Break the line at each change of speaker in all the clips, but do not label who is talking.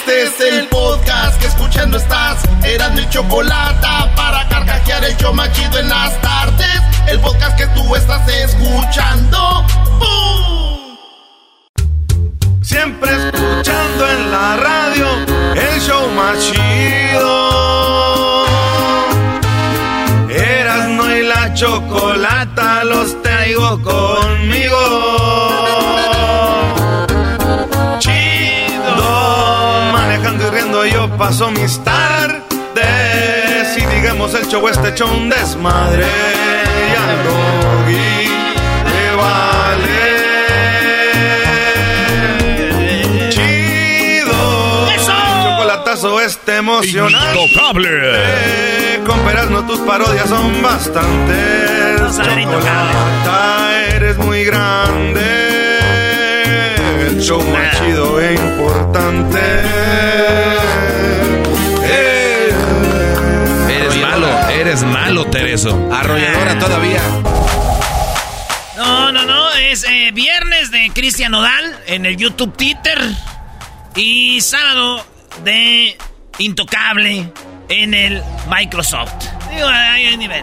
Este es el podcast que escuchando estás. Eran mi chocolate para carcajear el yo machido en las tardes. El podcast que tú estás escuchando. ¡Bum!
Siempre escuchando en la radio el show machido. Eras no y la chocolata los traigo conmigo. Paso mis tardes. Y digamos el show este hecho un desmadre. Y al doggy le vale. Chido. Chocolatazo este emocionante. Eh, Con no tus parodias son bastantes. Chocolata, eres muy grande. El show más chido e importante.
Malo, Tereso.
Arrolladora todavía.
No, no, no. Es eh, viernes de Cristian Nodal en el YouTube Twitter. Y sábado de Intocable en el Microsoft. Digo, hay, hay nivel.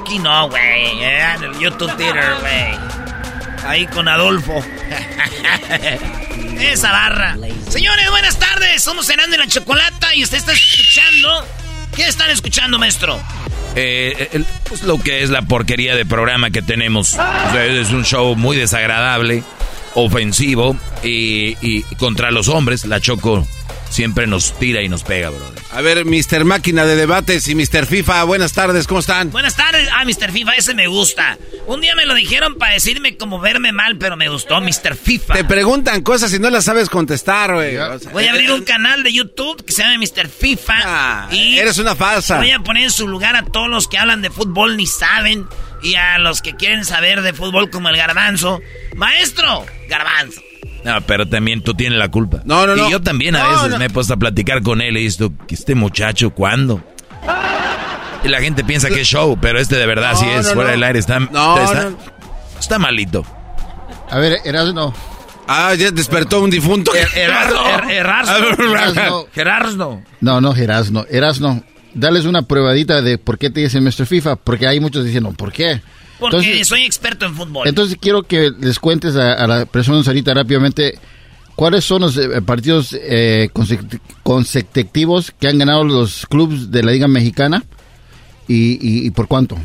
Aquí no, güey. eh, En el YouTube Twitter, güey. Ahí con Adolfo. Esa barra. Señores, buenas tardes. Somos cenando en la chocolata y usted está escuchando. ¿Qué están escuchando, maestro?
Eh, el- pues lo que es la porquería de programa que tenemos. Es un show muy desagradable, ofensivo y, y contra los hombres. La Choco siempre nos tira y nos pega, brother.
A ver, Mr. Máquina de Debates y Mr. FIFA, buenas tardes, ¿cómo están?
Buenas tardes. Ah, Mr. FIFA, ese me gusta. Un día me lo dijeron para decirme como verme mal, pero me gustó Mr. FIFA.
Te preguntan cosas y no las sabes contestar, güey. O sea,
Voy a abrir un canal de YouTube que se llama Mr. FIFA.
Ah,
y
eres una falsa.
Voy a poner en su lugar a todos los que hablan de fútbol ni saben. Y a los que quieren saber de fútbol como el garbanzo. Maestro, garbanzo.
No, pero también tú tienes la culpa.
No, no, no.
Y yo también a
No,
veces
no.
me he puesto a platicar con él y esto, que este muchacho, ¿cuándo? Y la gente piensa que es show, pero este de verdad
No,
sí es
no,
fuera
no.
del aire. Está,
No,
está,
no.
está malito.
A ver, Erasno.
Ah, ya despertó un difunto.
Er,
Erasno,
Erasno.
Gerardo.
No, no, Erasno. Erasno. Dales una probadita de por qué te dicen Mr. FIFA, porque hay muchos diciendo, ¿por qué?
Porque
Entonces-
soy experto en fútbol.
Entonces quiero que les cuentes a, a las personas ahorita rápidamente cuáles son los eh, partidos eh, consec- consecutivos que han ganado los clubes de la Liga Mexicana y, y- y por cuánto.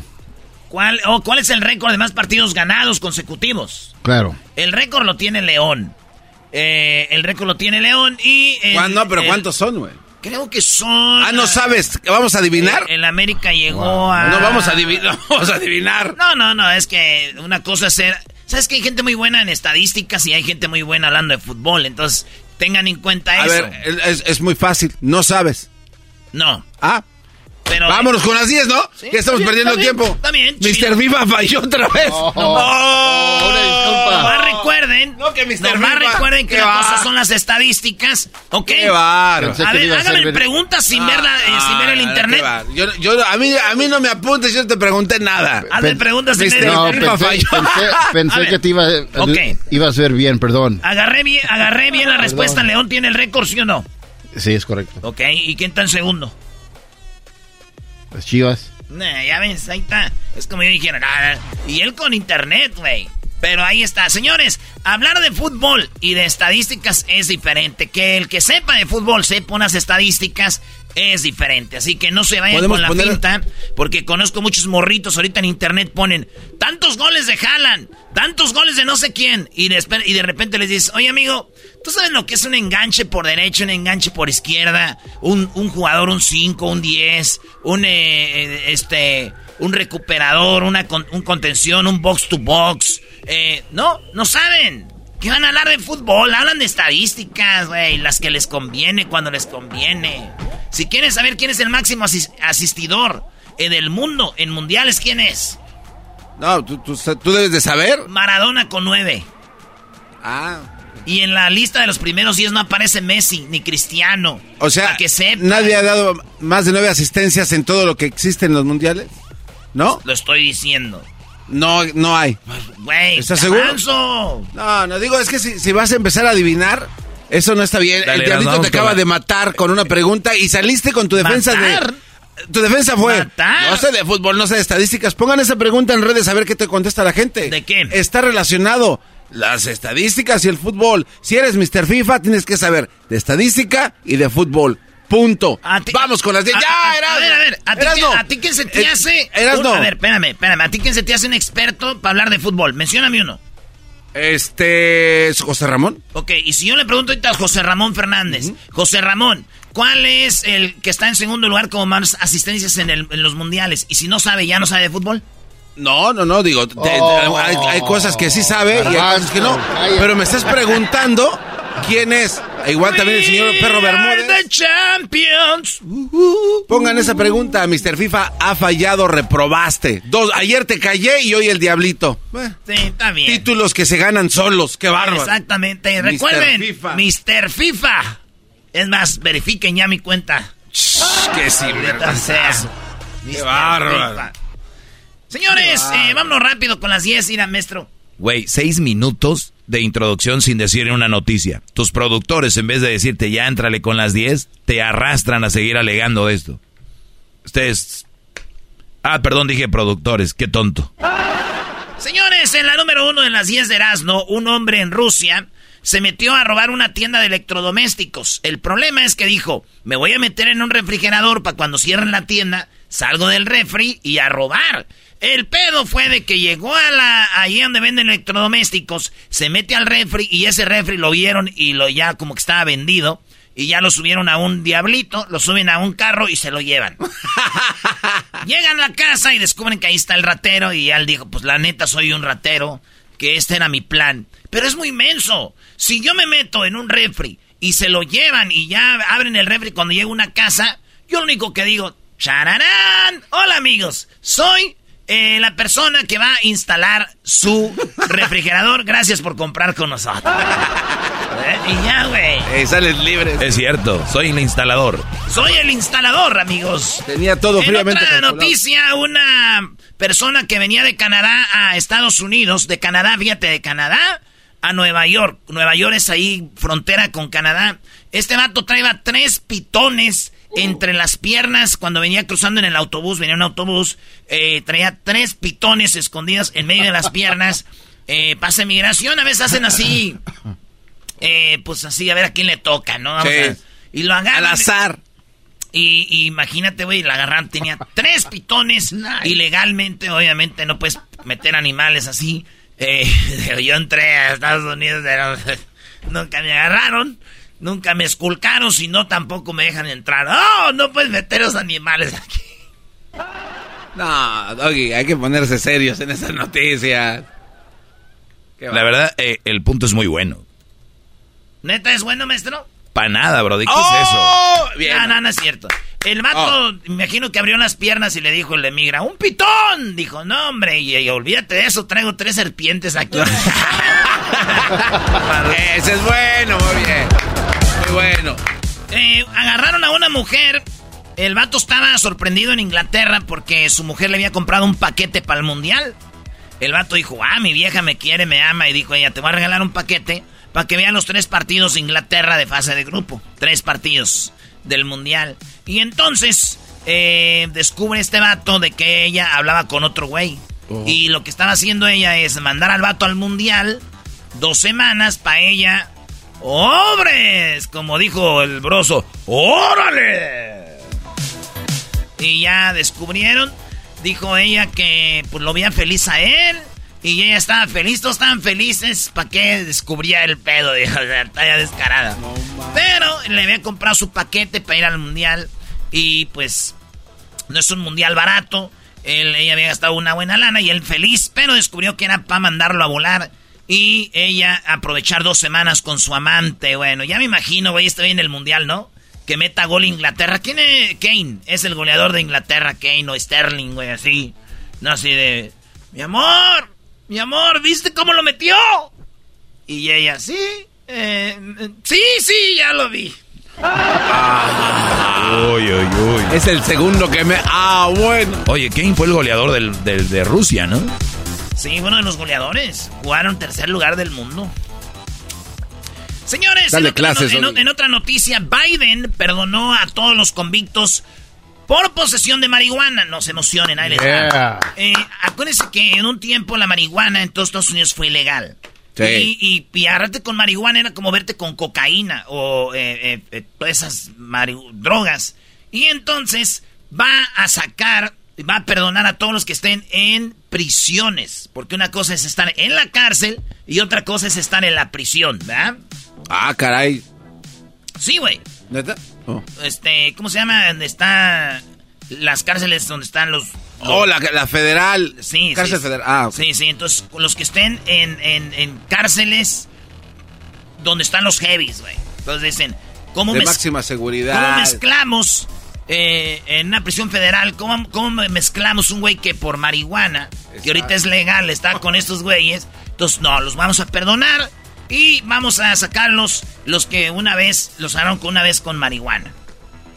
¿Cuál, oh, ¿Cuál es el récord de más partidos ganados consecutivos?
Claro.
El récord lo tiene León. Eh, el récord lo tiene León y... el-.
No, pero
el-
¿cuántos son, güey?
Creo que son...
Ah, ¿no sabes? ¿Vamos a adivinar?
El, América llegó a...
No vamos a adivinar, vamos a adivinar.
No, no, no, es que una cosa es ser... ¿Sabes que hay gente muy buena en estadísticas y hay gente muy buena hablando de fútbol? Entonces, tengan en cuenta
A
eso.
ver, es, es muy fácil, no sabes.
No,
Ah,
pero...
vámonos con las 10, ¿no?
Sí,
que estamos
bien,
perdiendo tiempo.
está bien.
Mr. FIFA falló otra vez.
Oh, una disculpa.
Nomás recuerden,
No, que Mr.
nomás
FIFA,
recuerden que
qué
la
va.
cosa son las estadísticas, ¿ok?
Qué bárbaro.
Pensé
A ver,
ver-
preguntas sin verla, eh, sin ver el
Ah,
internet.
Yo, yo- a, mí, a mí no me apuntes, yo no te pregunté nada.
Hazme preguntas sin ver el
No,
internet.
FIFA
pensé,
falló.
pensé- que te iba,
Ok.
ibas a ver bien, perdón.
Agarré bien, agarré bien la respuesta. León tiene el récord, ¿sí o no?
Sí, es correcto.
Ok, ¿y quién está en segundo?
Las chivas.
Nah, ya ves, ahí está. Es como yo dijera, nada. Y él con internet, güey. Pero ahí está. Señores, Hablar de fútbol y de estadísticas es diferente. Que el que sepa de fútbol sepa unas estadísticas es diferente. Así que no se vayan con la pinta, porque conozco muchos morritos ahorita en internet ponen tantos goles de Haaland, tantos goles de no sé quién, y de, y de repente les dices, oye amigo, ¿tú sabes lo que es un enganche por derecha, un enganche por izquierda, un, jugador, un 5, un 10, un, eh, este, un recuperador, una, un contención, un box to box? Eh, no, no saben. ¿Qué van a hablar de fútbol? Hablan de estadísticas, güey, las que les conviene cuando les conviene. Si quieren saber quién es el máximo asistidor en el mundo, en mundiales, ¿quién es?
No, ¿tú, debes de saber.
Maradona con nueve.
Ah.
Y en la lista de los primeros diez no aparece Messi ni Cristiano.
O sea, que nadie ha dado más de nueve asistencias en todo lo que existe en los mundiales. ¿No?
Lo estoy diciendo.
No, no hay.
Güey, ¿estás seguro?
No, no digo, es que si, vas a empezar a adivinar, eso no está bien. el diablito te acaba de matar con una pregunta y saliste con tu defensa de. Tu defensa fue. No sé de fútbol, no sé de estadísticas. Pongan esa pregunta en redes a ver qué te contesta la gente.
¿De qué?
Está relacionado las estadísticas y el fútbol. Si eres Mr. FIFA, tienes que saber de estadística y de fútbol. Punto. Vamos con las 10. ¡Ya,
Erasmo! A ver, a ver. ¿A ti, ¿A ti quién se te eh, hace?
Erasmo.
A ver, espérame, espérame. ¿A ti quién se te hace un experto para hablar de fútbol? Mencióname uno.
Este. ¿José Ramón?
Ok, y si yo le pregunto ahorita a José Ramón Fernández. José Ramón, ¿cuál es el que está en segundo lugar como más asistencias en, los mundiales? Y si no sabe, ¿ya no sabe de fútbol?
No, no, no, digo, hay, cosas que sí sabe y hay cosas que no. Pero me estás preguntando quién es. Igual también el señor Perro Bermúdez.
The champions.
Pongan esa pregunta, Mr. FIFA. Ha fallado, reprobaste. Dos, ayer te callé y hoy el diablito.
sí, está bien.
Títulos que se ganan solos, qué bárbaro.
Exactamente. Recuerden, Mr. FIFA. Es más, verifiquen ya mi cuenta.
que sí, sea.
Qué bárbaro. Señores, eh, vámonos rápido con las 10, ir maestro.
Güey, seis minutos de introducción sin decir una noticia. Tus productores, en vez de decirte ya entrale con las 10, te arrastran a seguir alegando esto. Ustedes... Ah, perdón, dije productores, qué tonto.
Señores, en la número uno de las 10 de Erasmo, un hombre en Rusia se metió a robar una tienda de electrodomésticos. El problema es que dijo, me voy a meter en un refrigerador para cuando cierren la tienda, salgo del refri y a robar. El pedo fue de que llegó a la ahí donde venden electrodomésticos, se mete al refri y ese refri lo vieron y lo ya como que estaba vendido y ya lo subieron a un diablito, lo suben a un carro y se lo llevan. Llegan a la casa y descubren que ahí está el ratero y él dijo, pues la neta soy un ratero, que este era mi plan. Pero es muy inmenso. Si yo me meto en un refri y se lo llevan y ya abren el refri cuando llega a una casa, yo lo único que digo, ¡chararán! Hola amigos, soy eh, la persona que va a instalar su refrigerador, gracias por comprar con nosotros. Eh, y ya, güey.
sales libre.
Es cierto, soy el instalador.
Soy el instalador, amigos.
Tenía todo
en otra noticia, una persona que venía de Canadá a Estados Unidos, de Canadá, fíjate, de Canadá a Nueva York. Nueva York es ahí, frontera con Canadá. Este vato traía tres pitones entre las piernas, cuando venía cruzando en el autobús, venía un autobús, eh, traía tres pitones escondidos en medio de las piernas. Eh, pasa migración, a veces hacen así, eh, pues así, a ver a quién le toca, ¿no? y lo agarran.
Al azar.
Y, imagínate, güey, la agarran, tenía tres pitones. Ilegalmente, obviamente, no puedes meter animales así. Eh, yo entré a Estados Unidos, pero nunca me agarraron. Nunca me esculcaron, si no tampoco me dejan entrar. ¡Oh! No puedes meter los animales aquí.
No, Doggy, hay que ponerse serios en esa noticia.
La verdad, eh, el punto es muy bueno.
¿Neta es bueno, maestro?
Para nada, bro. ¿Qué es eso?
¡Oh! Bien. No, no, no es cierto. El mato, oh. imagino que abrió las piernas y le dijo el de migra, ¡un pitón! Dijo, no, hombre, y, olvídate de eso, traigo tres serpientes aquí.
Ese es bueno, muy bien. Bueno.
Eh, agarraron a una mujer. El vato estaba sorprendido en Inglaterra porque su mujer le había comprado un paquete para el mundial. El vato dijo, ah, mi vieja me quiere, me ama. Y dijo, ella, te voy a regalar un paquete para que vean los tres partidos de Inglaterra de fase de grupo. Tres partidos del mundial. Y entonces eh, descubre este vato de que ella hablaba con otro güey. Oh. Y lo que estaba haciendo ella es mandar al vato al mundial dos semanas para ella. ¡Hombres! Como dijo el broso. ¡Órale! Y ya descubrieron, dijo ella que pues lo veía feliz a él. Y ella estaba feliz, todos estaban felices. ¿Para qué descubría el pedo? Dijo, ya descarada. Pero le había comprado su paquete para ir al mundial. Y pues, no es un mundial barato. Él, ella había gastado una buena lana y él feliz, pero descubrió que era para mandarlo a volar. Y ella aprovechar dos semanas con su amante. Bueno, ya me imagino, güey, estoy en el mundial, ¿no? Que meta gol Inglaterra. ¿Quién es Kane? Es el goleador de Inglaterra, Kane o Sterling, güey, así. No, así de. Mi amor, mi amor, ¿viste cómo lo metió? Y ella, sí, eh, sí, sí, ya lo vi.
uy, uy, uy.
Es el segundo que me... Ah, bueno.
Oye, Kane fue el goleador del, de Rusia, ¿no?
Sí, uno de los goleadores. Jugaron tercer lugar del mundo. Señores, en, otra, noticia, Biden perdonó a todos los convictos por posesión de marihuana. No se emocionen, ahí les eh, acuérdense que en un tiempo la marihuana en todos Estados Unidos fue ilegal. Sí. Y, y, con marihuana era como verte con cocaína o eh, eh, todas esas drogas. Y entonces va a sacar, va a perdonar a todos los que estén en prisiones. Porque una cosa es estar en la cárcel y otra cosa es estar en la prisión, ¿verdad?
Ah, caray.
Sí, güey. ¿Neta? Oh. Este, ¿cómo se llama? Donde está las cárceles donde están los...
Oh, la, federal.
Sí,
Cárcel
sí.
federal. Ah,
Sí, sí, entonces los que estén en, en, cárceles donde están los heavies, güey. Entonces dicen, ¿cómo,
de máxima seguridad.
¿cómo mezclamos eh, en una prisión federal? ¿cómo, ¿Cómo mezclamos un güey que por marihuana, que ahorita es legal, está con estos güeyes? Entonces, no, los vamos a perdonar y vamos a sacarlos los que una vez, los sacaron con una vez con marihuana.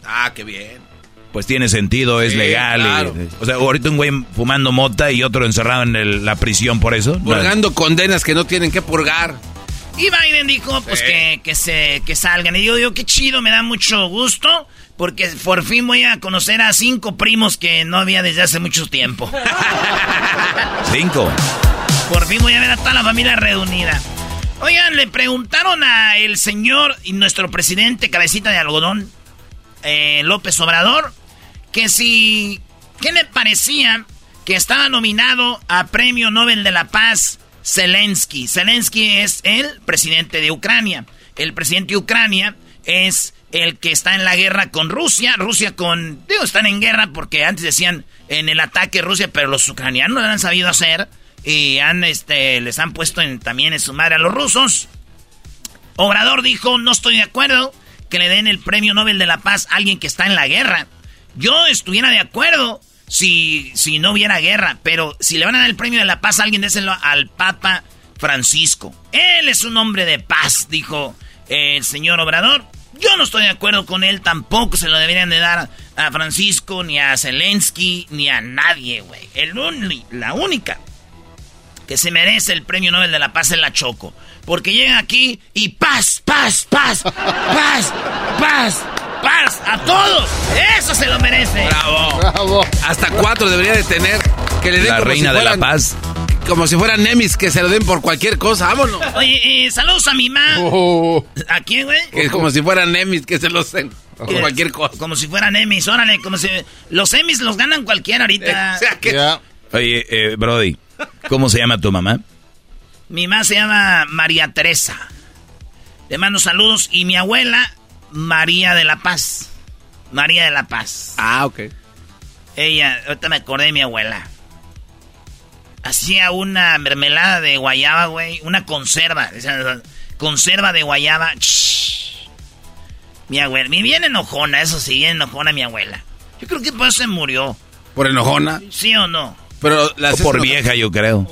Ah, qué bien.
Pues tiene sentido, es legal. o sea, ahorita un güey fumando mota y otro encerrado en la prisión por eso.
Purgando condenas que no tienen que purgar.
Y Biden dijo, pues, que, que, se, que salgan. Y yo digo, qué chido, me da mucho gusto. Porque por fin voy a conocer a cinco primos que no había desde hace mucho tiempo.
¿Cinco?
Por fin voy a ver a toda la familia reunida. Oigan, le preguntaron a el señor y nuestro presidente cabecita de algodón, eh, López Obrador, que si, ¿qué le parecía que estaba nominado a Premio Nobel de la Paz Zelensky? Zelensky es el presidente de Ucrania. El presidente de Ucrania es el que está en la guerra con Rusia. Rusia con, digo, están en guerra porque antes decían en el ataque Rusia, pero los ucranianos lo han sabido hacer y han, este, les han puesto en, también en su madre a los rusos. Obrador dijo, no estoy de acuerdo que le den el premio Nobel de la Paz a alguien que está en la guerra. Yo estuviera de acuerdo si, si no hubiera guerra, pero si le van a dar el premio de la paz a alguien, déselo al Papa Francisco. Él es un hombre de paz, dijo el señor Obrador. Yo no estoy de acuerdo con él, tampoco se lo deberían de dar a Francisco, ni a Zelensky, ni a nadie, güey. La única que se merece el premio Nobel de la Paz en la Choco. Porque llega aquí y paz, paz, paz, paz, paz, paz a todos. Eso se lo merece.
Bravo. Bravo. Hasta cuatro debería de tener que le den
la reina de la paz.
Como si fueran Nemis, que se lo den por cualquier cosa, vámonos.
Oye, eh, saludos a mi mamá. Oh. ¿A quién, güey?
Que es como si fueran Nemis, que se los den por cualquier cosa.
Como si fueran Nemis, órale, como si... Los Emis los ganan cualquiera ahorita.
Oye, eh, Brody, ¿Cómo se llama tu mamá?
Mi mamá se llama María Teresa. Le mando saludos. Y mi abuela, María de la Paz. María de la Paz.
Ah, ok.
Ella, ahorita me acordé de mi abuela. Hacía una mermelada de guayaba, güey. Una conserva. Conserva de guayaba. Mi abuela. Mi bien enojona, eso sí, bien enojona mi abuela. Yo creo que por eso se murió.
¿Por enojona?
¿Sí o no?
Pero
por vieja, yo creo.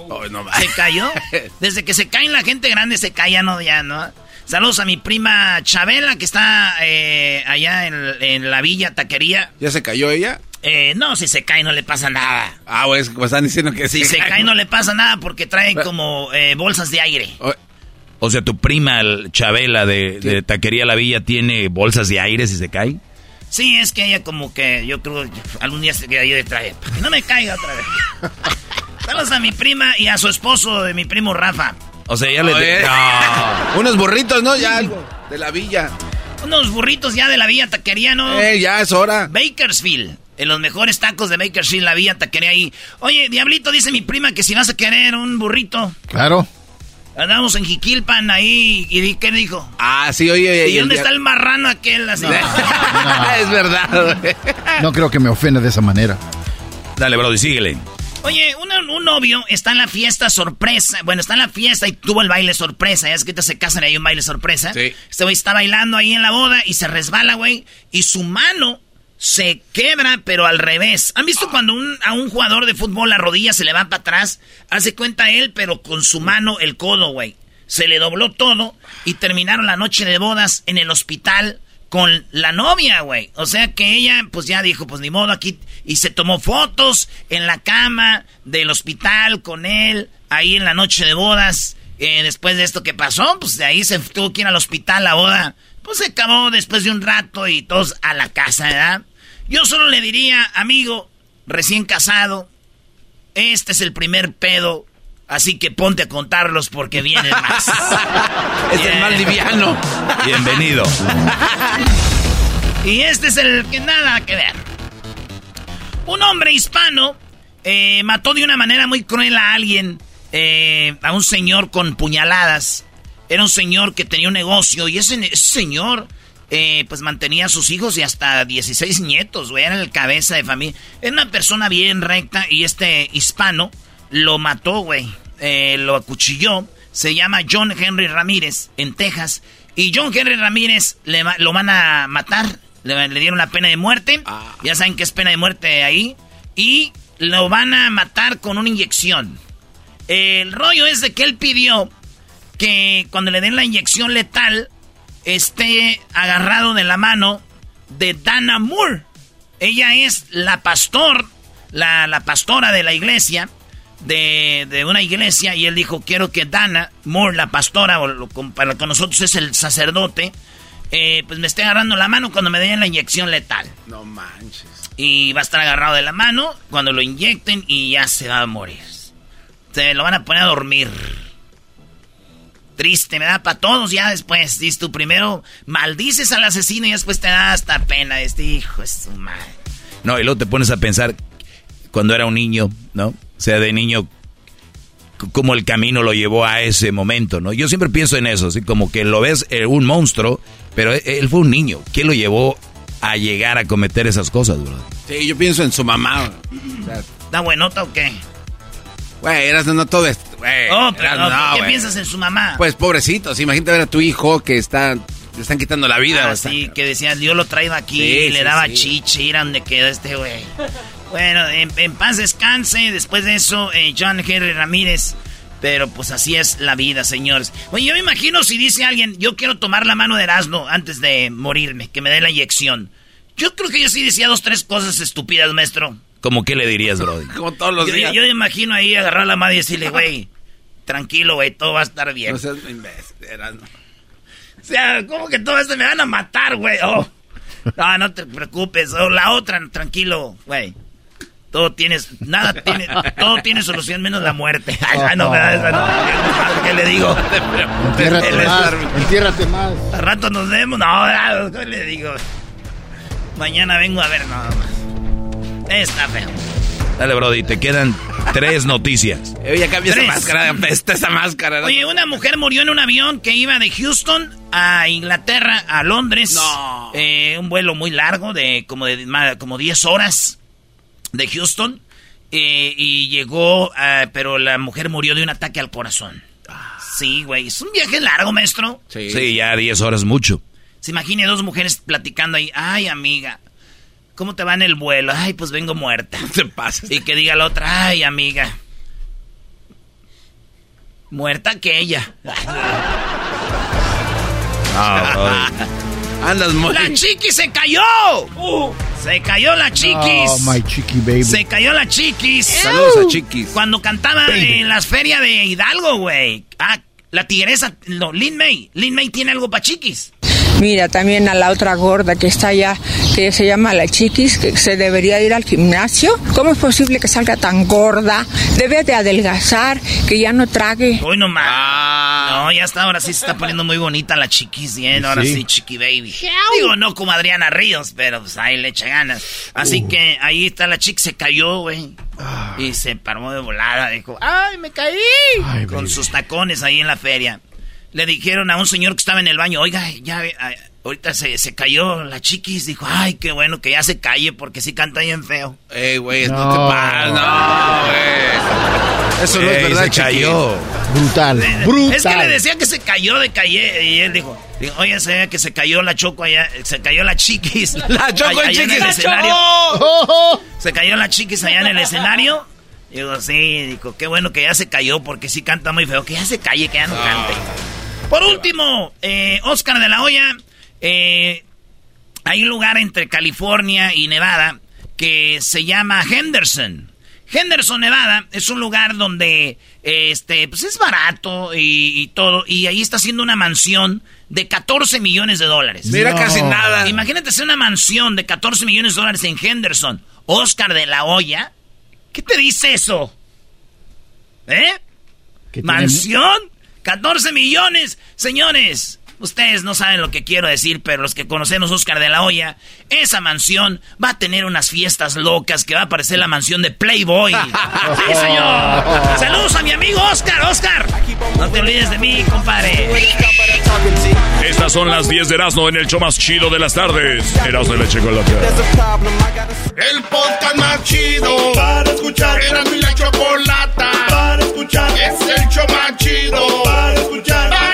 ¿Se cayó? Desde que se caen la gente grande se cae, ya no, ya no. Saludos a mi prima Chabela, que está eh, allá en, la villa taquería.
¿Ya se cayó ella?
Eh, no, si se cae no le pasa nada.
Ah, pues están diciendo que
Si se, cae, no le pasa nada porque trae como eh, bolsas de aire.
O, sea, tu prima Chabela de, de, Taquería La Villa tiene bolsas de aire si se cae.
Sí, es que ella como que yo creo algún día se queda ahí detrás. Que no me caiga otra vez. Saludos a mi prima y a su esposo de mi primo Rafa.
O sea, ya le...
Unos burritos, ¿no? Ya algo de la villa.
Unos burritos ya de la villa taquería, ¿no?
Eh, ya es hora.
Bakersfield. En los mejores tacos de Bakersfield, la villa taquería ahí. Oye, Diablito, dice mi prima que si vas a querer un burrito.
Claro.
Andamos en Jiquilpan ahí y ¿qué dijo?
Ah, sí, oye.
¿Y, dónde está el marrano aquel? Así?
es verdad.
no creo que me ofenda de esa manera.
Dale, Brody, síguele.
Oye, un, novio está en la fiesta sorpresa. Bueno, está en la fiesta y tuvo el baile sorpresa. Ya es que te se casan y hay un baile sorpresa. Sí. Este güey está bailando ahí en la boda y se resbala, güey. Y su mano se quebra, pero al revés. ¿Han visto cuando a un jugador de fútbol la rodilla se le va para atrás? Hace cuenta él, pero con su mano el codo, güey. Se le dobló todo y terminaron la noche de bodas en el hospital con la novia, güey. O sea que ella, pues ya dijo, pues ni modo aquí. Y se tomó fotos en la cama del hospital con él, ahí en la noche de bodas. Eh, después de esto que pasó, pues de ahí se tuvo que ir al hospital, la boda. Pues se acabó después de un rato y todos a la casa, ¿verdad? Yo solo le diría, amigo, recién casado, este es el primer pedo Así que ponte a contarlos porque viene más.
es el más liviano.
Bienvenido.
y este es el que nada que ver. Un hombre hispano eh, mató de una manera muy cruel a alguien, eh, a un señor con puñaladas. Era un señor que tenía un negocio y ese, señor eh, pues mantenía a sus hijos y hasta 16 nietos, güey. Era el cabeza de familia. Era una persona bien recta y este hispano lo mató, güey. Eh, lo acuchilló. Se llama John Henry Ramírez en Texas. Y John Henry Ramírez le, lo van a matar. Le, dieron la pena de muerte. Ah. Ya saben que es pena de muerte ahí. Y lo van a matar con una inyección. El rollo es de que él pidió que cuando le den la inyección letal esté agarrado de la mano de Dana Moore. Ella es la pastor, la, la pastora de la iglesia de, una iglesia y él dijo, quiero que Dana Moore, la pastora, o para con nosotros es el sacerdote, eh, pues me esté agarrando la mano cuando me den la inyección letal.
No manches.
Y va a estar agarrado de la mano cuando lo inyecten y ya se va a morir. Se lo van a poner a dormir. Triste, me da para todos ya después. Dices tú primero maldices al asesino y después te da hasta pena. Este hijo es su madre.
No, y luego te pones a pensar cuando era un niño, ¿no? O sea, de niño, cómo el camino lo llevó a ese momento, ¿no? Yo siempre pienso en eso, así como que lo ves eh, un monstruo, pero e, él fue un niño. ¿Qué lo llevó a llegar a cometer esas cosas, bro?
Sí, yo pienso en su mamá.
¿Da buenota o qué?
Güey, eras no todo
oh, pero ¿qué piensas en su mamá?
Pues pobrecitos, imagínate ver a tu hijo que está le están quitando la vida.
Ah, que decían, yo lo traigo aquí y le daba chiche, ir a donde quedó este güey. Bueno, en, paz descanse. Después de eso, eh, John Henry Ramírez. Pero pues así es la vida, señores. Oye, yo me imagino si dice alguien, yo quiero tomar la mano de Erasmo antes de morirme, que me dé la inyección. Yo creo que yo sí decía dos, tres cosas estúpidas, maestro.
¿Cómo qué le dirías, Brody?
Como todos los
días. Yo, me imagino ahí agarrar la mano y decirle, güey, tranquilo, güey, todo va a estar bien. No seas Erasmo. O sea, ¿cómo que todo esto me van a matar, güey? Oh. No, no te preocupes. O la otra, tranquilo, güey. Todo tienes, nada tiene, todo tiene solución menos la muerte. Ay, no, esa no, ¿qué le digo?
Entiérrate más, entiérrate más.
Al rato nos vemos, no, ¿qué le digo? Mañana vengo a ver nada más. Está feo.
Dale, Brody, te quedan tres noticias.
Oye, cambia esa máscara, apesta esa máscara.
Oye, una mujer murió en un avión que iba de Houston a Inglaterra, a Londres.
No.
Eh, un vuelo muy largo de como de como 10 horas de Houston eh, y llegó, ah, pero la mujer murió de un ataque al corazón. Sí, güey, es un viaje largo, maestro.
Sí, ya 10 horas mucho.
Se imagine dos mujeres platicando ahí, ay, amiga, ¿cómo te va en el vuelo? Ay, pues vengo muerta.
Te pasa.
Y que diga la otra, ay, amiga, muerta que ella.
Ah, Andas muy...
¡La chiqui se cayó! Uh. se cayó la chiquis.
Oh, my chiqui baby.
Se cayó la chiquis.
Saludos a chiquis.
Cuando cantaba en las ferias de Hidalgo, güey. Ah, la tigresa, no, Lin May. Lin May tiene algo para chiquis.
Mira, también a la otra gorda que está allá, que se llama la chiquis, que se debería ir al gimnasio. ¿Cómo es posible que salga tan gorda? Debe de adelgazar, que ya no trague.
Hoy no más. Ah. No, ya está, ahora sí se está poniendo muy bonita la chiquis, bien, ahora sí, chiqui baby. Digo, no como Adriana Ríos, pero pues ahí le echa ganas. Así uh. que ahí está la chica, se cayó, güey. Ah. Y se paró de volada, dijo, ¡ay, me caí! Con sus tacones ahí en la feria. Le dijeron a un señor que estaba en el baño, oiga, ya, ahorita se, se cayó la chiquis. Dijo, ay, qué bueno que ya se calle porque sí canta bien feo.
Ey, güey, no, te pares, no, güey. Eso no es verdad, se cayó.
Brutal, brutal.
Es que le decía que se cayó de calle y él dijo, oye, se que se cayó la choco allá, se cayó la chiquis.
La choco allá, chiquis. En el escenario.
Se cayó la chiquis allá en el escenario. Digo, sí, dijo, qué bueno que ya se cayó porque sí canta muy feo. Que ya se calle, que ya no cante. Por último, eh, Oscar de la Hoya. Eh, hay un lugar entre California y Nevada que se llama Henderson. Henderson, Nevada, es un lugar donde este, pues es barato y, todo. Y ahí está haciendo una mansión de 14 millones de dólares.
Mira, casi nada.
Imagínate hacer una mansión de 14 millones de dólares en Henderson. Oscar de la Hoya. ¿Qué te dice eso? ¿Eh? ¿Mansión? 14 millones. Señores, Ustedes no saben lo que quiero decir, pero los que conocemos Oscar de la Hoya, esa mansión va a tener unas fiestas locas que va a parecer la mansión de Playboy. ¡Sí, señor! ¡Saludos a mi amigo Oscar! ¡Oscar! No te olvides de mí, compadre.
Estas son las 10 de Erasmo en el show más chido de las tardes. Erasmo de leche con la
El podcast más chido para escuchar. Erasmo y la chocolata para escuchar. Es el show más chido para escuchar.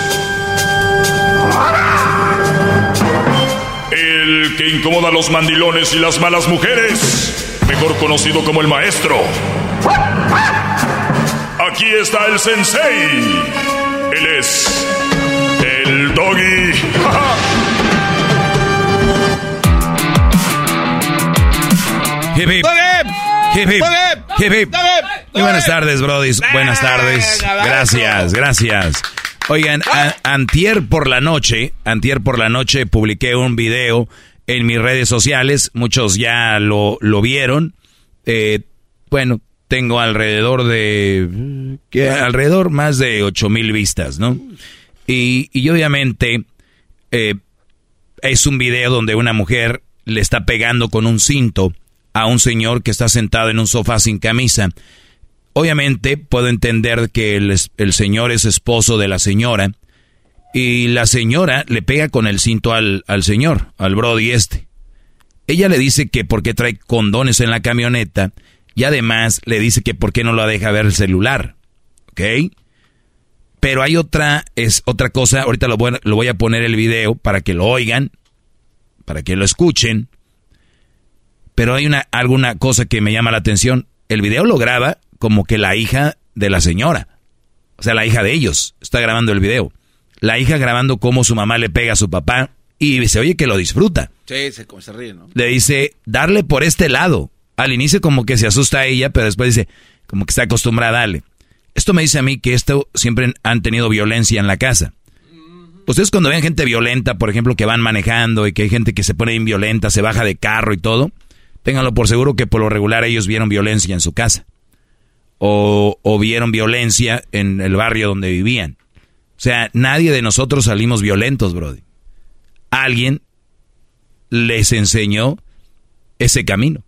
el que incomoda a los mandilones y las malas mujeres, mejor conocido como el maestro. Aquí está el sensei. Él es el doggy.
Muy buenas tardes, Brody. Buenas tardes. Gracias, gracias. Oigan, antier por la noche, antier por la noche publiqué un video en mis redes sociales, muchos ya lo, lo vieron. Eh, bueno, tengo alrededor de, que alrededor más de ocho mil vistas, ¿no? Y, y obviamente eh, es un video donde una mujer le está pegando con un cinto a un señor que está sentado en un sofá sin camisa. Obviamente puedo entender que el, señor es esposo de la señora Y la señora le pega con el cinto al, al señor, al Brody este. Ella le dice que porque trae condones en la camioneta y además le dice que por qué no lo deja ver el celular. ¿Ok? Pero hay otra, es otra cosa, ahorita lo voy, lo voy a poner el video para que lo oigan, para que lo escuchen. Pero hay una, alguna cosa que me llama la atención. El video lo graba como que la hija de la señora. O sea, la hija de ellos está grabando el video. La hija grabando cómo su mamá le pega a su papá y se oye que lo disfruta.
Sí, se, se ríe, ¿no?
Le dice, darle por este lado. Al inicio como que se asusta a ella, pero después dice, como que está acostumbrada a darle. Esto me dice a mí que esto siempre han tenido violencia en la casa. Ustedes cuando ven gente violenta, por ejemplo, que van manejando y que hay gente que se pone violenta, se baja de carro y todo, ténganlo por seguro que por lo regular ellos vieron violencia en su casa. O, o vieron violencia en el barrio donde vivían. O sea, nadie de nosotros salimos violentos, Brody. Alguien les enseñó ese camino.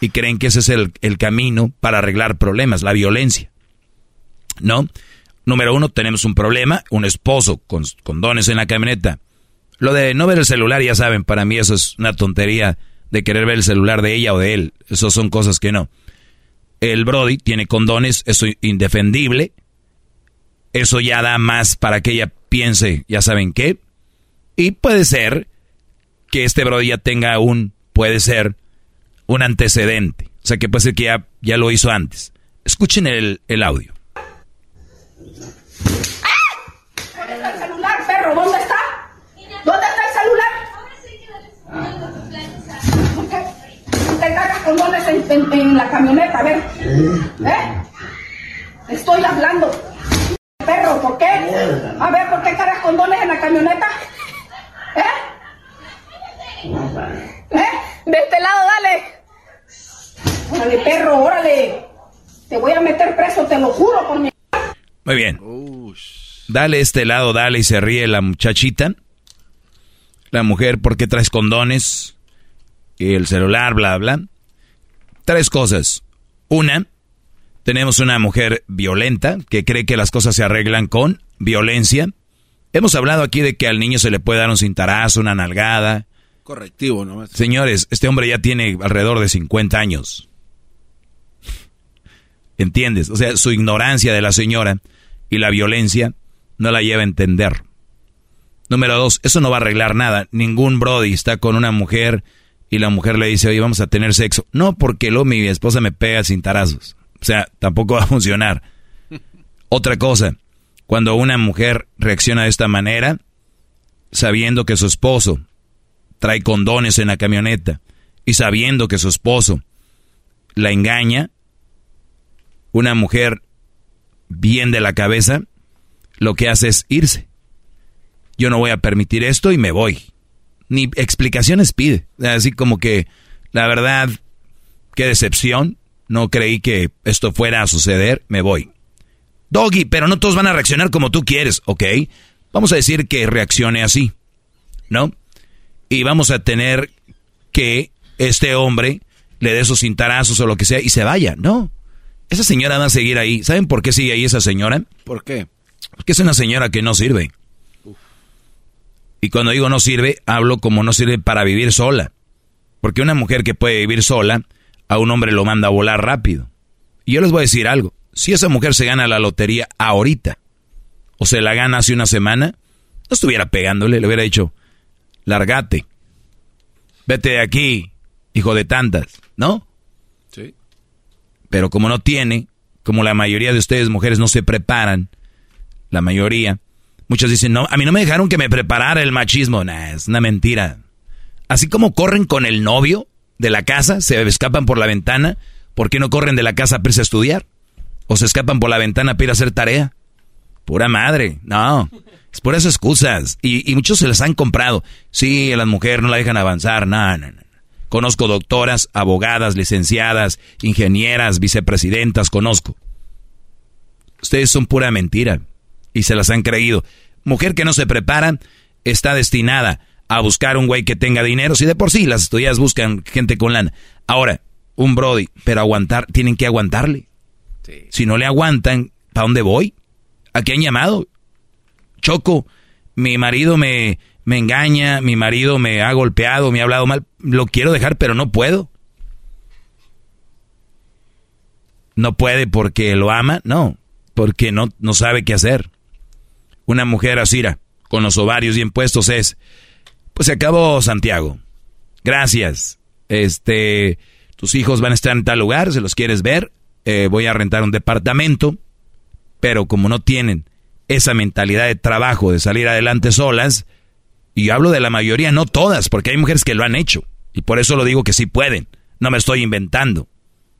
Y creen que ese es el, el camino para arreglar problemas, la violencia. ¿No? Número uno, tenemos un problema, un esposo con condones en la camioneta. Lo de no ver el celular, ya saben, para mí eso es una tontería de querer ver el celular de ella o de él. Eso son cosas que no. El Brody tiene condones, eso es indefendible. Eso ya da más para que ella piense, ya saben qué. Y puede ser que este Brody ya tenga un, puede ser, un antecedente. O sea que puede ser que ya, lo hizo antes. Escuchen el, el audio.
¿Dónde está el celular, perro? ¿Dónde está? ¿Dónde está el celular? ¿Por qué? Condones en, en, en la camioneta, a ver. ¿Eh? Estoy hablando. Perro, ¿por qué? A ver, ¿por qué cargas condones en la camioneta? ¿Eh? ¿Eh? De este lado, dale. Órale, perro, órale. Te voy a meter preso, te lo juro por mi...
Muy bien. Dale este lado, dale y se ríe la muchachita. La mujer, ¿por qué traes condones? Y el celular, bla, bla. Tres cosas. Una, tenemos una mujer violenta que cree que las cosas se arreglan con violencia. Hemos hablado aquí de que al niño se le puede dar un cintarazo, una nalgada.
Correctivo, ¿no?
Señores, este hombre ya tiene alrededor de 50 años. ¿Entiendes? O sea, su ignorancia de la señora y la violencia no la lleva a entender. Número dos, eso no va a arreglar nada. Ningún Brody está con una mujer y la mujer le dice, oye, vamos a tener sexo. No, porque luego mi esposa me pega cintarazos. O sea, tampoco va a funcionar. Otra cosa, cuando una mujer reacciona de esta manera, sabiendo que su esposo trae condones en la camioneta y sabiendo que su esposo la engaña, una mujer bien de la cabeza, lo que hace es irse. Yo no voy a permitir esto y me voy. Ni explicaciones pide. Así como que, la verdad, qué decepción no creí que esto fuera a suceder, me voy. Doggy, pero no todos van a reaccionar como tú quieres, ¿ok? Vamos a decir que reaccione así, ¿no? Y vamos a tener que este hombre le dé sus cintarazos o lo que sea y se vaya, ¿no? Esa señora va a seguir ahí. ¿Saben por qué sigue ahí esa señora?
¿Por qué?
Porque es una señora que no sirve. Y cuando digo no sirve, hablo como no sirve para vivir sola. Porque una mujer que puede vivir sola a un hombre lo manda a volar rápido. Y yo les voy a decir algo, si esa mujer se gana la lotería ahorita, o se la gana hace una semana, no estuviera pegándole, le hubiera dicho, largate, vete de aquí, hijo de tantas, ¿no?
Sí.
Pero como no tiene, como la mayoría de ustedes mujeres no se preparan, la mayoría, muchas dicen, no, a mí no me dejaron que me preparara el machismo, nah, es una mentira. Así como corren con el novio, de la casa, se escapan por la ventana, ¿por qué no corren de la casa para irse a estudiar? ¿O se escapan por la ventana para ir a hacer tarea? Pura madre, no. Es por esas excusas. Y, muchos se las han comprado. Sí, a las mujeres no la dejan avanzar. No, no. Conozco doctoras, abogadas, licenciadas, ingenieras, vicepresidentas, conozco. Ustedes son pura mentira. Y se las han creído. Mujer que no se prepara está destinada a buscar un güey que tenga dinero. Si de por sí las estudias buscan gente con lana. Ahora, un Brody, pero aguantar, tienen que aguantarle. Si no le aguantan, ¿para dónde voy? ¿A qué han llamado? Choco, mi marido me, me engaña, mi marido me ha golpeado, me ha hablado mal, lo quiero dejar, pero no puedo. No puede porque lo ama, no, porque no, no sabe qué hacer. Una mujer así, con los ovarios bien puestos es, pues se acabó Santiago. Gracias. Este, tus hijos van a estar en tal lugar, se los quieres ver, eh, voy a rentar un departamento, pero como no tienen esa mentalidad de trabajo, de salir adelante solas, y hablo de la mayoría, no todas, porque hay mujeres que lo han hecho, y por eso lo digo que sí pueden, no me estoy inventando,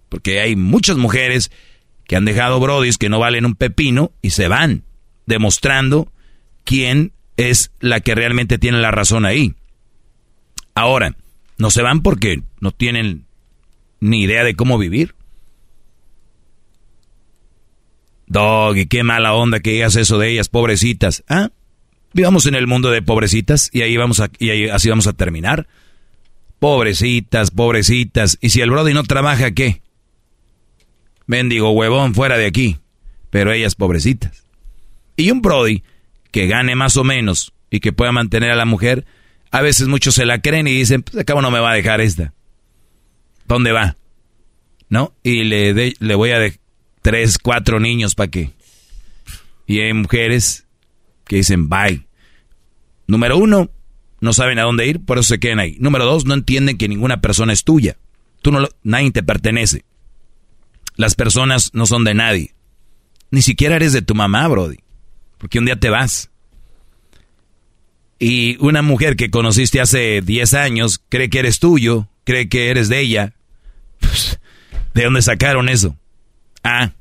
porque hay muchas mujeres que han dejado brodis que no valen un pepino y se van, demostrando quién es la que realmente tiene la razón ahí. Ahora, no se van porque no tienen ni idea de cómo vivir. Doggy, qué mala onda que digas eso de ellas, pobrecitas. ¿Ah? Vivamos en el mundo de pobrecitas y ahí vamos a, y así vamos a terminar. Pobrecitas, pobrecitas. Y si el Brody no trabaja, ¿qué? Mendigo huevón fuera de aquí. Pero ellas pobrecitas. Y un Brody que gane más o menos y que pueda mantener a la mujer, a veces muchos se la creen y dicen, pues acabo no me va a dejar esta. ¿Dónde va? ¿No? Y le, le voy a dejar tres, cuatro niños para qué. Y hay mujeres que dicen bye. Número uno, no saben a dónde ir, por eso se quedan ahí. Número dos, no entienden que ninguna persona es tuya. Tú no nadie te pertenece. Las personas no son de nadie. Ni siquiera eres de tu mamá, Brody. Porque un día te vas. Y una mujer que conociste hace 10 años cree que eres tuyo, cree que eres de ella. Pues, ¿De dónde sacaron eso? Ah,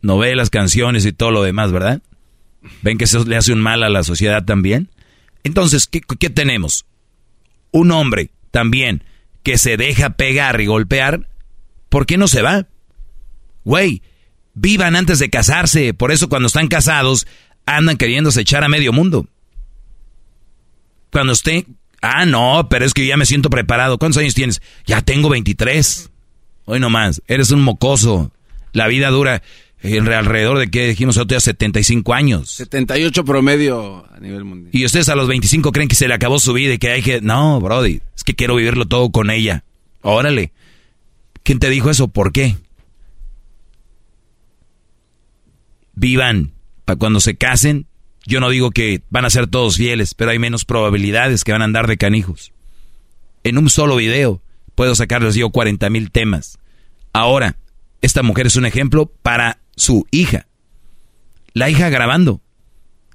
novelas, canciones y todo lo demás, ¿verdad? ¿Ven que eso le hace un mal a la sociedad también? Entonces, ¿qué, qué tenemos? Un hombre también que se deja pegar y golpear, ¿por qué no se va? Güey, vivan antes de casarse, por eso cuando están casados andan queriéndose echar a medio mundo. Cuando usted, ah, no, pero es que ya me siento preparado. ¿Cuántos años tienes? Ya tengo 23. Hoy nomás, eres un mocoso. La vida dura en alrededor de que dijimos otro día 75 años.
78 promedio a nivel mundial.
Y ustedes a los 25 creen que se le acabó su vida y que hay que... No, Brody, es que quiero vivirlo todo con ella. Órale. ¿Quién te dijo eso? ¿Por qué? Vivan. Para cuando se casen, yo no digo que van a ser todos fieles, pero hay menos probabilidades que van a andar de canijos. En un solo video puedo sacarles yo 40 mil temas. Ahora, esta mujer es un ejemplo para su hija. La hija grabando.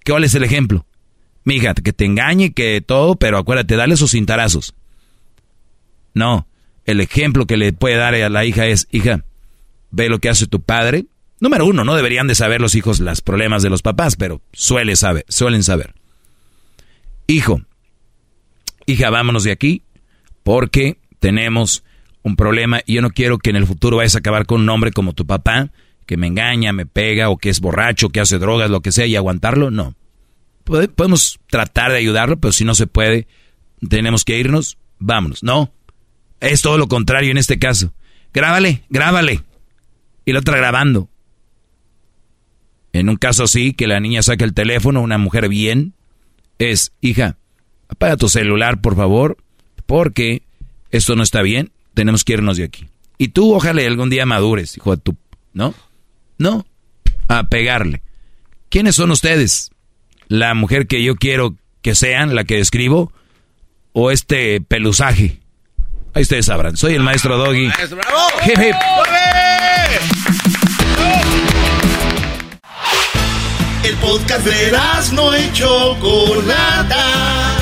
¿Cuál es el ejemplo? Mi hija, que te engañe, que todo, pero acuérdate, dale sus cintarazos. No, el ejemplo que le puede dar a la hija es, hija, ve lo que hace tu padre. Número uno, no deberían de saber los hijos los problemas de los papás, pero suele saber, suelen saber. Hijo, hija, vámonos de aquí porque tenemos un problema y yo no quiero que en el futuro vayas a acabar con un hombre como tu papá, que me engaña, me pega o que es borracho, que hace drogas, lo que sea, y aguantarlo, no. Podemos tratar de ayudarlo, pero si no se puede, tenemos que irnos, vámonos. No, es todo lo contrario en este caso. Grábale, grábale. Y la otra grabando. En un caso así, que la niña saque el teléfono, una mujer bien, es, hija, apaga tu celular, por favor, porque esto no está bien tenemos que irnos de aquí. Y tú ojalá algún día madures, hijo de tu... ¿No? No. A pegarle. ¿Quiénes son ustedes? ¿La mujer que yo quiero que sean, la que describo? ¿O este pelusaje? Ahí ustedes sabrán. Soy el maestro Doggy. ¡Maestro, bravo!
El podcast de no hecho Chocolata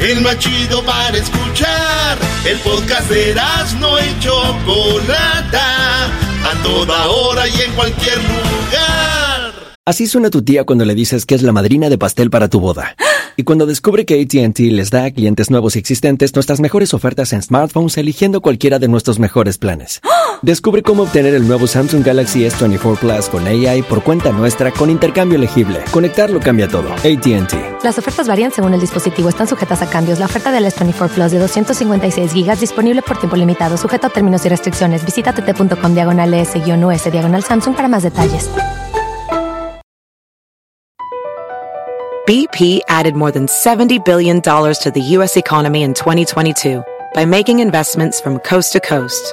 el más chido para escuchar. El podcast de no y Chocolata, a toda hora y en cualquier lugar.
Así suena tu tía cuando le dices que es la madrina de pastel para tu boda. Y cuando descubre que ATT les da a clientes nuevos y existentes nuestras mejores ofertas en smartphones eligiendo cualquiera de nuestros mejores planes. Descubre cómo obtener el nuevo Samsung Galaxy S24 Plus con AI por cuenta nuestra con intercambio elegible. Conectarlo cambia todo. ATT.
Las ofertas varían según el dispositivo. Están sujetas a cambios. La oferta del S24 Plus de 256 GB disponible por tiempo limitado, sujeto a términos y restricciones. Visita tt.com diagonal S-US diagonal Samsung para más detalles.
BP added more than $70 billion to the U.S. economy in 2022 by making investments from coast to coast.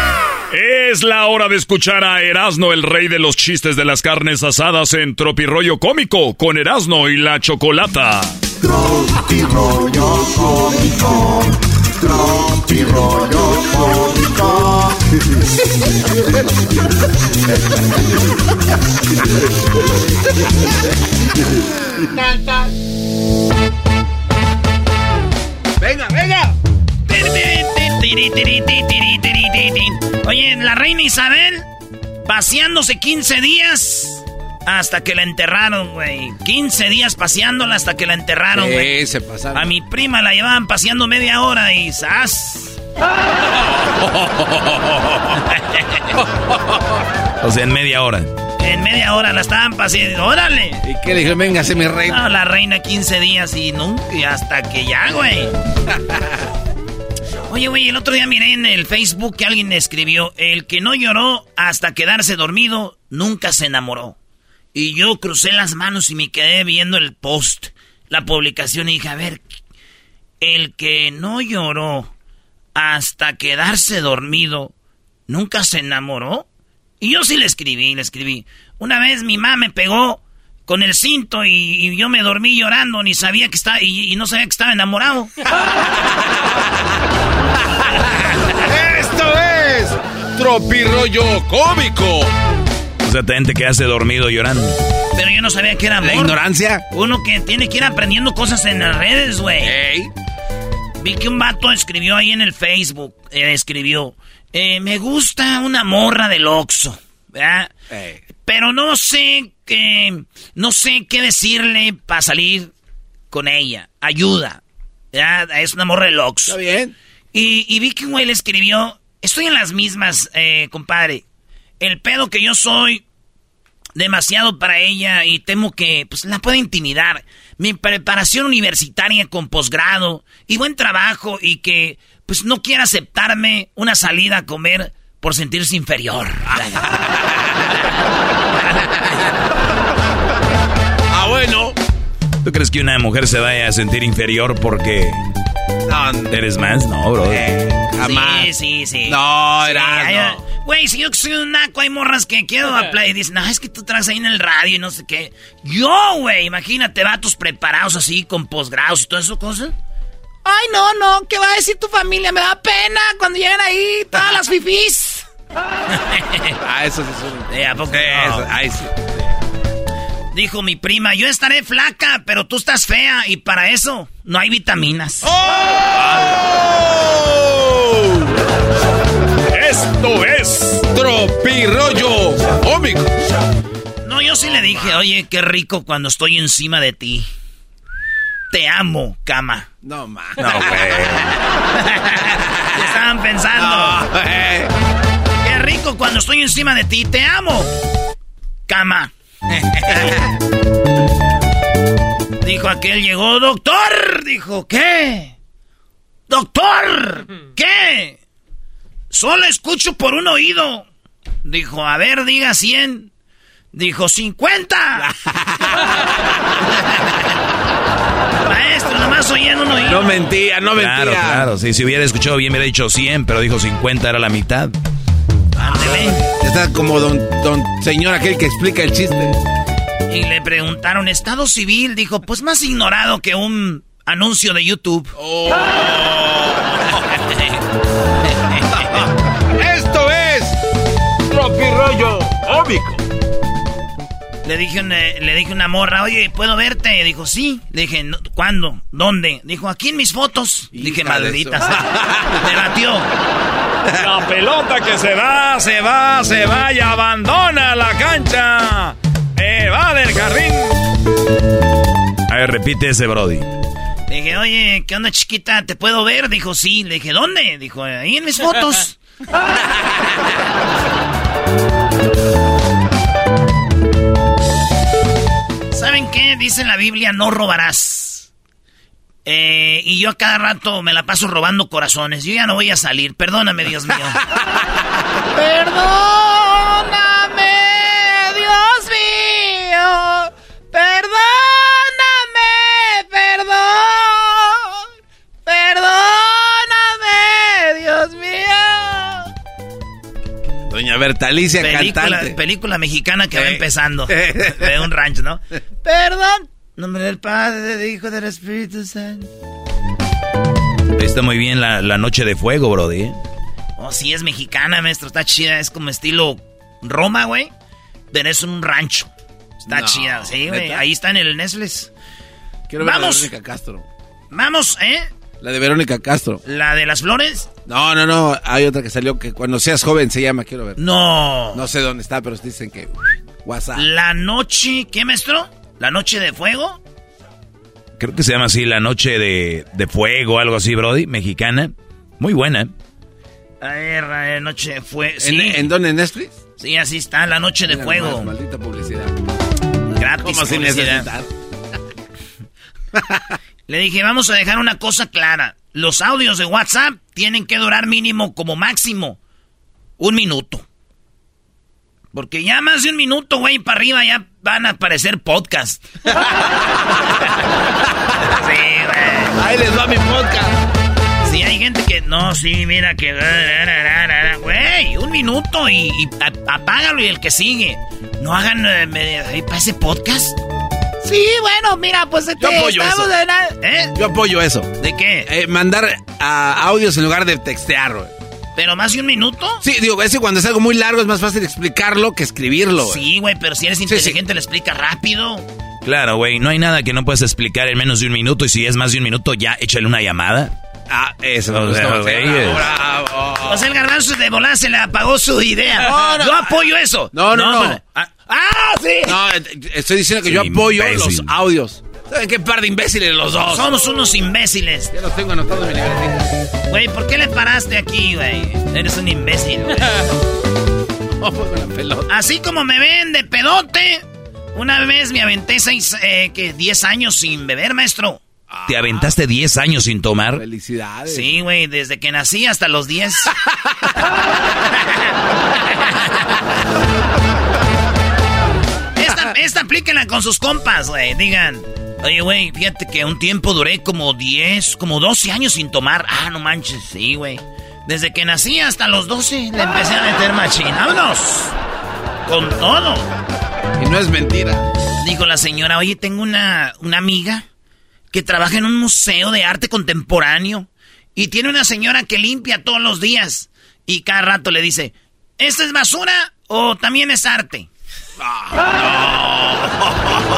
Es la hora de escuchar a Erasno, el rey de los chistes de las carnes asadas en Tropirollo Cómico, con Erasno y la Chocolata.
Tropirollo cómico, tropirollo cómico.
Venga, venga. Oye, la reina Isabel paseándose 15 días hasta que la enterraron, güey. 15 días paseándola hasta que la enterraron, güey.
se pasaron.
A mi prima la llevaban paseando media hora y ¡zas!
o sea, en media hora.
En media hora la estaban paseando. ¡Órale!
¿Y qué le dijo? Véngase, mi reina.
No, la reina 15 días y nunca, y hasta que ya, güey. Oye, güey, el otro día miré en el Facebook que alguien escribió, el que no lloró hasta quedarse dormido, nunca se enamoró. Y yo crucé las manos y me quedé viendo el post, la publicación, y dije, a ver, el que no lloró hasta quedarse dormido, nunca se enamoró. Y yo sí le escribí, le escribí. Una vez mi mamá me pegó con el cinto y, yo me dormí llorando, ni sabía que estaba, y, no sabía que estaba enamorado.
¡Esto es Tropirollo Cómico!
O sea, te quedaste dormido llorando.
Pero yo no sabía que era amor.
¿La ignorancia?
Uno que tiene que ir aprendiendo cosas en las redes, güey. Vi que un vato escribió ahí en el Facebook, eh, escribió, eh, me gusta una morra del Oxxo, ¿verdad? Pero no sé qué, no sé qué decirle para salir con ella. Ayuda. ¿verdad? Es una morra del Oxxo.
Está bien.
Y, y vi que un güey le escribió, estoy en las mismas, eh, compadre. El pedo que yo soy demasiado para ella y temo que pues, la pueda intimidar. Mi preparación universitaria con posgrado y buen trabajo y que pues no quiera aceptarme una salida a comer por sentirse inferior.
ah, bueno.
¿Tú crees que una mujer se vaya a sentir inferior porque eres más? No, bro.
Eh, jamás.
Sí, sí, sí.
No, era.
Güey, si yo soy un naco, hay morras que quiero hablar y dicen, no, es que tú traes ahí en el radio y no sé qué. Yo, güey, imagínate, vatos preparados así, con posgrados y todas esas cosas. Ay, no, no, ¿qué va a decir tu familia? Me da pena cuando lleguen ahí todas las fifís.
ah, eso sí
es ¿A poco? Ay, sí. Dijo mi prima, yo estaré flaca, pero tú estás fea y para eso no hay vitaminas.
¡Oh! Esto es Tropirollo Cómico.
No, yo sí le dije, oye, qué rico cuando estoy encima de ti. Te amo, cama.
No, ma.
No, güey. estaban pensando? No, Qué rico cuando estoy encima de ti. Te amo, cama. Dijo aquel, llegó doctor. Dijo, ¿qué? Doctor, ¿qué? Solo escucho por un oído. Dijo, a ver, diga 100. Dijo, 50. Maestro, nomás oí en un oído.
No mentía, no mentía.
Claro, claro. Sí, si hubiera escuchado bien, me hubiera dicho 100, pero dijo 50, era la mitad.
Ándele.
Está como don, don señor aquel que explica el chiste.
Y le preguntaron, ¿estado civil? Dijo, pues más ignorado que un anuncio de YouTube. Oh.
Esto es Rollo Cómico.
Le dije, una, le dije una morra, oye, ¿puedo verte? Dijo, sí. Le dije, ¿cuándo? ¿Dónde? Dijo, aquí en mis fotos. dije, maldita. Me batió.
La pelota que se va, se va, se va y abandona la cancha. Eh, va del jardín.
A ver, repite ese, Brody.
dije, oye, ¿qué onda, chiquita? ¿Te puedo ver? Dijo, sí. Le dije, ¿dónde? Dijo, ahí en mis fotos. ¿Saben qué? Dice en la Biblia, no robarás. Eh, y yo a cada rato me la paso robando corazones. Yo ya no voy a salir. Perdóname, Dios mío. Perdóname, Dios mío. Perdóname, perdón. Perdóname, Dios mío.
Doña Bertalicia
película,
cantante.
Película mexicana que va empezando. de un rancho, ¿no? Perdón. Nombre del Padre, del Hijo, del Espíritu Santo.
Está muy bien la, la noche de fuego, brody. ¿eh?
Oh, sí, es mexicana, maestro. Está chida. Es como estilo Roma, güey. Pero es un rancho. Está
No,
chida. Sí, güey. Ahí está en el Netflix.
Quiero ver
Vamos.
la de Verónica Castro.
Vamos, ¿eh?
La de Verónica Castro.
¿La de las flores?
No, no, no. Hay otra que salió que cuando seas joven se llama. Quiero ver.
No.
No sé dónde está, pero dicen que. WhatsApp.
La noche. ¿Qué, maestro? ¿La noche de fuego?
Creo que se llama así La Noche de, de Fuego, algo así, Brody, mexicana. Muy buena.
A ver, a ver, noche de fuego.
¿En,
Sí.
¿En dónde? ¿En Netflix?
Sí, así está, la noche de
Mira
fuego.
maldita publicidad.
Gratis.
¿Cómo
publicidad. Le dije, vamos a dejar una cosa clara. Los audios de WhatsApp tienen que durar mínimo como máximo un minuto. Porque ya más de un minuto, güey, para arriba ya van a aparecer podcast. sí, güey.
Ahí les va mi podcast.
Sí, hay gente que... No, sí, mira que... Güey, un minuto y, y apágalo y el que sigue. No hagan... eh, me- ahí para ese podcast. Sí, bueno, mira, pues
Yo apoyo
estamos
eso.
en ¿Eh?
Yo apoyo eso.
¿De qué?
Eh, mandar a audios en lugar de textear, güey.
¿Pero más de un minuto?
Sí, digo, ese cuando es algo muy largo es más fácil explicarlo que escribirlo, güey.
Sí, güey, pero si eres
sí.
inteligente le explica rápido.
Claro, güey, no hay nada que no puedas explicar en menos de un minuto y si es más de un minuto ya échale una llamada.
Ah, eso me
O sea,
gustó.
güey,
Bravo,
es-
bravo.
O sea, el garbanzo de volar se le apagó su idea.
No, no.
Yo apoyo eso.
No, no, no.
pues, ah, ¡Ah, sí!
No, eh, estoy diciendo que
Sí,
yo apoyo
imbécil.
los audios. ¿Saben qué par de imbéciles los dos?
Somos unos imbéciles.
Ya los tengo anotados en mi libretita.
Güey, ¿por qué le paraste aquí, güey? Eres un imbécil, güey.
Oh, con la pelota.
Así como me ven de pedote, una vez me aventé seis, eh, que 10 años sin beber, maestro.
¿Te aventaste 10 años sin tomar?
Felicidades.
Sí, güey, desde que nací hasta los 10. esta, esta aplíquenla con sus compas, güey. Digan, oye, güey, fíjate que un tiempo duré como 10, como 12 años sin tomar. Ah, no manches, sí, güey. Desde que nací hasta los 12 le empecé a meter machín. ¡Vámonos! Con todo.
Y no es mentira.
Dijo la señora, oye, tengo una, una amiga que trabaja en un museo de arte contemporáneo y tiene una señora que limpia todos los días y cada rato le dice, ¿esta es basura o también es arte?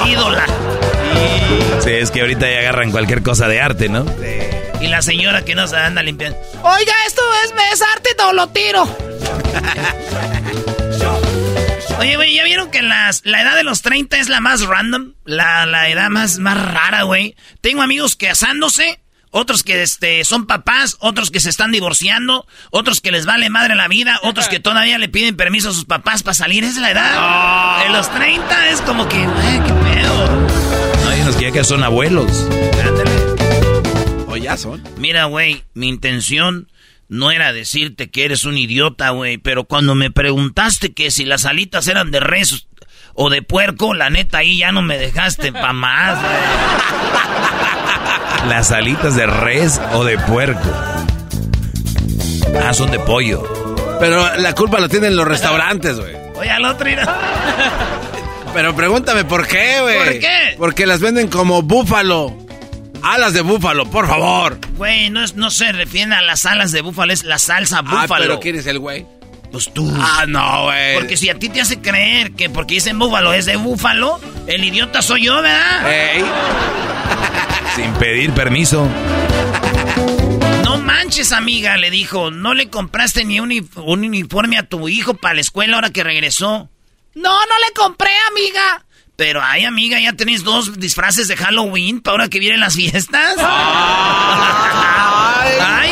Ídola.
Sí, es que ahorita ya agarran cualquier cosa de arte, ¿no?
Y la señora que no se anda limpiando. Oiga, esto es, es arte, no lo tiro. Oye, güey, ¿ya vieron que las, la edad de los 30 es la más random? La, la edad más, más rara, güey. Tengo amigos casándose, otros que este, son papás, otros que se están divorciando, otros que les vale madre la vida, otros que todavía le piden permiso a sus papás para salir. Es la edad. De los 30 es como que, güey, qué pedo.
Ya que son abuelos.
O ya son.
Mira, güey, mi intención no era decirte que eres un idiota, güey, pero cuando me preguntaste que si las alitas eran de res o de puerco, la neta ahí ya no me dejaste pa' más.
Las alitas de res o de puerco. Ah, son de pollo.
Pero la culpa la tienen los restaurantes, güey.
Oye, al otro.
Pero pregúntame por qué, güey.
¿Por qué?
Porque las venden como búfalo. Alas de búfalo, por favor.
Güey, no, es- no se refieren a las alas de búfalo, es la salsa
Ah,
búfalo.
pero ¿quién es el güey?
Pues tú.
Ah, no, güey.
Porque si a ti te hace creer que porque dicen búfalo es de búfalo, el idiota soy yo, ¿verdad?
Ey.
Sin pedir permiso.
No manches, amiga, le dijo. No le compraste ni un uniforme a tu hijo para la escuela ahora que regresó. No, no le compré, amiga. Pero, ay, amiga, ¿ya tenéis dos disfraces de Halloween para ahora que vienen las fiestas? ¡Ay,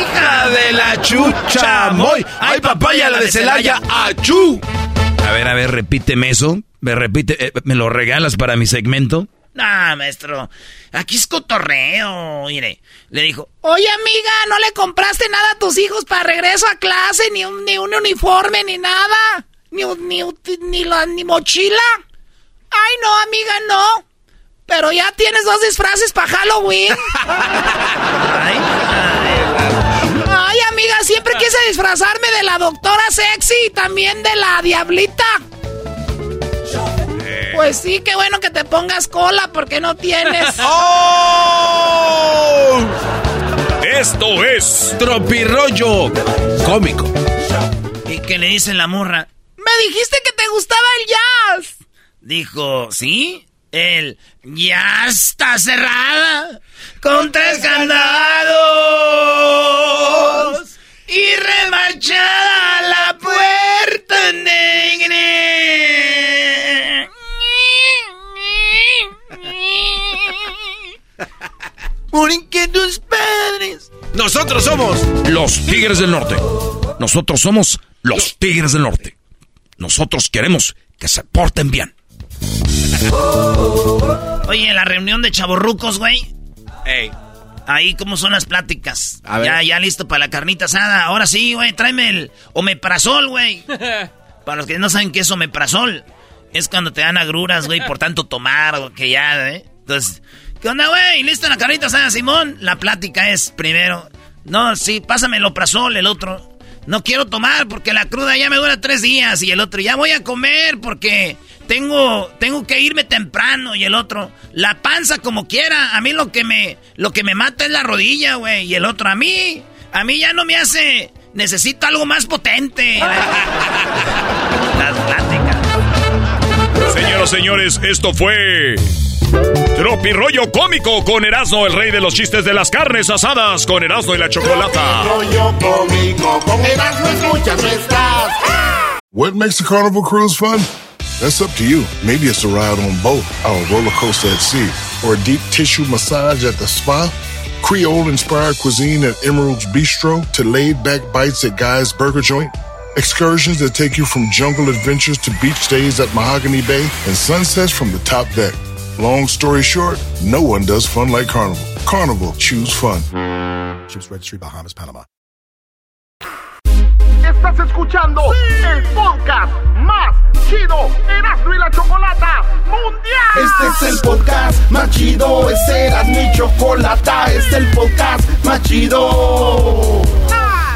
hija de la chucha! ¡Moy! ¡Ay, papaya, la de Celaya! ¡Achú!
A ver, a ver, repíteme eso. Me repite, eh, ¿me lo regalas para mi segmento?
Ah, maestro, aquí es cotorreo, mire. Le dijo, oye amiga, ¿no le compraste nada a tus hijos para regreso a clase? Ni un, ni un uniforme, ni nada. Ni, ni, ni, la, ni mochila. Ay, no, amiga, no. Pero ya tienes dos disfraces para Halloween. ay, ay, amiga, siempre quise disfrazarme de la doctora sexy y también de la diablita. Pues sí, qué bueno que te pongas cola porque no tienes.
¡Oh! Esto es
Tropirollo Cómico.
¿Y qué le dice la morra? Me dijiste que te gustaba el jazz. Dijo, ¿sí? El ya está cerrada con tres candados y remachada la puerta negra. Moren que tus padres.
Nosotros somos los Tigres del Norte. Nosotros somos los Tigres del Norte. Nosotros queremos que se porten bien.
Oye, en la reunión de chaborrucos, güey. Ahí, ¿cómo son las pláticas? Ya, ya listo para la carnita asada. Ahora sí, güey, tráeme el omeprazol, güey. para los que no saben qué es omeprazol, es cuando te dan agruras, güey, por tanto tomar o que ya, ¿eh? Entonces, ¿qué onda, güey? ¿Listo la carnita asada, Simón? La plática es primero. No, sí, pásame el omeprazol, el otro. No quiero tomar porque la cruda ya me dura tres días. Y el otro, ya voy a comer porque tengo, tengo que irme temprano. Y el otro, la panza como quiera. A mí lo que me, lo que me mata es la rodilla, güey. Y el otro, a mí, a mí ya no me hace. Necesito algo más potente. Las pláticas.
Señoras, señores, esto fue. Tropi rollo cómico con Erasmo, el rey de los chistes de las carnes asadas, con Erasmo y la chocolata.
rollo cómico con Erasmo escuchas nuestras.
What makes a carnival cruise fun? That's up to you. Maybe it's a ride on boat, or a roller coaster at sea, or a deep tissue massage at the spa. Creole inspired cuisine at Emerald's Bistro to laid back bites at Guy's Burger Joint. Excursions that take you from jungle adventures to beach stays at Mahogany Bay and sunsets from the top deck. Long story short, no one does fun like Carnival. Carnival, choose fun.
Ships Registry, Bahamas, Panama.
Estás escuchando el podcast más chido Erasmo y la Chocolata Mundial. Este es el podcast más chido, este era mi chocolata, este es el podcast más chido. Ah,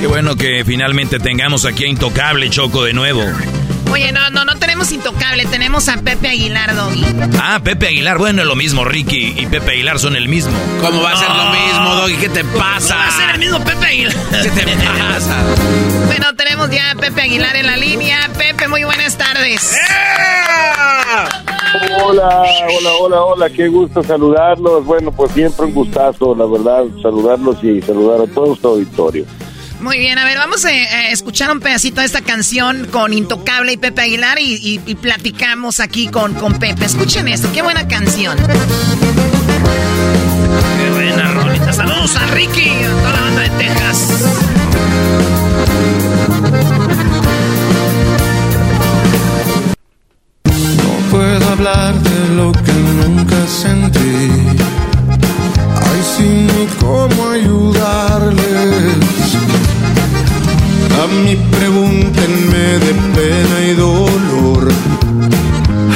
Qué bueno que finalmente tengamos aquí a Intocable Choco de nuevo.
Oye, no, no, no tenemos Intocable, tenemos a Pepe Aguilar, Doggy.
Ah, Pepe Aguilar, bueno, es lo mismo, Ricky y Pepe Aguilar son el mismo.
¿Cómo va a ser lo mismo, Doggy? ¿Qué te pasa?
va a ser el mismo Pepe Aguilar?
¿Qué te pasa?
bueno, tenemos ya a Pepe Aguilar en la línea. Pepe, muy buenas tardes.
Hola, hola, hola, hola, qué gusto saludarlos. Bueno, pues siempre un gustazo, la verdad, saludarlos y saludar a todo su auditorio.
Muy bien, a ver, vamos a, escuchar un pedacito de esta canción con Intocable y Pepe Aguilar y, platicamos aquí con, con Pepe. Escuchen esto, qué buena canción. Qué buena rolita. Saludos a Ricky, a toda la banda de Texas.
Hablar de lo que nunca sentí. Ay, sí, ni cómo ayudarles a mí pregúntenme de pena y dolor.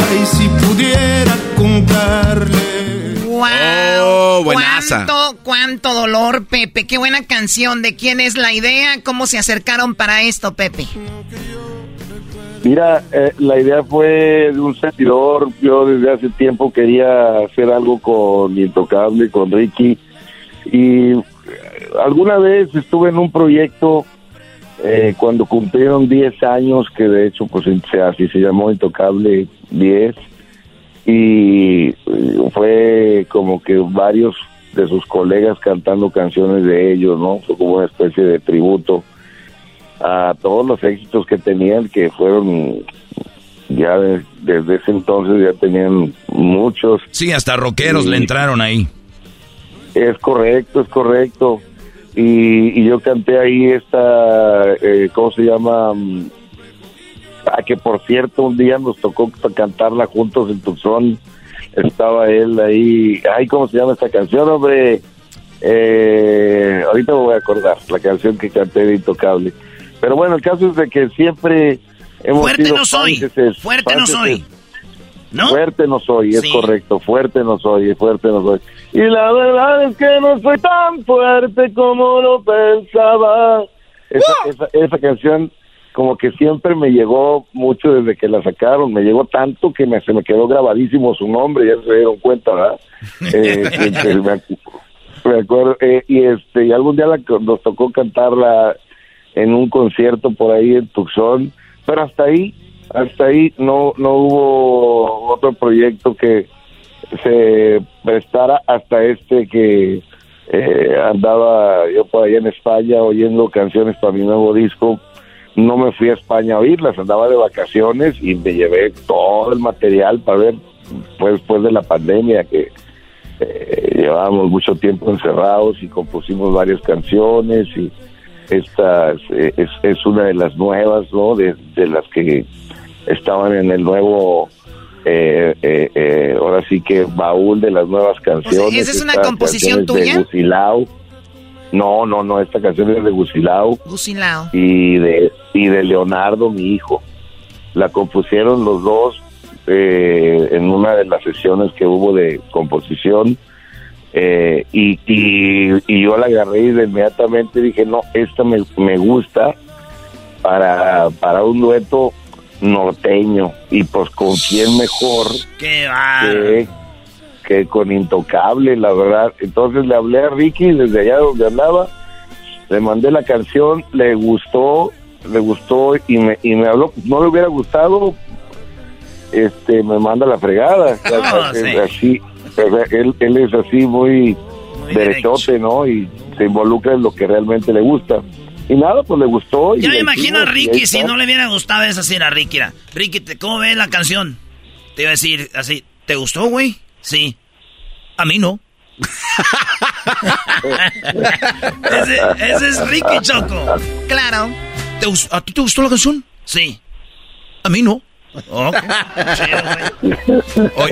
Ay, si pudiera contarle.
¡Wow! Oh, buenaza. ¿Cuánto,
Cuánto dolor, Pepe. Qué buena canción. ¿De quién es la idea? ¿Cómo se acercaron para esto, Pepe?
Mira, eh, la idea fue de un servidor. Yo desde hace tiempo quería hacer algo con Intocable, con Ricky. Y eh, alguna vez estuve en un proyecto eh, cuando cumplieron 10 años, que de hecho pues así se llamó Intocable 10. Y fue como que varios de sus colegas cantando canciones de ellos, ¿no? Fue como una especie de tributo a todos los éxitos que tenían, que fueron ya desde ese entonces ya tenían muchos.
Sí, hasta rockeros le entraron ahí.
Es correcto, es correcto. Y, yo canté ahí esta, eh, ¿cómo se llama? Ah, que por cierto, un día nos tocó cantarla juntos en Tucson. Estaba él ahí. Ay, ¿cómo se llama esta canción, hombre? Eh, ahorita me voy a acordar, la canción que canté de Intocable. Pero bueno, el caso es de que siempre hemos
Fuerte no soy. Fuerte no soy. ¿No?
Fuerte no soy, es correcto. Fuerte no soy, fuerte no soy. Y la verdad es que no soy tan fuerte como lo pensaba. Esa, esa, canción como que siempre me llegó mucho desde que la sacaron, me llegó tanto que me, se me quedó grabadísimo su nombre, ya se dieron cuenta, ¿verdad? Eh, me, acuerdo, eh, y este, y algún día nos tocó cantarla en un concierto por ahí en Tucson, pero hasta ahí, hasta ahí no, no hubo otro proyecto que se prestara hasta este que eh, andaba yo por allá en España oyendo canciones para mi nuevo disco. No me fui a España a oírlas, andaba de vacaciones y me llevé todo el material para ver, pues después de la pandemia que eh, llevábamos mucho tiempo encerrados y compusimos varias canciones y esta eh, es, es, una de las nuevas, ¿no? De, las que estaban en el nuevo, eh, eh, ahora sí que baúl de las nuevas canciones.
¿Esa es una composición tuya?
No, no, no, esta canción es de Gusilao.
Gusilao.
Y de, y de Leonardo, mi hijo. La compusieron los dos en una de las sesiones que hubo de composición eh, y, y, yo la agarré y de inmediatamente dije, no, esta me, me gusta para, para un dueto norteño. Y pues con quién mejor
que,
que con Intocable, la verdad. Entonces le hablé a Ricky desde allá donde andaba, le mandé la canción, le gustó, le gustó y me, y me habló, no le hubiera gustado, este me manda la fregada. Así, él, él es así muy, derechote, ¿no? Y se involucra en lo que realmente le gusta. Y nada, pues le gustó.
Yo me imagino a Ricky, si no le hubiera gustado es así a Ricky. Era, Ricky, ¿cómo ves la canción? Te iba a decir así, ¿te gustó, güey? Sí. A mí no. ese, es Ricky Choco. Claro. ¿A ti te gustó la canción? Sí. A mí no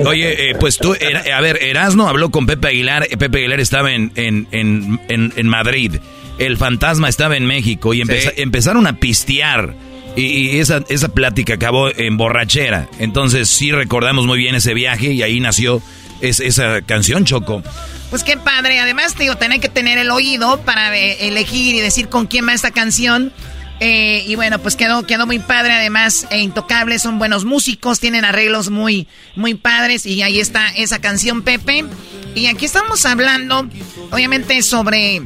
oye, eh, pues tú, a ver, Erasno habló con Pepe Aguilar. Eh, Pepe Aguilar estaba en, en, en, Madrid. El fantasma estaba en México y empezaron a pistear. Y, esa, esa plática acabó en borrachera. Entonces sí recordamos muy bien ese viaje y ahí nació esa canción, Choco.
Pues qué padre. Además, digo, tener que tener el oído para eh, elegir y decir con quién va esta canción. Eh, y bueno, pues quedó, quedó muy padre. Además, e Intocables son buenos músicos, tienen arreglos muy, muy padres. Y ahí está esa canción, Pepe. Y aquí estamos hablando, obviamente, sobre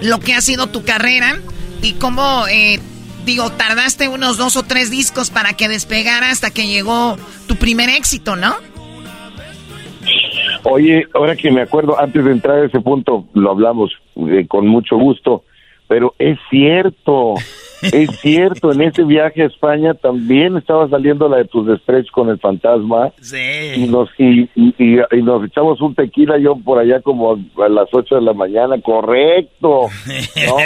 lo que ha sido tu carrera y cómo, eh, digo, tardaste unos dos o tres discos para que despegara hasta que llegó tu primer éxito, ¿no?
Oye, ahora que me acuerdo, antes de entrar a ese punto, lo hablamos eh, con mucho gusto. Pero es cierto, es cierto, en ese viaje a España también estaba saliendo la de tus desprecios con el fantasma.
Sí.
Y nos, y, y, nos echamos un tequila yo por allá como a las 8 de la mañana, correcto. No,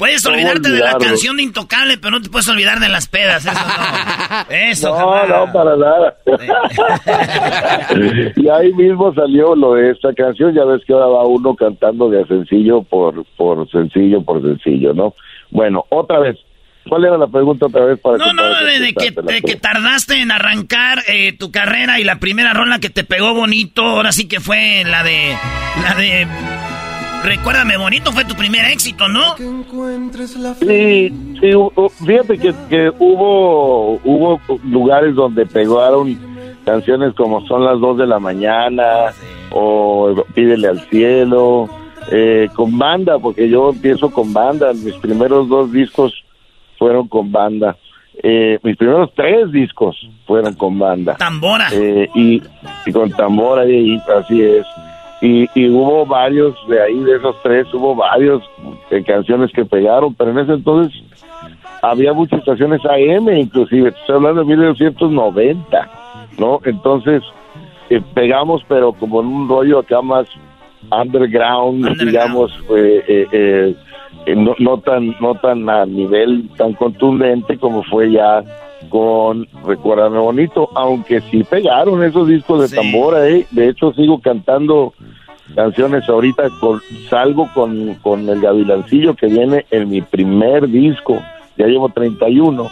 Puedes olvidarte de la canción de Intocable, pero no te puedes olvidar de las pedas, eso no. Eso
No, no, para nada. y ahí mismo salió lo de esta canción, ya ves que ahora va uno cantando de sencillo por, por sencillo por sencillo, ¿no? Bueno, otra vez, ¿Cuál era la pregunta otra vez para
No, no, de, que, que, tardaste en arrancar eh, tu carrera y la primera rola que te pegó bonito, ahora sí que fue la de la de Recuérdame bonito fue tu primer éxito, ¿no?
Sí, sí, fíjate que, que hubo hubo lugares donde pegaron canciones como Son las dos de la mañana ah, o Pídele al cielo, eh, con banda, porque yo empiezo con banda, mis primeros dos discos fueron con banda. Eh, mis primeros tres discos fueron con banda.
Tambora.
Eh, y, con tambora, y, así es. Y, y, hubo varios de ahí, de esos tres, hubo varios canciones que pegaron, pero en ese entonces había muchas estaciones AM, inclusive, estoy hablando de 1990, ¿no? Entonces eh, pegamos, pero como en un rollo acá más underground, digamos, eh, eh, no, no, tan no tan a nivel tan contundente como fue ya con Recuérdame Bonito, aunque sí pegaron esos discos de tambora, ¿eh? de hecho sigo cantando canciones ahorita, con, salgo con, con el Gavilancillo que viene en mi primer disco, ya llevo 31,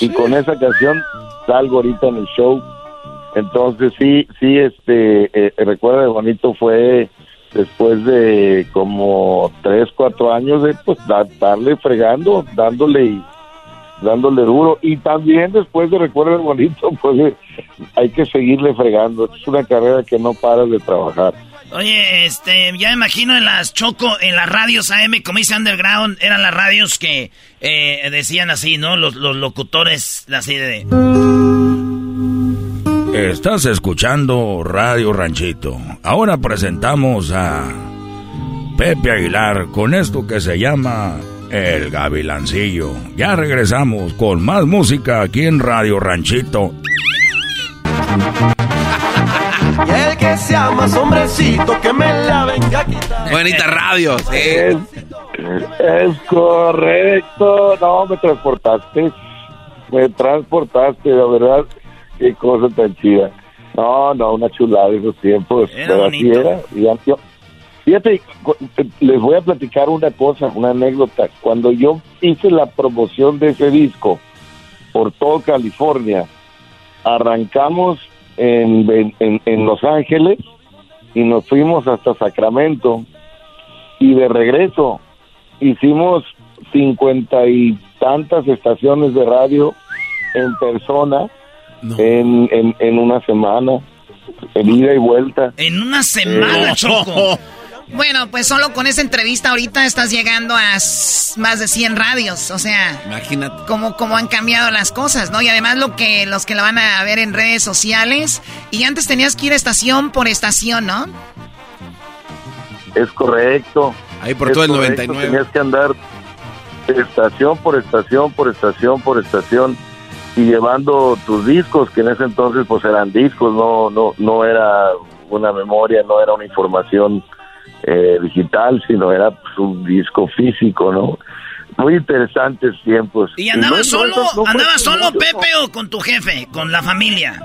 y con esa canción salgo ahorita en el show, entonces sí, sí, este, eh, Recuérdame Bonito fue después de como tres, cuatro años de pues darle fregando, dándole y dándole duro y también después de recuerdo bonito pues hay que seguirle fregando es una carrera que no para de trabajar
Oye, este, ya me imagino en las Choco, en las radios AM, como dice Underground, eran las radios que eh, decían así, ¿no? Los, los locutores así de...
Estás escuchando Radio Ranchito. Ahora presentamos a Pepe Aguilar con esto que se llama El Gavilancillo. Ya regresamos con más música aquí en Radio Ranchito.
el que sea más hombrecito que me la venga a quitar.
Buenita radio, sí.
Es, es correcto. No, me transportaste. Me transportaste, la verdad qué cosa tan chida. No, no, una chulada de esos tiempos. pero así era. Fíjate, les voy a platicar una cosa, una anécdota. Cuando yo hice la promoción de ese disco por todo California, arrancamos en, en, en Los Ángeles y nos fuimos hasta Sacramento y de regreso hicimos cincuenta y tantas estaciones de radio en persona en, en, en, una semana, en ida y vuelta.
En una semana, Choco. Bueno, pues solo con esa entrevista ahorita estás llegando a más de 100 radios, o sea,
imagínate
cómo, cómo han cambiado las cosas, ¿no? Y además lo que los que lo van a ver en redes sociales y antes tenías que ir estación por estación, ¿no?
Es correcto.
Ahí por todo el 99.
Tenías que andar estación por estación por estación por estación y llevando tus discos, que en ese entonces pues eran discos, no, no, no era una memoria, no era una información eh, digital, sino era pues, un disco físico, ¿no? Muy interesantes tiempos.
¿Y andabas solo, andaba solo Pepe o con tu jefe, con la familia?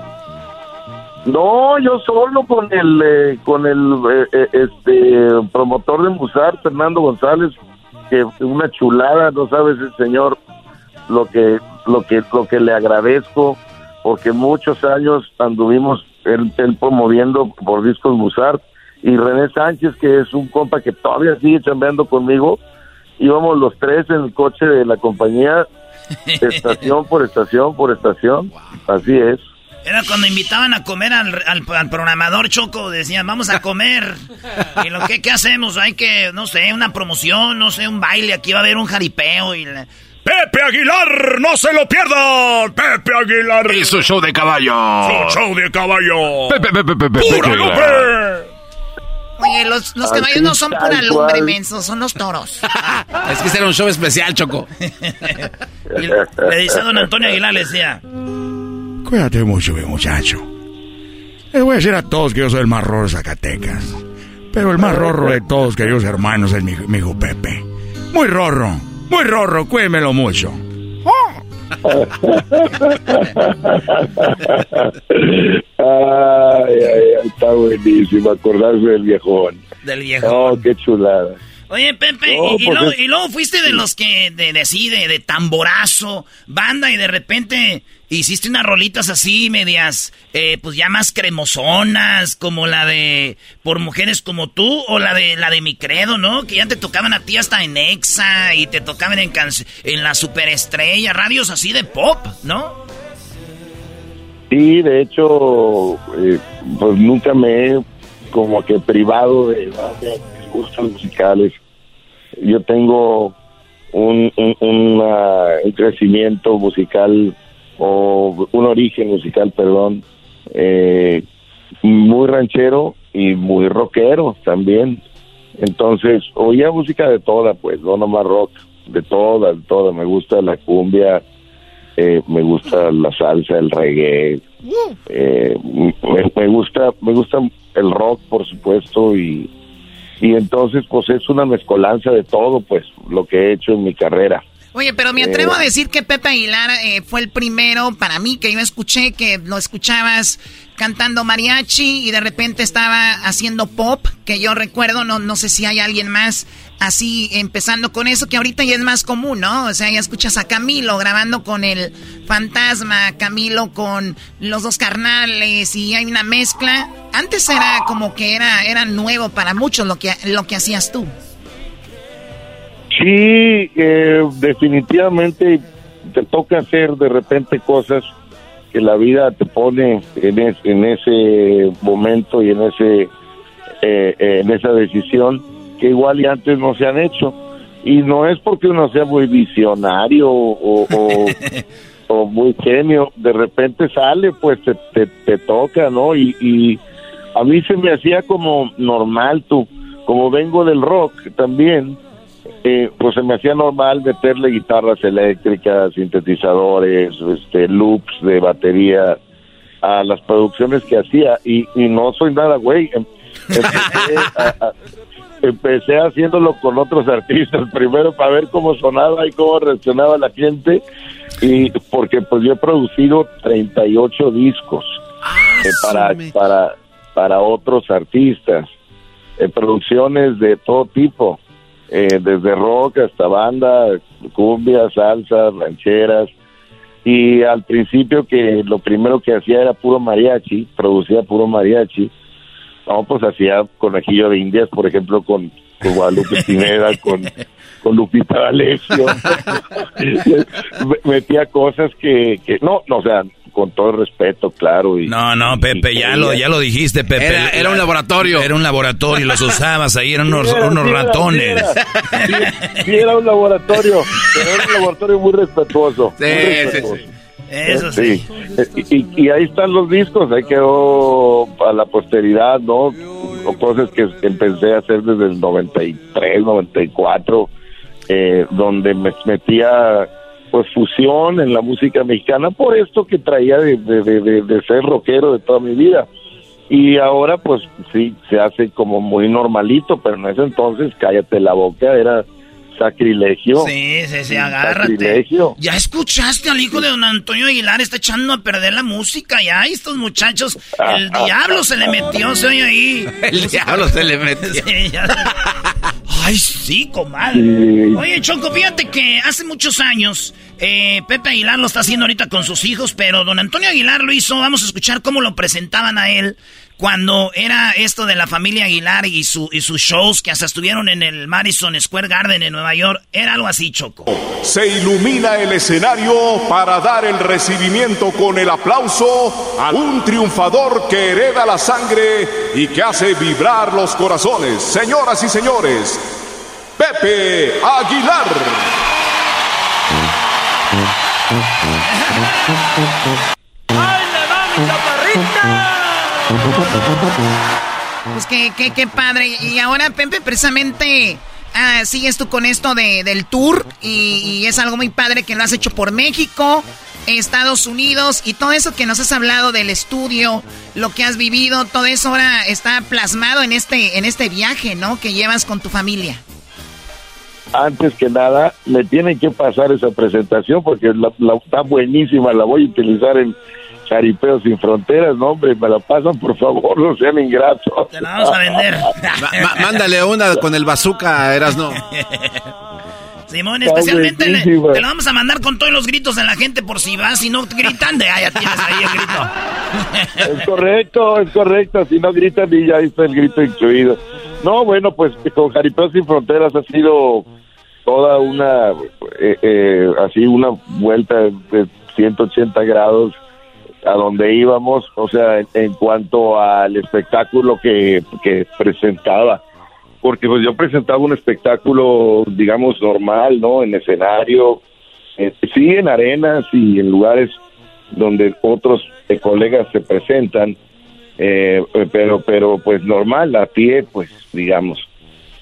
No, yo solo con el eh, con el eh, este promotor de Musar, Fernando González, que una chulada, no sabes el señor lo que lo que lo que le agradezco porque muchos años anduvimos él, promoviendo por discos Musart y René Sánchez que es un compa que todavía sigue chambeando conmigo íbamos los tres en el coche de la compañía estación por estación por estación así es
era cuando invitaban a comer al, al, programador Choco, decían, vamos a comer. y lo que ¿qué hacemos, hay que, no sé, una promoción, no sé, un baile, aquí va a haber un jaripeo. Y
Pepe Aguilar, no se lo pierdan. Pepe Aguilar.
Y su show de caballo.
Su show de caballo.
Pepe, Pepe, Pepe,
¡Pura lumbre!
Oye, los, los caballos no son pura lumbre, menso, son los toros.
es que ese era un show especial, Choco.
le dice a don Antonio Aguilar, le decía...
Cuídate mucho, mi muchacho. Les voy a decir a todos que yo soy el más rorro de Zacatecas. Pero el más rorro de todos, queridos hermanos, es mi, mi hijo Pepe. Muy rorro. Muy rorro, cuémelo mucho.
Ay, ay, está buenísimo acordarse del viejón.
Del viejón.
Oh, qué chulada.
Oye, Pepe, y, pues luego, fuiste de los que, de, de sí, de, de, tamborazo, banda, y de repente hiciste unas rolitas así, medias, eh, pues ya más cremosonas, como la de Por Mujeres Como Tú, o la de la de Mi Credo, ¿no? Que ya te tocaban a ti hasta en Exa, y te tocaban en, en la Superestrella, radios así de pop, ¿no?
Sí, de hecho, eh, pues nunca me he como que privado de, mis gustos musicales. Yo tengo un, un, crecimiento musical o un origen musical, perdón, eh, muy ranchero y muy rockero también. Entonces, oía música de toda, pues, no nomás rock, de toda, de toda. Me gusta la cumbia, eh, me gusta la salsa, el reggae, eh, me, gusta, me gusta el rock, por supuesto, y, y entonces pues es una mezcolanza de todo, pues lo que he hecho en mi carrera.
Oye, pero me atrevo a eh, decir que Pepe Aguilar eh, fue el primero para mí que yo escuché que lo escuchabas cantando mariachi y de repente estaba haciendo pop, que yo recuerdo, no, no sé si hay alguien más así empezando con eso, que ahorita ya es más común, ¿no? O sea, ya escuchas a Camilo grabando con el fantasma, Camilo con los dos carnales y hay una mezcla. Antes era como que era, era nuevo para muchos lo que, lo que hacías tú.
Sí, eh, definitivamente te toca hacer de repente cosas que la vida te pone en, en ese momento y en ese eh, eh, en esa decisión que igual y antes no se han hecho. Y no es porque uno sea muy visionario o, o, muy genio de repente sale pues te, te, toca no y, y a mí se me hacía como normal tú como vengo del rock también eh, pues se me hacía normal meterle guitarras eléctricas, sintetizadores, este, loops de batería a las producciones que hacía y, no soy nada güey. Em, empecé, haciéndolo con otros artistas primero para ver cómo sonaba y cómo reaccionaba la gente y porque pues yo he producido 38 discos ah, eh, para para para otros artistas, eh, producciones de todo tipo eh, desde rock hasta banda, cumbia, salsa, rancheras. Y al principio que lo primero que hacía era puro mariachi, producía puro mariachi. No, pues hacía conejillo de indias, por ejemplo, con, Guadalupe Pineda, con, con Lupita D'Alessio. Metía cosas que, que no, no, o sea, con todo el respeto, claro. Y,
no, no, Pepe, ya lo, ya lo dijiste, Pepe.
Era, un laboratorio.
Era un laboratorio, los usabas ahí, eran unos, unos ratones.
sí, era un laboratorio, pero era un laboratorio muy respetuoso. Sí, sí, sí.
Eso sí.
Y, y, ahí están los discos, ahí quedó a la posteridad, ¿no? O cosas que empecé a hacer desde el 93, 94, eh, donde me metía pues fusión en la música mexicana por esto que traía de, de, ser rockero de toda mi vida. Y ahora pues sí, se hace como muy normalito, pero en ese entonces cállate la boca, era sacrilegio.
Sí, sí, sí, agárrate. Ya escuchaste al hijo de don Antonio Aguilar, está echando a perder la música ya. Estos muchachos, el diablo se le metió, se oye ahí.
El diablo se le metió.
Ay, sí, comadre. Oye, Choco, fíjate que hace muchos años eh, Pepe Aguilar lo está haciendo ahorita con sus hijos, pero don Antonio Aguilar lo hizo. Vamos a escuchar cómo lo presentaban a él cuando era esto de la familia Aguilar y, su, y sus shows que hasta estuvieron en el Madison Square Garden en Nueva York. Era algo así, Choco.
Se ilumina el escenario para dar el recibimiento con el aplauso a un triunfador que hereda la sangre y que hace vibrar los corazones. Señoras y señores, Pepe Aguilar.
¡Ay, le va mi chaparrita! Pues qué, qué, qué padre. Y ahora, Pepe, precisamente ah, sigues tú con esto de, del tour y, y, es algo muy padre que lo has hecho por México, Estados Unidos y todo eso que nos has hablado del estudio, lo que has vivido, todo eso ahora está plasmado en este, en este viaje, ¿no? Que llevas con tu familia
antes que nada, me tienen que pasar esa presentación porque la, está buenísima, la voy a utilizar en, Jaripeo sin fronteras, no, hombre, me la pasan, por favor, no sean ingratos.
Te la vamos a vender.
mándale una con el bazooka, eras no.
Simón, especialmente te lo vamos a mandar con todos los gritos de la gente por si vas y no gritan, de ya tienes ahí el
grito. Es correcto, es correcto, si no gritan y ya está el grito incluido. No, bueno, pues con Jaripeo Sin Fronteras ha sido toda una, eh, eh, así una vuelta de 180 grados a donde íbamos, o sea, en, cuanto al espectáculo que, que presentaba porque pues yo presentaba un espectáculo, digamos, normal, ¿no? En escenario, eh, sí en arenas y en lugares donde otros colegas se presentan, eh, pero, pero pues normal, a pie, pues digamos.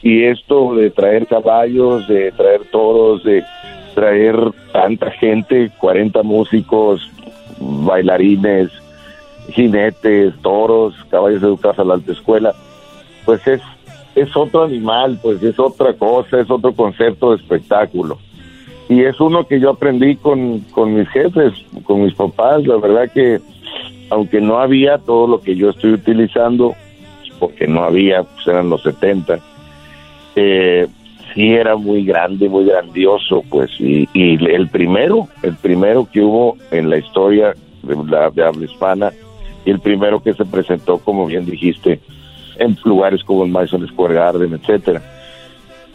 Y esto de traer caballos, de traer toros, de traer tanta gente, 40 músicos, bailarines, jinetes, toros, caballos educados a la alta escuela, pues es es otro animal, pues es otra cosa, es otro concepto de espectáculo. Y es uno que yo aprendí con, con mis jefes, con mis papás, la verdad que aunque no había todo lo que yo estoy utilizando, porque no había, pues eran los 70, eh, sí era muy grande, muy grandioso, pues, y, y, el primero, el primero que hubo en la historia de, la, de habla hispana, y el primero que se presentó, como bien dijiste, en lugares como el Madison Square Garden, etcétera.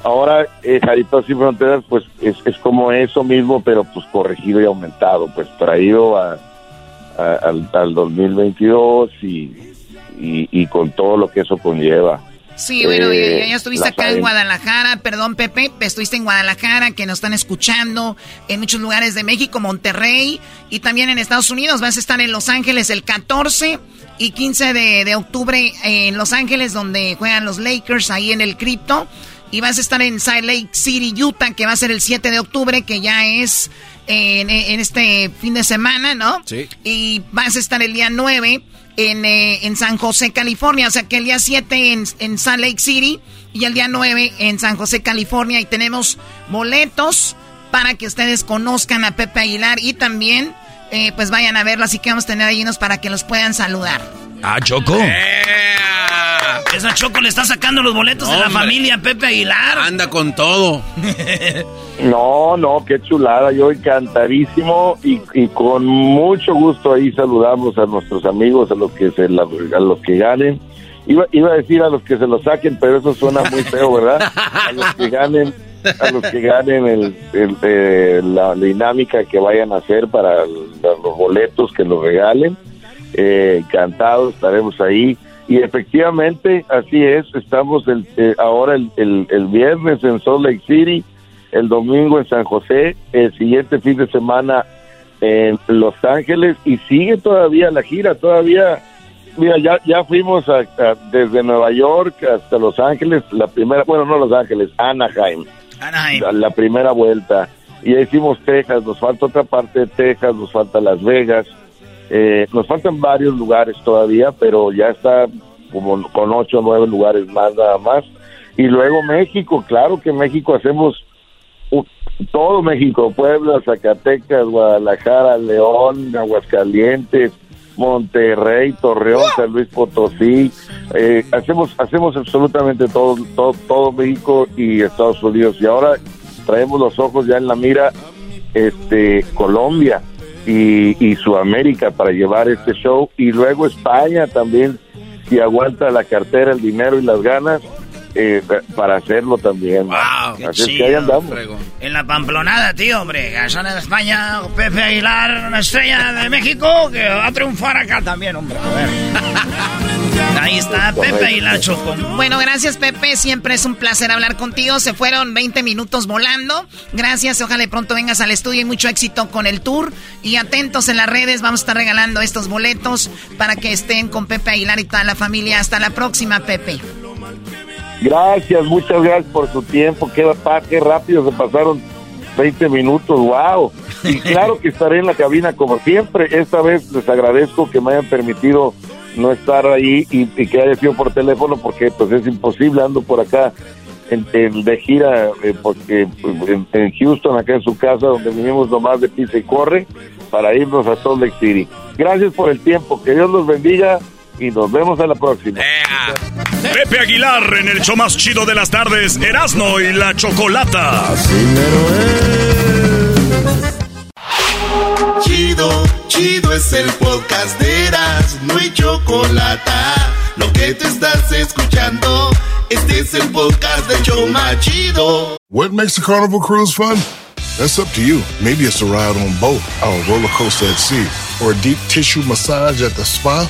Ahora, eh, Jaripeo Sin Fronteras, pues es, es, como eso mismo, pero pues corregido y aumentado, pues traído a, al, al, 2022 y, y, y, con todo lo que eso conlleva.
Sí, bueno, ya, ya, estuviste acá en Guadalajara, perdón Pepe, estuviste en Guadalajara, que nos están escuchando en muchos lugares de México, Monterrey y también en Estados Unidos. Vas a estar en Los Ángeles el 14 y 15 de, octubre en Los Ángeles, donde juegan los Lakers ahí en el cripto. Y vas a estar en Salt Lake City, Utah, que va a ser el 7 de octubre, que ya es en, este fin de semana, ¿no? Sí. Y vas a estar el día 9 en, eh, en San José, California. O sea que el día 7 en, en Salt Lake City y el día 9 en San José, California. Y tenemos boletos para que ustedes conozcan a Pepe Aguilar y también eh, pues vayan a verlo. Así que vamos a tener ahí unos para que los puedan saludar.
Ah, Choco.
Esa Choco le está sacando los boletos de la familia Pepe Aguilar.
Anda con todo.
no, no, qué chulada. Yo encantadísimo y, y, con mucho gusto ahí saludamos a nuestros amigos, a los que se a los que ganen. Iba, iba a decir a los que se lo saquen, pero eso suena muy feo, ¿verdad? A los que ganen a los que ganen el, eh, la dinámica que vayan a hacer para los boletos que los regalen. Eh, encantados, estaremos ahí. Y efectivamente, así es, estamos el, eh, ahora el, el, viernes en Salt Lake City, el domingo en San José, el siguiente fin de semana en Los Ángeles y sigue todavía la gira, todavía, mira, ya, ya fuimos desde Nueva York hasta Los Ángeles, la primera, bueno, no Los Ángeles, Anaheim la, primera vuelta. Y hicimos Texas, nos falta otra parte de Texas, nos falta Las Vegas, eh, nos faltan varios lugares todavía, pero ya está como con ocho o nueve lugares más nada más. Y luego México, claro que México hacemos todo México, Puebla, Zacatecas, Guadalajara, León, Aguascalientes, Monterrey, Torreón, San Luis Potosí, eh, hacemos hacemos absolutamente todo, todo, todo México y Estados Unidos. Y ahora traemos los ojos ya en la mira este Colombia y, y Sudamérica para llevar este show. Y luego España también si aguanta la cartera, el dinero y las ganas eh, para hacerlo también.
Wow, Así que ahí andamos. En la pamplonada, tío, hombre. Allá en España, Pepe Aguilar, una estrella de México, que va a triunfar acá también, hombre. A ver. Ahí está Pepe Aguilar Choco.
Bueno, gracias Pepe, siempre es un placer hablar contigo. Se fueron 20 minutos volando. Gracias, ojalá pronto vengas al estudio y mucho éxito con el tour. Y atentos en las redes, vamos a estar regalando estos boletos para que estén con Pepe Aguilar y toda la familia. Hasta la próxima, Pepe.
Gracias, muchas gracias por su tiempo. Qué, qué rápido se pasaron 20 minutos, wow. Y claro que estaré en la cabina como siempre. Esta vez les agradezco que me hayan permitido no estar ahí y, que haya sido por teléfono porque pues es imposible, ando por acá de gira, eh, porque pues, en, Houston, acá en su casa, donde vinimos nomás de pisa y corre, para irnos a Salt Lake City. Gracias por el tiempo, que Dios los bendiga y nos vemos a la próxima.
Pepe Aguilar en el show más chido de las tardes, Erasno y la Chocolata.
Chido, chido es el podcast de Erasno y Chocolata. Lo que te estás escuchando, este es el podcast de Choma Chido.
What makes a carnival cruise fun? That's up to you. Maybe it's a ride on boat, or a roller coaster at sea, or a deep tissue massage at the spa.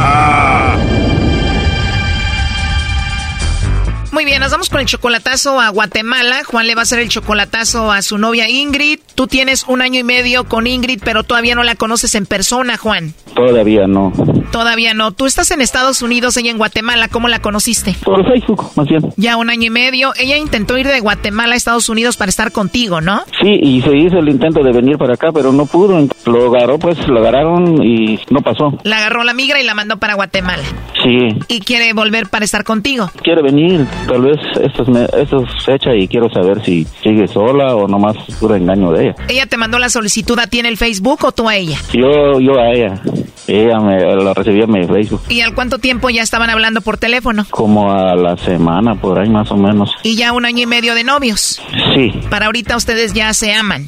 Muy bien, nos vamos con el chocolatazo a Guatemala. Juan le va a hacer el chocolatazo a su novia Ingrid. Tú tienes un año y medio con Ingrid, pero todavía no la conoces en persona, Juan.
Todavía no.
Todavía no. Tú estás en Estados Unidos, ella en Guatemala. ¿Cómo la conociste?
Por Facebook, más bien.
Ya un año y medio. Ella intentó ir de Guatemala a Estados Unidos para estar contigo, ¿no?
Sí, y se hizo el intento de venir para acá, pero no pudo. Lo agarró, pues lo agarraron y no pasó.
La agarró la migra y la mandó para Guatemala.
Sí.
¿Y quiere volver para estar contigo?
Quiere venir. Tal vez esto es, esto es fecha y quiero saber si sigue sola o nomás puro engaño de ella.
¿Ella te mandó la solicitud a ti en el Facebook o tú a ella?
Yo, yo a ella. Ella me la recibía en mi Facebook.
¿Y al cuánto tiempo ya estaban hablando por teléfono?
Como a la semana, por ahí más o menos.
¿Y ya un año y medio de novios?
Sí.
Para ahorita ustedes ya se aman.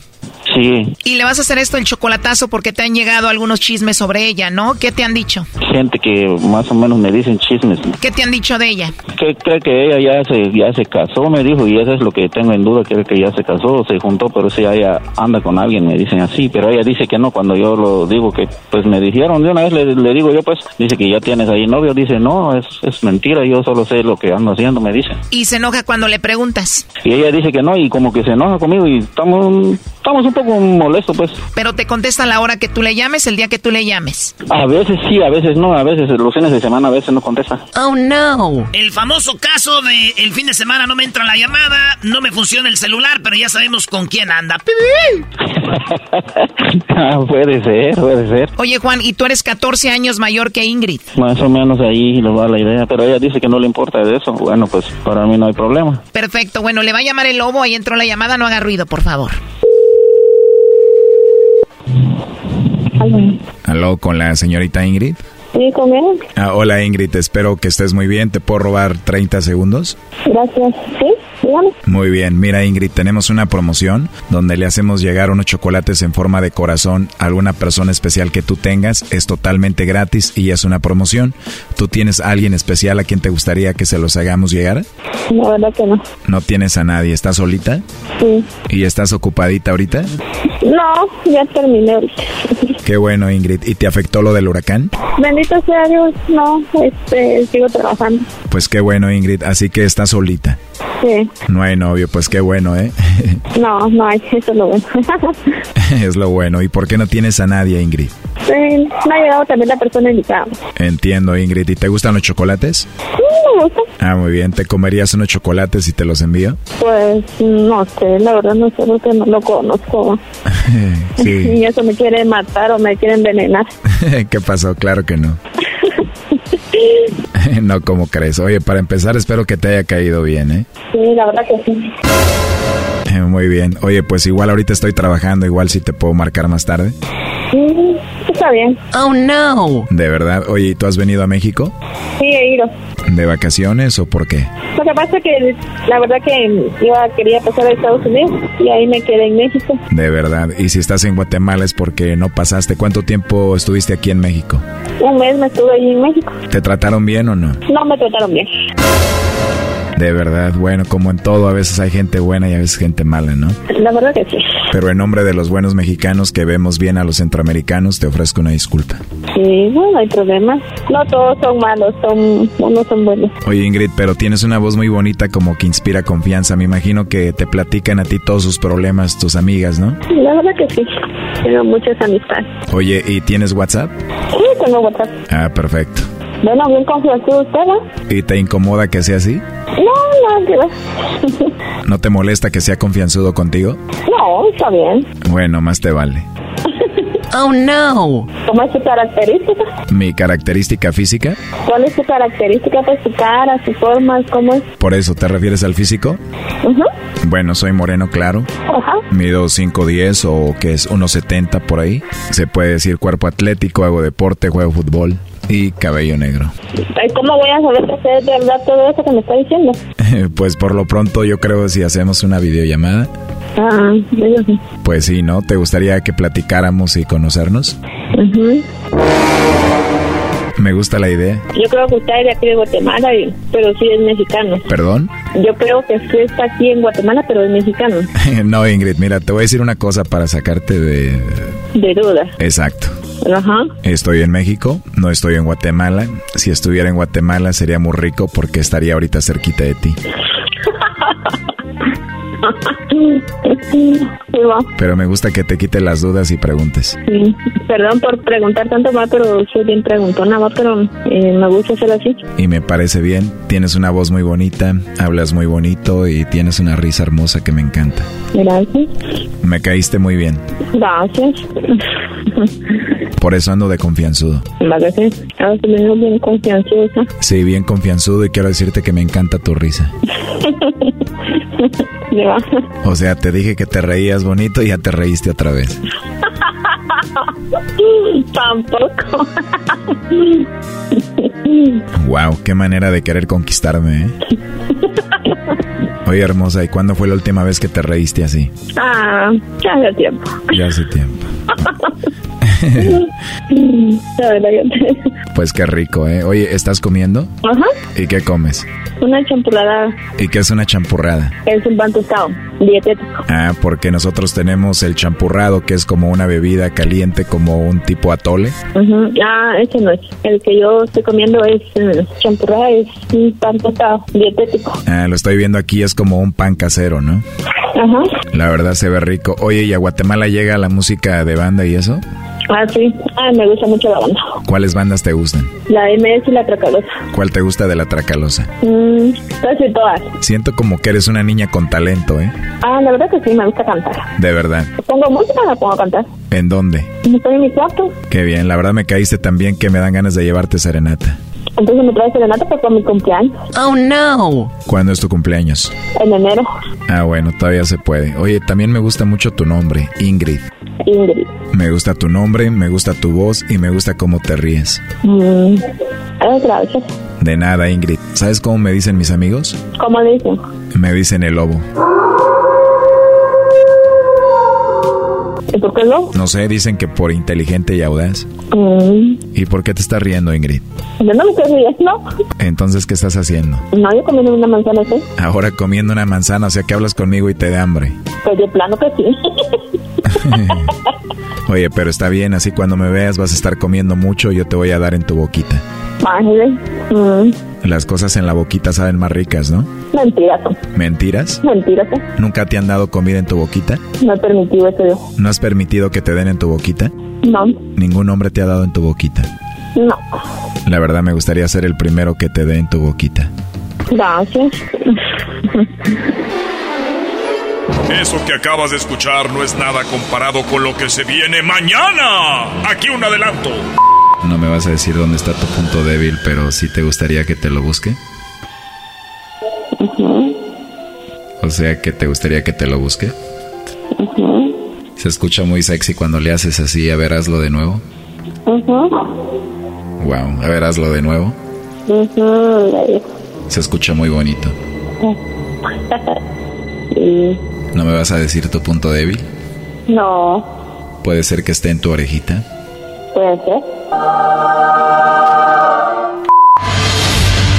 Sí.
Y le vas a hacer esto el chocolatazo porque te han llegado algunos chismes sobre ella, ¿no? ¿Qué te han dicho?
Gente que más o menos me dicen chismes.
¿Qué te han dicho de ella?
Que cree que ella ya se ya se casó, me dijo, y eso es lo que tengo en duda, cree que ya se casó, se juntó, pero si ella anda con alguien, me dicen así, pero ella dice que no, cuando yo lo digo que pues me dijeron, de una vez le, digo yo pues, dice que ya tienes ahí novio, dice, no, es, es mentira, yo solo sé lo que ando haciendo, me dice.
¿Y se enoja cuando le preguntas?
Y ella dice que no, y como que se enoja conmigo y estamos, estamos un poco molestos pues.
Pero te contesta a la hora que tú le llames, el día que tú le llames.
A veces sí, a veces no, a veces los fines de semana a veces no contesta.
Oh no. El famoso caso de el fin de semana no me entra la llamada, no me funciona el celular, pero ya sabemos con quién anda.
Ah, puede ser, puede ser.
Oye Juan, ¿y tú eres 14 años mayor que Ingrid?
Más o menos ahí le va la idea, pero ella dice que no le importa de eso. Bueno, pues para mí no hay problema.
Perfecto, bueno, le va a llamar el lobo, ahí entró la llamada, no haga ruido, por favor.
Aló. con la señorita Ingrid.
Sí, con él.
Ah, hola Ingrid, espero que estés muy bien. ¿Te puedo robar 30 segundos?
Gracias. Sí, dígame.
Muy bien, mira Ingrid, tenemos una promoción donde le hacemos llegar unos chocolates en forma de corazón a alguna persona especial que tú tengas. Es totalmente gratis y es una promoción. ¿Tú tienes a alguien especial a quien te gustaría que se los hagamos llegar?
La verdad que no.
¿No tienes a nadie? ¿Estás solita?
Sí.
¿Y estás ocupadita ahorita?
No, ya terminé ahorita.
Qué bueno Ingrid. ¿Y te afectó lo del huracán?
Sea Dios, no, este, sigo trabajando.
Pues qué bueno, Ingrid. Así que estás solita.
Sí.
No hay novio, pues qué bueno, ¿eh?
no, no hay, eso es lo bueno.
es lo bueno. ¿Y por qué no tienes a nadie, Ingrid?
Sí, no ha llegado también la persona indicada.
Entiendo, Ingrid. ¿Y te gustan los chocolates?
Sí, me gustan.
Ah, muy bien. ¿Te comerías unos chocolates si te los envío?
Pues no sé, la verdad no sé porque no lo conozco. sí. Y eso me quiere matar o me quiere envenenar.
¿Qué pasó? Claro que no. no, como crees? Oye, para empezar, espero que te haya caído bien, ¿eh?
Sí, la verdad que sí.
Muy bien. Oye, pues igual ahorita estoy trabajando, igual si te puedo marcar más tarde.
Está bien.
Oh, no.
De verdad. Oye, ¿y tú has venido a México?
Sí, he ido.
¿De vacaciones o por qué?
Lo que pasa es que la verdad que iba, quería pasar a Estados Unidos y ahí me quedé en México.
De verdad. ¿Y si estás en Guatemala es porque no pasaste? ¿Cuánto tiempo estuviste aquí en México?
Un mes me estuve allí en México.
¿Te trataron bien o no?
No me trataron bien.
De verdad, bueno, como en todo, a veces hay gente buena y a veces gente mala, ¿no?
La verdad que sí.
Pero en nombre de los buenos mexicanos que vemos bien a los centroamericanos, te ofrezco una disculpa.
Sí, no, hay problema. No todos son malos, son, unos son buenos.
Oye, Ingrid, pero tienes una voz muy bonita como que inspira confianza. Me imagino que te platican a ti todos sus problemas, tus amigas, ¿no?
La verdad que sí. Tengo muchas amistades.
Oye, ¿y tienes WhatsApp?
Sí, tengo WhatsApp.
Ah, perfecto.
Bueno, bien confianzudo usted, ¿no?
¿Y te incomoda que sea así?
No, no,
¿No te molesta que sea confianzudo contigo?
No, está bien.
Bueno, más te vale.
Oh, no. ¿Cómo es su característica?
¿Mi característica física?
¿Cuál es su característica? Pues su cara, su forma, ¿cómo es?
¿Por eso te refieres al físico? Bueno, soy moreno claro.
Ajá.
Mido 5'10 o que es 1'70 por ahí. Se puede decir cuerpo atlético, hago deporte, juego fútbol y cabello negro.
¿Cómo voy a saber que es verdad todo eso que me está diciendo?
pues por lo pronto yo creo si hacemos una videollamada.
Ah, sí.
Pues sí, ¿no? ¿Te gustaría que platicáramos y conocernos? Me gusta la idea.
Yo creo que usted es de aquí de Guatemala, pero sí es mexicano.
¿Perdón?
Yo creo que usted está aquí en Guatemala, pero es mexicano.
no, Ingrid, mira, te voy a decir una cosa para sacarte de...
De duda.
Exacto.
Ajá.
Estoy en México, no estoy en Guatemala. Si estuviera en Guatemala sería muy rico porque estaría ahorita cerquita de ti. Pero me gusta que te quite las dudas y preguntes.
Sí. Perdón por preguntar tanto más, pero soy bien preguntona, más, pero eh, me gusta ser así.
Y me parece bien. Tienes una voz muy bonita, hablas muy bonito y tienes una risa hermosa que me encanta.
Gracias.
Me caíste muy bien.
Gracias.
Por eso ando de confianzudo.
Gracias. Ahora bien confianzuda.
Sí, bien confianzudo y quiero decirte que me encanta tu risa. O sea, te dije que te reías bonito y ya te reíste otra vez.
Tampoco.
wow, qué manera de querer conquistarme, ¿eh? Oye, hermosa, ¿y cuándo fue la última vez que te reíste así?
Ah, ya hace tiempo.
Ya hace tiempo. pues qué rico, ¿eh? Oye, ¿estás comiendo?
Ajá.
¿Y qué comes?
Una champurrada.
¿Y qué es una champurrada?
Es un pan tostado, dietético.
Ah, porque nosotros tenemos el champurrado, que es como una bebida caliente, como un tipo atole.
Ah, ese no es. El que yo estoy comiendo es uh, champurrada, es un pan tostado, dietético.
Ah, lo estoy viendo aquí, es como un pan casero, ¿no?
Ajá.
La verdad se ve rico. Oye, ¿y a Guatemala llega la música de banda y eso?
Ah, sí. Ah, me gusta mucho la banda.
¿Cuáles bandas te gustan?
La MS y la Tracalosa.
¿Cuál te gusta de la Tracalosa?
Mm, casi todas.
Siento como que eres una niña con talento, ¿eh?
Ah, la verdad que sí, me gusta cantar.
De verdad.
Pongo música, la pongo a cantar.
¿En dónde?
Estoy en mi cuarto.
Qué bien, la verdad me caíste tan bien que me dan ganas de llevarte serenata.
Entonces me traes serenata para mi cumpleaños.
Oh, no.
¿Cuándo es tu cumpleaños?
En enero.
Ah, bueno, todavía se puede. Oye, también me gusta mucho tu nombre, Ingrid.
Ingrid.
Me gusta tu nombre, me gusta tu voz y me gusta cómo te ríes.
Mm. gracias.
De nada, Ingrid. ¿Sabes cómo me dicen mis amigos?
¿Cómo dicen?
Me dicen el lobo.
¿Y por qué no?
No sé, dicen que por inteligente y audaz.
Mm.
¿Y por qué te estás riendo, Ingrid?
Yo no me estoy riendo.
Entonces, ¿qué estás haciendo?
No, yo comiendo una manzana, ¿sí?
Ahora comiendo una manzana, o sea que hablas conmigo y te da hambre.
Pues de plano que sí.
Oye, pero está bien, así cuando me veas vas a estar comiendo mucho yo te voy a dar en tu boquita.
Mm.
Las cosas en la boquita saben más ricas, ¿no?
Mentiras.
¿Mentiras?
Mentiras.
¿Nunca te han dado comida en tu boquita?
No he permitido eso yo.
¿No has permitido que te den en tu boquita?
No.
¿Ningún hombre te ha dado en tu boquita?
No.
La verdad me gustaría ser el primero que te dé en tu boquita.
Gracias.
Eso que acabas de escuchar no es nada comparado con lo que se viene mañana. Aquí un adelanto.
No me vas a decir dónde está tu punto débil, pero sí te gustaría que te lo busque. O sea, que te gustaría que te lo busque. Se escucha muy sexy cuando le haces así. A ver, hazlo de nuevo. Wow, a ver, hazlo de nuevo. Se escucha muy bonito. ¿No me vas a decir tu punto débil?
No.
¿Puede ser que esté en tu orejita?
Puede ser.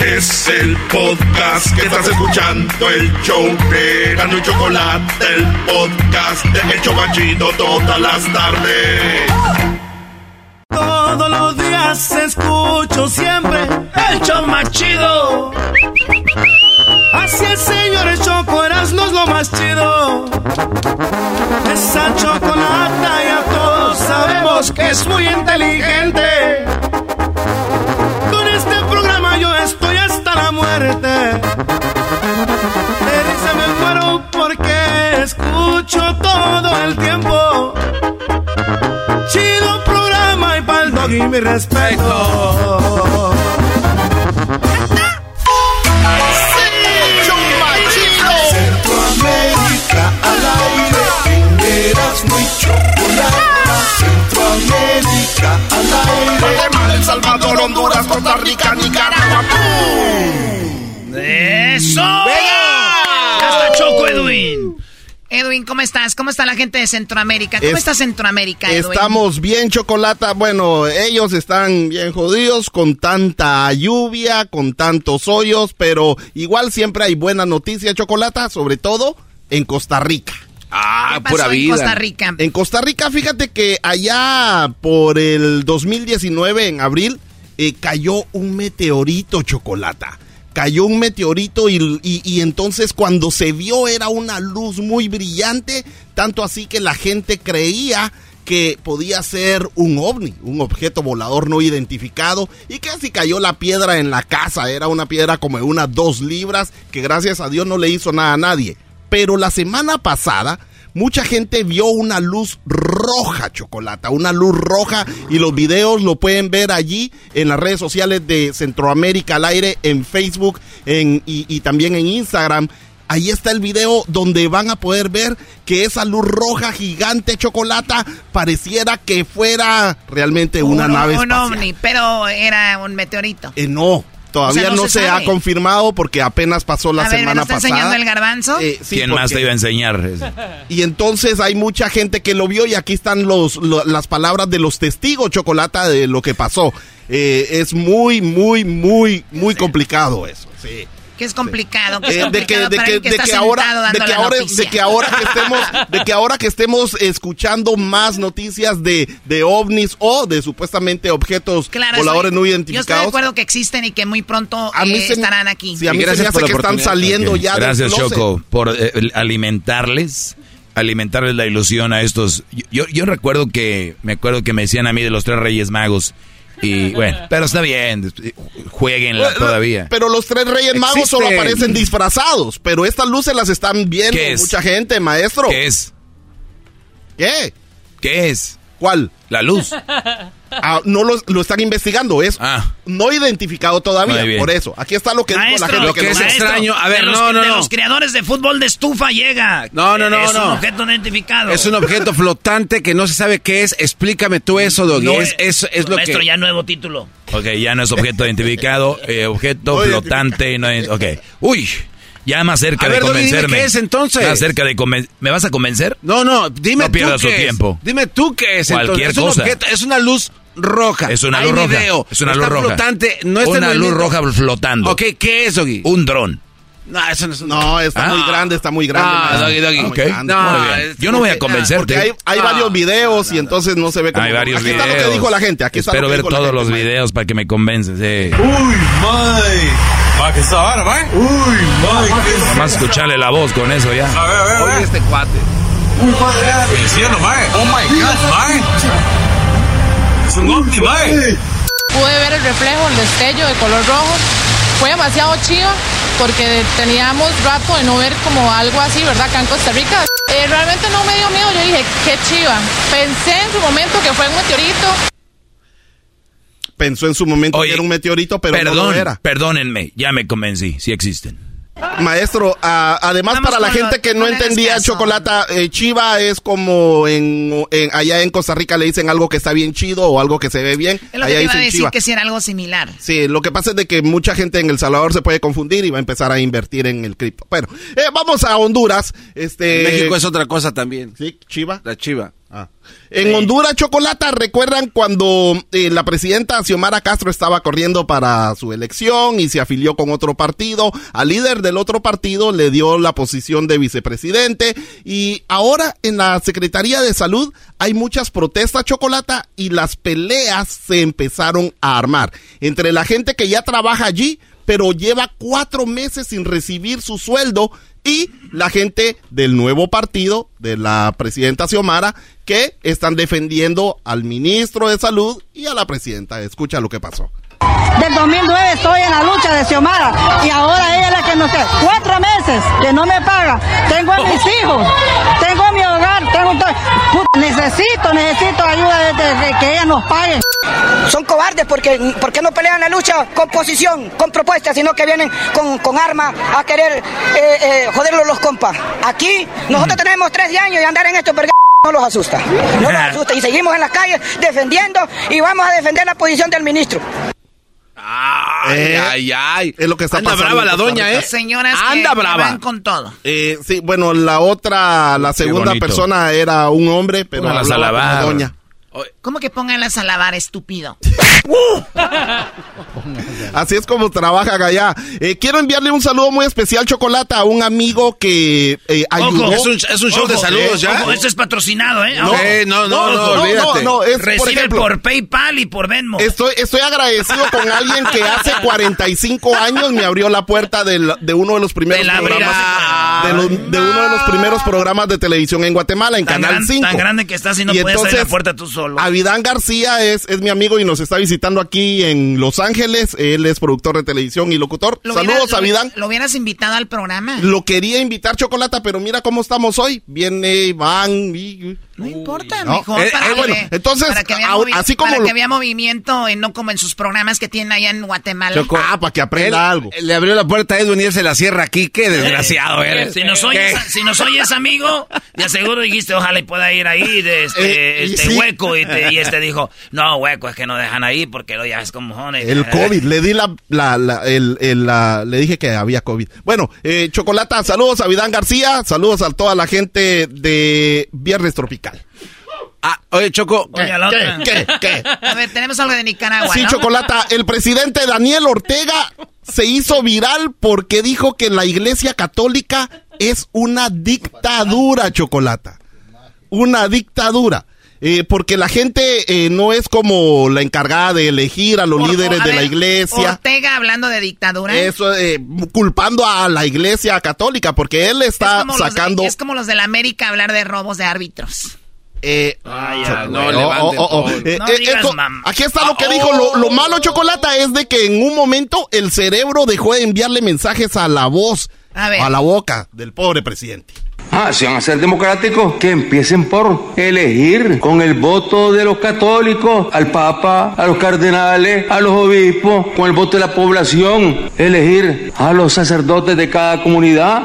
Es el podcast que estás escuchando, el show de y Chocolate, el podcast de El Chocachito todas las tardes.
Todos los días escucho siempre el show. Así el señor el Choco no es lo más chido. Esa chocolata ya todos sabemos que es muy inteligente. Yo estoy hasta la muerte. De me muero porque escucho todo el tiempo. Chido programa y pa'l dog y mi respeto. Centroamérica al aire.
Guatemala, El Salvador, Honduras, Costa Rica, Nicaragua.
¡Eso! ¡Ya está Choco, Edwin!
Edwin, ¿cómo estás? ¿Cómo está la gente de Centroamérica? ¿Cómo
Es-
está Centroamérica, Edwin?
Estamos bien, Chocolata. Bueno, ellos están bien jodidos con tanta lluvia, con tantos hoyos, pero igual siempre hay buena noticia, Chocolata, sobre todo en Costa Rica.
Ah,
¿Qué pasó en Costa Rica?
En Costa Rica, fíjate que allá por el 2019, en abril, eh, cayó un meteorito, Chocolata. Cayó un meteorito y, y- y entonces cuando se vio era una luz muy brillante, tanto así que la gente creía que podía ser un ovni, un objeto volador no identificado, y casi cayó la piedra en la casa, era una piedra como de unas dos libras, que gracias a Dios no le hizo nada a nadie. Pero la semana pasada, mucha gente vio una luz roja, chocolata, una luz roja y los videos lo pueden ver allí en las redes sociales de Centroamérica al aire, en Facebook en, y, y también en Instagram. Ahí está el video donde van a poder ver que esa luz roja gigante chocolata pareciera que fuera realmente una
un,
nave
un
espacial.
ovni, pero era un meteorito.
Eh, no, todavía
O sea, no
no,
se
ha confirmado porque apenas pasó la
a ver, ¿me lo
semana
está
pasada.
enseñando el garbanzo?
Eh, sí,
¿Quién más te iba a enseñar?
Y entonces hay mucha gente que lo vio y aquí están los, lo- las palabras de los testigos, Chocolata, de lo que pasó. Eh, es muy, muy, muy, muy complicado eso. Sí.
Que es complicado, que es
Eh, de que, de de ahora, de que
la
ahora, de que ahora que estemos, de que ahora que estemos escuchando más noticias de, de ovnis o de supuestamente objetos
Claro,
voladores no
Yo estoy de
identificados.
acuerdo que existen y que muy pronto
A mí
eh,
se
estarán aquí.
Sí, a mí se me hace que están saliendo ya
Gracias. Choco, por eh, el- alimentarles, alimentarles la ilusión a estos. Yo, yo, yo recuerdo que, me acuerdo que me decían a mí de los tres Reyes Magos. Y bueno, pero está bien, jueguenla todavía.
Pero los tres reyes magos
Existen.
solo aparecen disfrazados. Pero estas luces las están viendo mucha gente, maestro.
¿Qué es?
¿Qué?
¿Qué es?
¿Cuál?
La luz.
Ah, no lo, lo están investigando. Es no identificado todavía. Por eso. Aquí está lo que dijo la
Maestro,
gente.
lo que es
no-
extraño.
A ver,
de los,
no, no,
de los creadores de fútbol de estufa llega.
No, no, no,
Es
no.
un objeto no identificado.
Es un objeto flotante que no se sabe qué es. Explícame tú eso, Doggy.
No,
es, es, es lo
Maestro,
que...
ya nuevo título.
Ok, ya no es objeto identificado, eh, objeto
No
flotante. No es- ok. Uy, ya más cerca
A
de
ver, Doggy, dime
convencerme.
qué es, entonces.
Más cerca de conven- ¿Me vas a convencer?
No, no, dime
No
tú
pierdas
qué
su
es.
tiempo.
Dime tú qué es.
Cualquier
entonces. Es
cosa.
objeto, es una luz roja.
Es una
Hay
luz roja.
video.
Es una
Está
luz roja.
flotante. No está en
una luz roja flotando.
Ok, ¿qué es, Doggy?
Un dron.
No, eso no es No, está
Ah.
muy grande, está muy grande.
Ah. Doggy, Doggy.
Está muy grande.
No, Muy bien.
es
Yo no voy a convencerte.
Porque hay, hay
Ah.
varios videos y entonces no se ve como...
Hay varios
aquí
videos.
está lo que dijo la gente. Aquí está
Espero
lo que
ver todos
gente,
los videos para que me convences. Eh.
Uy, my. ¿Para qué está ahora, man? Uy, my.
Más escucharle la voz con eso ya.
A ver, a ver, a ver.
Oye, este cuate.
Uy, madre. El cielo, mae. Oh my god, mae. Es un ovni, mae.
Pude ver el reflejo, el destello de color rojo. Fue demasiado chiva porque teníamos rato de no ver como algo así, ¿verdad? Acá en Costa Rica. Eh, realmente no me dio miedo, yo dije, qué chiva. Pensé en su momento que fue un meteorito.
Pensó en su momento
Oye,
que era un meteorito, pero
Perdón,
no lo era.
perdónenme, ya me convencí, sí existen.
Maestro, además para la gente que no entendía chocolata, eh, chiva es como en, allá en Costa Rica le dicen algo que está bien chido o algo que se ve bien.
Es lo que iba a decir que si era algo similar.
Sí, lo que pasa es de que mucha gente en El Salvador se puede confundir y va a empezar a invertir en el cripto. Bueno, eh, vamos a Honduras. Este,
México es otra cosa también.
Sí, chiva.
La chiva.
Ah. En Honduras, Chocolata, ¿recuerdan cuando eh, la presidenta Xiomara Castro estaba corriendo para su elección y se afilió con otro partido? Al líder del otro partido le dio la posición de vicepresidente y ahora en la Secretaría de Salud hay muchas protestas, Chocolata, y las peleas se empezaron a armar entre la gente que ya trabaja allí, pero lleva cuatro meses sin recibir su sueldo y la gente del nuevo partido de la presidenta Xiomara que están defendiendo al ministro de Salud y a la presidenta. Escucha lo que pasó.
Del 2009 estoy en la lucha de Xiomara y ahora ella es la que nos queda. Cuatro meses que no me paga. Tengo a mis hijos, tengo todo. necesito, necesito ayuda de, que ella nos pague.
Son cobardes porque, porque no pelean la lucha con posición, con propuestas, sino que vienen con, con armas a querer eh, eh, joderlos los compas. Aquí nosotros tenemos tres años y andar en esto porque no los asusta. No los asusta. Y seguimos en las calles defendiendo y vamos a defender la posición del ministro.
Ay, eh, ay, ay.
Es lo que está
Anda brava la doña, ¿eh?
Señoras Anda brava. Van con todo.
Eh, sí, bueno, la otra, la segunda persona era un hombre, pero
la la doña.
¿Cómo que pónganlas a lavar, estúpido?
Así es como trabaja allá. Eh, quiero enviarle un saludo muy especial, Chocolata, a un amigo que eh, ayudó.
es, un, es un, show de saludos ya.
esto es patrocinado, ¿eh?
No, no, no, no, olvídate.
No, es, Recibe por, ejemplo, por, PayPal y por Venmo.
Estoy, estoy agradecido con alguien que hace 45 años me abrió la puerta de uno de los primeros programas. De, de, uno de los primeros programas de televisión en Guatemala, en Canal 5.
Tan grande que estás y no puedes abrir la puerta tú solo.
Avidán García es, es mi amigo y nos está visitando aquí en Los Ángeles. Él es productor de televisión y locutor. Saludos, Avidán.
Lo, hubieras invitado al programa?
Lo quería invitar, Chocolata, pero mira cómo estamos hoy. Viene Iván y...
No importa, mejor
eh,
para,
eh, bueno, entonces,
que vea, así como para que vea movimiento, no como en sus programas que tienen allá en Guatemala.
ah, para que aprenda algo.
Le abrió la puerta a Edwin y él se la cierra aquí. Qué desgraciado
eh,
eres.
Si nos, oyes, si nos oyes, amigo, de seguro dijiste, ojalá y pueda ir ahí de este, este hueco. Y, este dijo, no, hueco, es que no dejan ahí porque lo ya es como jones.
El COVID, le di la, la, la, el, el, la, le dije que había COVID. Bueno, eh, Chocolata, saludos a Vidán García, saludos a toda la gente de Viernes Tropical.
Ah, oye, Choco.
¿Qué, ¿Qué, ¿Qué,
A ver, tenemos algo de Nicaragua.
Sí, Chocolata. El presidente Daniel Ortega se hizo viral porque dijo que la iglesia católica es una dictadura, Chocolata. Una dictadura. Eh, porque la gente eh, no es como la encargada de elegir a los líderes de la iglesia.
Ortega hablando de dictadura.
Eso, eh, culpando a la iglesia católica, porque él está sacando.
es como los de la América hablar de robos de árbitros.
Eh, aquí está lo que dijo. Lo, malo, Chocolata, es de que en un momento el cerebro dejó de enviarle mensajes a la voz, a, la boca del pobre presidente.
Ah, si van a ser democráticos, que empiecen por elegir con el voto de los católicos al Papa, a los cardenales, a los obispos, con el voto de la población, elegir a los sacerdotes de cada comunidad,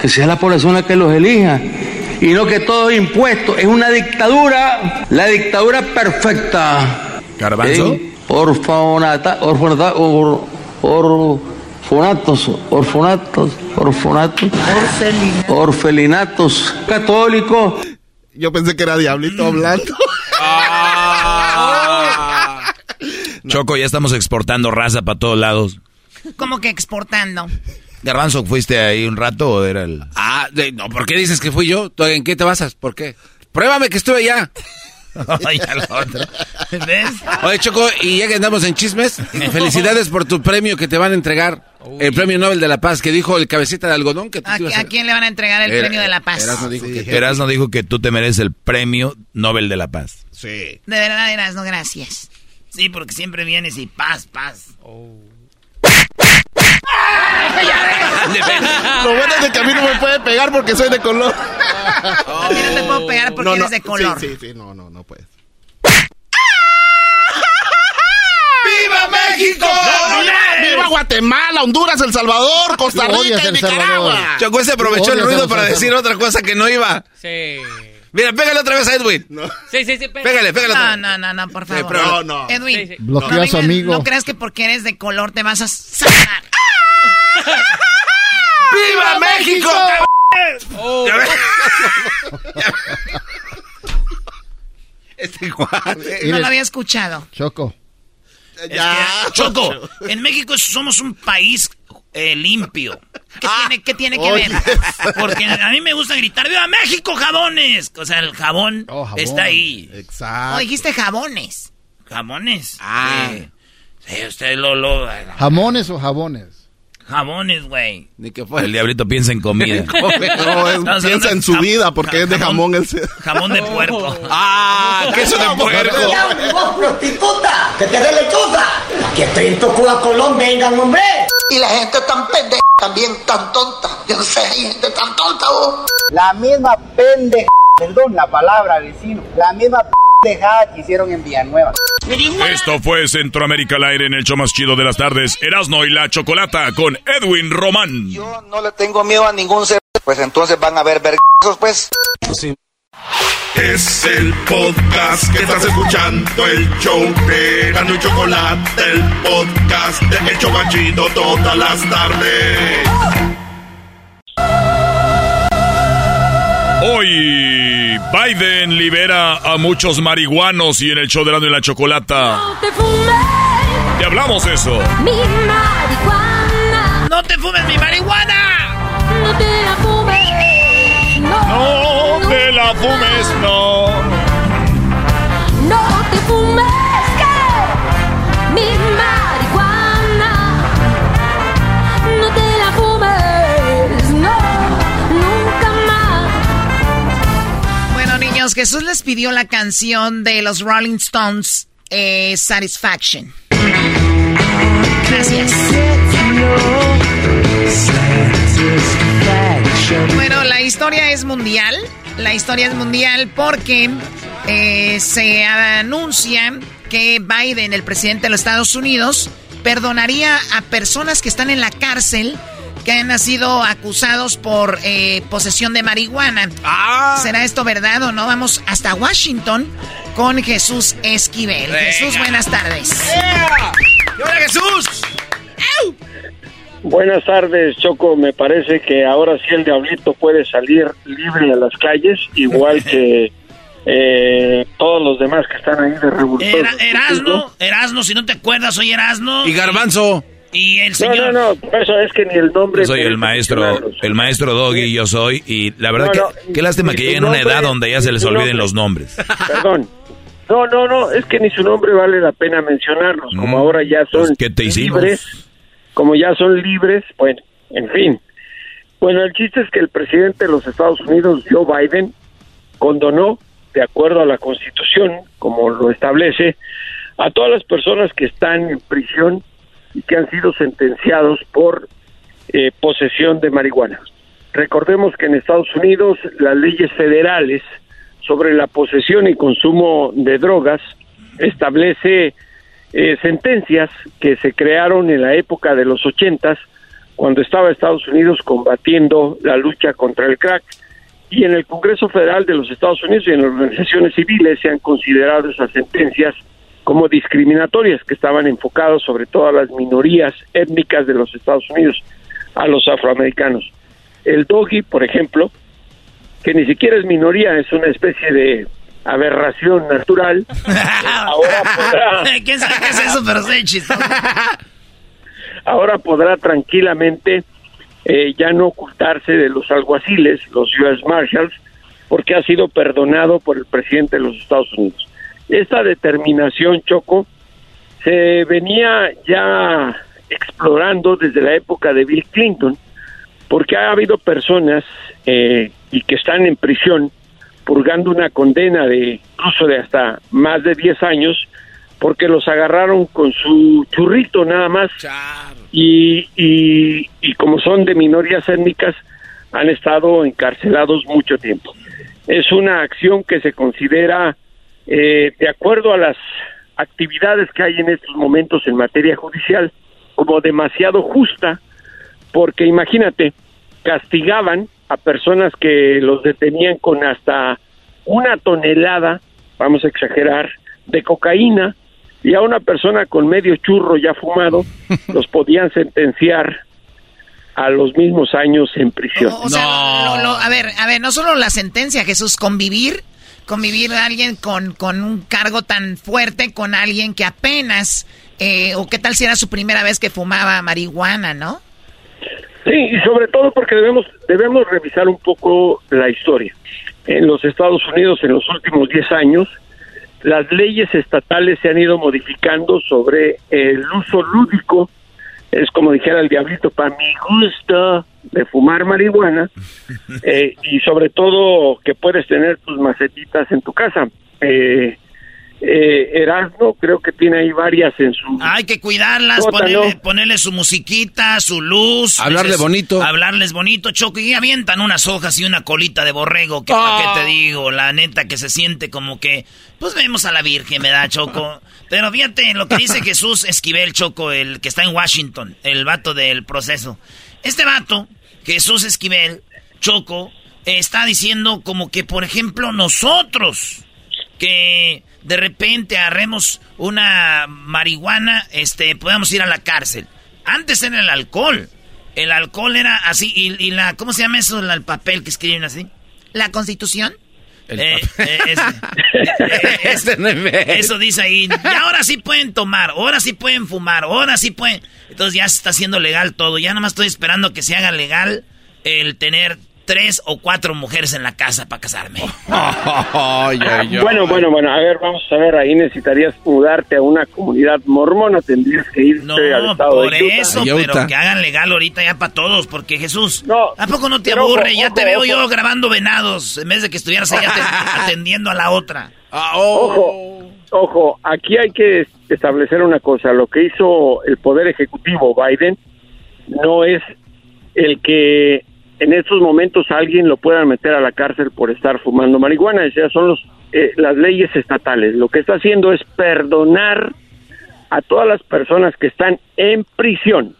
que sea la población la que los elija y no que todo es impuesto. Es una dictadura, la dictadura perfecta.
Garbanzo.
Orfanata, orfanata, or, orfanatos, orfanatos, orfanatos, orfelinatos católicos.
Yo pensé que era Diablito hablando.
Ah. Choco, ya estamos exportando raza para todos lados.
¿Cómo que exportando?
Garbanzo, ¿fuiste ahí un rato o era el...?
Ah, no, ¿por qué dices que fui yo? ¿En qué te basas? ¿Por qué? Pruébame que estuve allá.
Ay, al otro. ¿Ves?
Oye, Choco, y ya que andamos en chismes, felicidades por tu premio que te van a entregar. El premio Nobel de la Paz que dijo el cabecita de algodón que
¿A, quién le van a entregar el premio de la paz?
Erasno dijo, que, dijo que tú te mereces el premio Nobel de la Paz.
Sí.
De verdad, Erasno, gracias.
Sí, porque siempre vienes y paz, paz. Oh.
Lo bueno es que a mí no me puede pegar porque soy de color.
A mí no te puedo pegar porque eres de color.
Sí, sí, sí, no, no, no puedes.
¡Viva México!
¡Viva
Guatemala, Honduras, El Salvador, Costa Rica y Nicaragua. Choco se aprovechó el ruido para decir otra cosa que no iba. Sí. Mira, pégale otra vez a Edwin.
Sí, sí, sí.
Pégale, pégale.
No, no, no, no, por favor.
no, no.
Edwin.
Bloquea a su amigo.
No creas que porque eres de color te vas a sacar.
¡Viva México! Oh. Este
No lo había escuchado.
Choco.
Ya. Choco, en México somos un país eh, limpio. ¿Qué, ah, tiene, ¿Qué tiene que ver? Porque a mí me gusta gritar ¡Viva México, jabones! O sea, el jabón, oh, está ahí.
Exacto. dijiste jabones.
¿Jamones? Ah. Sí, usted lo, lo...
¿Jamones o jabones?
Jamones, güey.
Ni que fue. El diablito piensa en comida.
no, piensa en su vida porque es de jamón. El...
Jamón de puerco.
¡Ah! ¡Queso de puerco!
¡Vos, prostituta! ¡Que te dé lechuza! Aquí estoy en tu Colón, vengan, hombre.
Y la gente tan pendeja, también tan tonta. Yo no sé, hay gente tan tonta, vos.
La misma pendeja, perdón la palabra, vecino. La misma pendejada que hicieron en Villanueva.
Esto fue Centroamérica al aire en el show más chido de las tardes, Erasno y la Chocolata con Edwin Román.
Yo no le tengo miedo a ningún ser, pues entonces van a ver vergüenzos, pues.
Es el podcast que estás escuchando, el show de Erasno y Chocolata, el podcast de El Chocachito todas las tardes.
Hoy Biden libera a muchos marihuanos y en el show de la Chocolata. No te fumes. Te hablamos eso.
Mi marihuana. No te fumes mi marihuana.
No te la fumes. No, no te la fumes, no.
Jesús les pidió la canción de los Rolling Stones, eh, Satisfaction. Gracias. Bueno, la historia es mundial. La historia es mundial porque eh, se anuncia que Biden, el presidente de los Estados Unidos, perdonaría a personas que están en la cárcel que han sido acusados por eh, posesión de marihuana. Ah. ¿Será esto verdad o no? Vamos hasta Washington con Jesús Esquivel. Jesús, buenas tardes.
¡Hola, Jesús!
Buenas tardes, Choco. Me parece que ahora sí el diablito puede salir libre a las calles, igual que eh, todos los demás que están ahí de revolución.
Erasno, Erasno, si no te acuerdas, soy Erasno.
Y Garbanzo.
Y el señor...
No, no, no, eso es que ni el nombre...
Yo soy el maestro, el maestro Doggy, yo soy, y la verdad que qué lástima que lleguen a una edad donde ya se les olviden los nombres.
Perdón. No, no, no, es que ni su nombre vale la pena mencionarlos, como mm, ahora ya son
pues, te
libres, como ya son libres, bueno, en fin. Bueno, el chiste es que el presidente de los Estados Unidos, Joe Biden, condonó, de acuerdo a la Constitución, como lo establece, a todas las personas que están en prisión y que han sido sentenciados por eh, posesión de marihuana. Recordemos que en Estados Unidos las leyes federales sobre la posesión y consumo de drogas establece eh, sentencias que se crearon en la época de los ochentas cuando estaba Estados Unidos combatiendo la lucha contra el crack y en el Congreso Federal de los Estados Unidos y en las organizaciones civiles se han considerado esas sentencias como discriminatorias que estaban enfocadas sobre todo a las minorías étnicas de los Estados Unidos, a los afroamericanos. El doggy, por ejemplo, que ni siquiera es minoría, es una especie de aberración natural. ahora podrá...
¿Quién sabe qué es eso? Pero
ahora podrá tranquilamente eh, ya no ocultarse de los alguaciles, los U.S. Marshals, porque ha sido perdonado por el presidente de los Estados Unidos. Esta determinación, Choco, se venía ya explorando desde la época de Bill Clinton, porque ha habido personas eh, y que están en prisión purgando una condena de incluso de hasta más de 10 años porque los agarraron con su churrito nada más y, y, y como son de minorías étnicas han estado encarcelados mucho tiempo. Es una acción que se considera eh, de acuerdo a las actividades que hay en estos momentos en materia judicial, como demasiado justa, porque imagínate, castigaban a personas que los detenían con hasta una tonelada, vamos a exagerar, de cocaína, y a una persona con medio churro ya fumado los podían sentenciar a los mismos años en prisión.
a ver, a ver, no solo la sentencia, Jesús, convivir, convivir alguien con, con un cargo tan fuerte con alguien que apenas, eh, o qué tal si era su primera vez que fumaba marihuana, ¿no?
Sí, y sobre todo porque debemos, debemos revisar un poco la historia. En los Estados Unidos en los últimos 10 años, las leyes estatales se han ido modificando sobre el uso lúdico es como dijera el diablito, para mi gusto de fumar marihuana eh, y sobre todo que puedes tener tus macetitas en tu casa. Eh, eh, Erasmo creo que tiene ahí varias en su...
Hay que cuidarlas, ponerle, su musiquita, su luz.
Hablarle bonito.
Hablarles bonito, Choco. Y avientan unas hojas y una colita de borrego. Que, ¿Qué te digo? La neta que se siente como que... Pues vemos a la Virgen, me da, Choco. Pero fíjate lo que dice Jesús Esquivel, Choco, el que está en Washington, el vato del proceso. Este vato, Jesús Esquivel, Choco, está diciendo como que, por ejemplo, nosotros, que de repente agarremos una marihuana, este, podemos ir a la cárcel. Antes era el alcohol. El alcohol era así, y, la, ¿cómo se llama eso? El papel que escriben así.
¿La constitución?
Eh, eh, eh, eso dice ahí. Y ahora sí pueden tomar, ahora sí pueden fumar, ahora sí pueden. Entonces ya se está haciendo legal todo. Ya nada más estoy esperando que se haga legal el tener tres o cuatro mujeres en la casa para casarme.
bueno, bueno, bueno, a ver, vamos a ver, ahí necesitarías mudarte a una comunidad mormona, tendrías que irte al estado
por eso, pero que hagan legal ahorita ya para todos, porque Jesús, ¿a poco no te aburre? ya te veo yo grabando venados, en vez de que estuvieras ahí atendiendo a la otra.
Ah, oh. Ojo, ojo, aquí hay que establecer una cosa, lo que hizo el Poder Ejecutivo Biden no es el que en estos momentos alguien lo pueda meter a la cárcel por estar fumando marihuana, sea, son los, eh, las leyes estatales. Lo que está haciendo es perdonar a todas las personas que están en prisión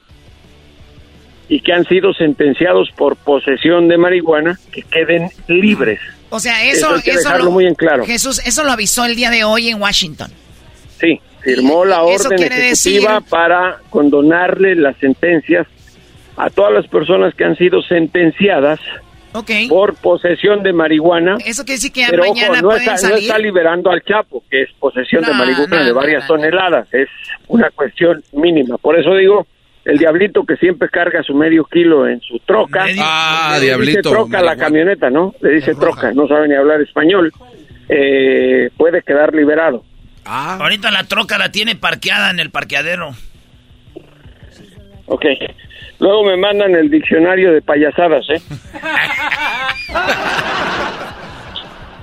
y que han sido sentenciados por posesión de marihuana que queden libres.
O sea, eso, eso, lo, muy en claro. Jesús, eso lo avisó el día de hoy en Washington.
Sí, firmó la orden ejecutiva para condonarle las sentencias a todas las personas que han sido sentenciadas por posesión de marihuana.
Eso quiere decir que mañana
no, está, no está liberando al Chapo, que es posesión de marihuana de varias toneladas. Es una cuestión mínima. Por eso digo, el diablito que siempre carga su medio kilo en su troca.
Ah, diablito.
Dice troca la camioneta, ¿no? Le dice troca, no sabe ni hablar español. Eh, puede quedar liberado.
Ah. Ahorita la troca la tiene parqueada en el parqueadero.
Ok. Luego me mandan el diccionario de payasadas, ¿eh?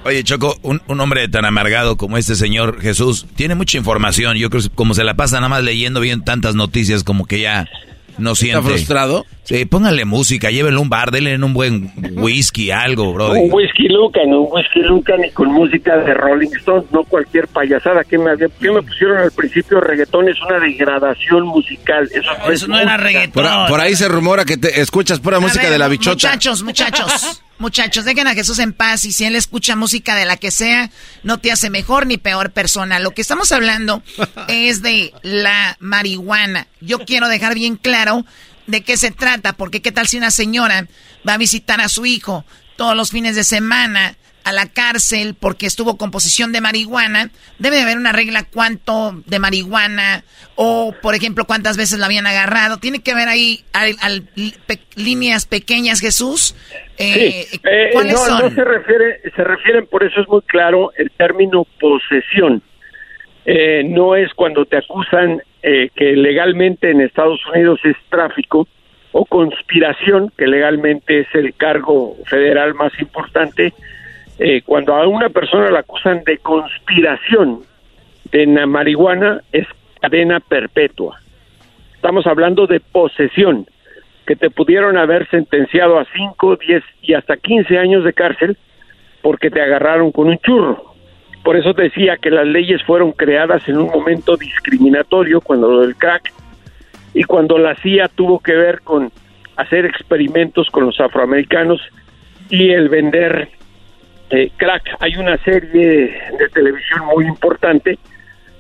Oye, Choco, un, un, hombre tan amargado como este señor Jesús tiene mucha información. Yo creo que como se la pasa nada más leyendo bien tantas noticias, como que ya no siente.
¿Está frustrado?
Sí, póngale música, llévenle un bar, denle un buen whisky, algo, bro.
Un whisky Lucan, un whisky Lucan y con música de Rolling Stones, no cualquier payasada. que me, qué me pusieron al principio? Reggaetón es una degradación musical.
Eso, no, era reggaetón.
Por, ahí se rumora que te escuchas pura música de la bichota.
Muchachos, muchachos. Muchachos, dejen a Jesús en paz y si él escucha música de la que sea, no te hace mejor ni peor persona. Lo que estamos hablando es de la marihuana. Yo quiero dejar bien claro de qué se trata, porque qué tal si una señora va a visitar a su hijo todos los fines de semana a la cárcel porque estuvo con posesión de marihuana, debe haber una regla cuánto de marihuana o, por ejemplo, cuántas veces la habían agarrado. Tiene que haber ahí líneas pequeñas, Jesús.
Eh, eh, ¿Cuáles no, son? No se refiere, se refieren, por eso es muy claro el término posesión. Eh, no es cuando te acusan que legalmente en Estados Unidos es tráfico o conspiración, que legalmente es el cargo federal más importante, eh, cuando a una persona la acusan de conspiración de la marihuana es cadena perpetua. Estamos hablando de posesión, que te pudieron haber sentenciado a 5, 10 y hasta 15 años de cárcel porque te agarraron con un churro. Por eso decía que las leyes fueron creadas en un momento discriminatorio cuando lo del crack y cuando la CIA tuvo que ver con hacer experimentos con los afroamericanos y el vender eh, crack. Hay una serie de televisión muy importante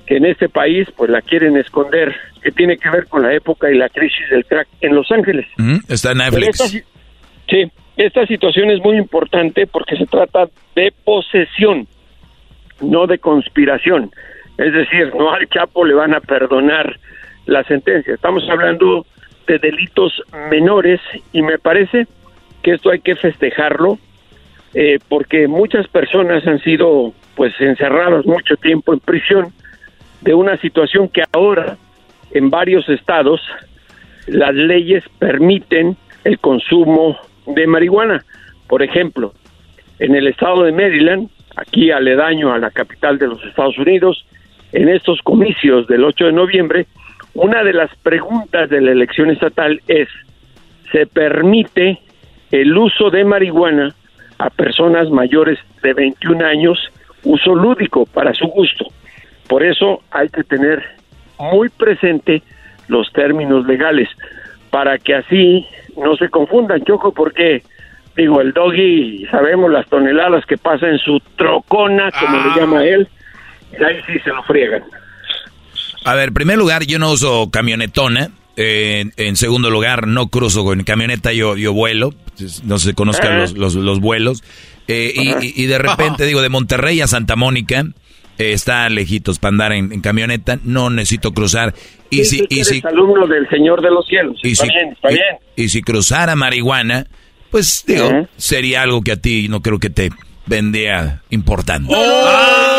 que en este país pues la quieren esconder, que tiene que ver con la época y la crisis del crack en Los Ángeles.
está en Netflix.
sí, esta situación es muy importante porque se trata de posesión, no de conspiración. Es decir, no al Chapo le van a perdonar la sentencia. Estamos hablando de delitos menores y me parece que esto hay que festejarlo eh, porque muchas personas han sido pues encerradas mucho tiempo en prisión de una situación que ahora en varios estados las leyes permiten el consumo de marihuana. Por ejemplo, en el estado de Maryland, aquí aledaño a la capital de los Estados Unidos, en estos comicios del 8 de noviembre, una de las preguntas de la elección estatal es, ¿se permite el uso de marihuana a personas mayores de 21 años, uso lúdico para su gusto? Por eso hay que tener muy presente los términos legales para que así no se confundan, Choco, porque digo, el doggy, sabemos las toneladas que pasa en su trocona, como le llama ah. él, y ahí sí se lo friegan.
A ver, en primer lugar, yo no uso camionetona. En segundo lugar, no cruzo con camioneta, yo, yo vuelo. No se conozcan los, los, vuelos. Eh, y, de repente, digo, de Monterrey a Santa Mónica, eh, está lejitos para andar en, camioneta, no necesito cruzar. Y si, y si
alumno del Señor de los Cielos, y está bien, está bien.
Y, si cruzara marihuana, pues digo, sería algo que a ti no creo que te vendía importante.
¡Oh!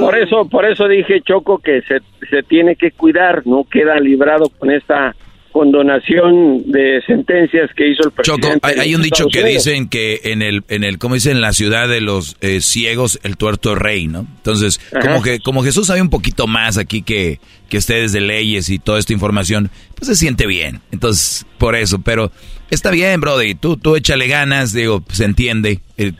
Por eso, por eso dije Choco que se, se tiene que cuidar, no queda librado con esta condonación de sentencias que hizo el presidente.
Choco, hay, un dicho que dicen que en el, en el, como dicen, en la ciudad de los eh, ciegos, el tuerto rey, ¿no? Entonces, como que, como Jesús sabe un poquito más aquí que, que ustedes de leyes y toda esta información, pues se siente bien. Entonces, por eso, pero está bien, Brody, tú, tú échale ganas, digo, se entiende, eh,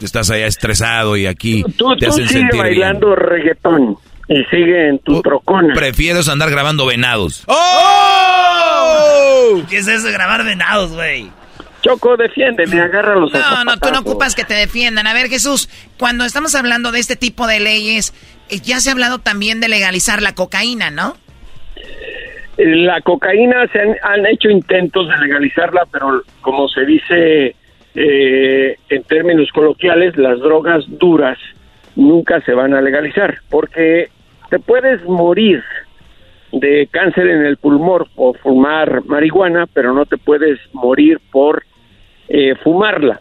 estás allá estresado y aquí te hacen sentir
bailando reggaetón y sigue en tu trocona.
Prefieres andar grabando venados.
¡Oh! ¿Qué es eso de grabar venados, güey?
Choco, defiéndeme, agárralos.
No, no, tú no ocupas que te defiendan. A ver, Jesús, cuando estamos hablando de este tipo de leyes, eh, ya se ha hablado también de legalizar la cocaína, ¿no?
La cocaína se han, hecho intentos de legalizarla, pero como se dice eh, en términos coloquiales, las drogas duras nunca se van a legalizar, porque te puedes morir de cáncer en el pulmón por fumar marihuana, pero no te puedes morir por eh, fumarla.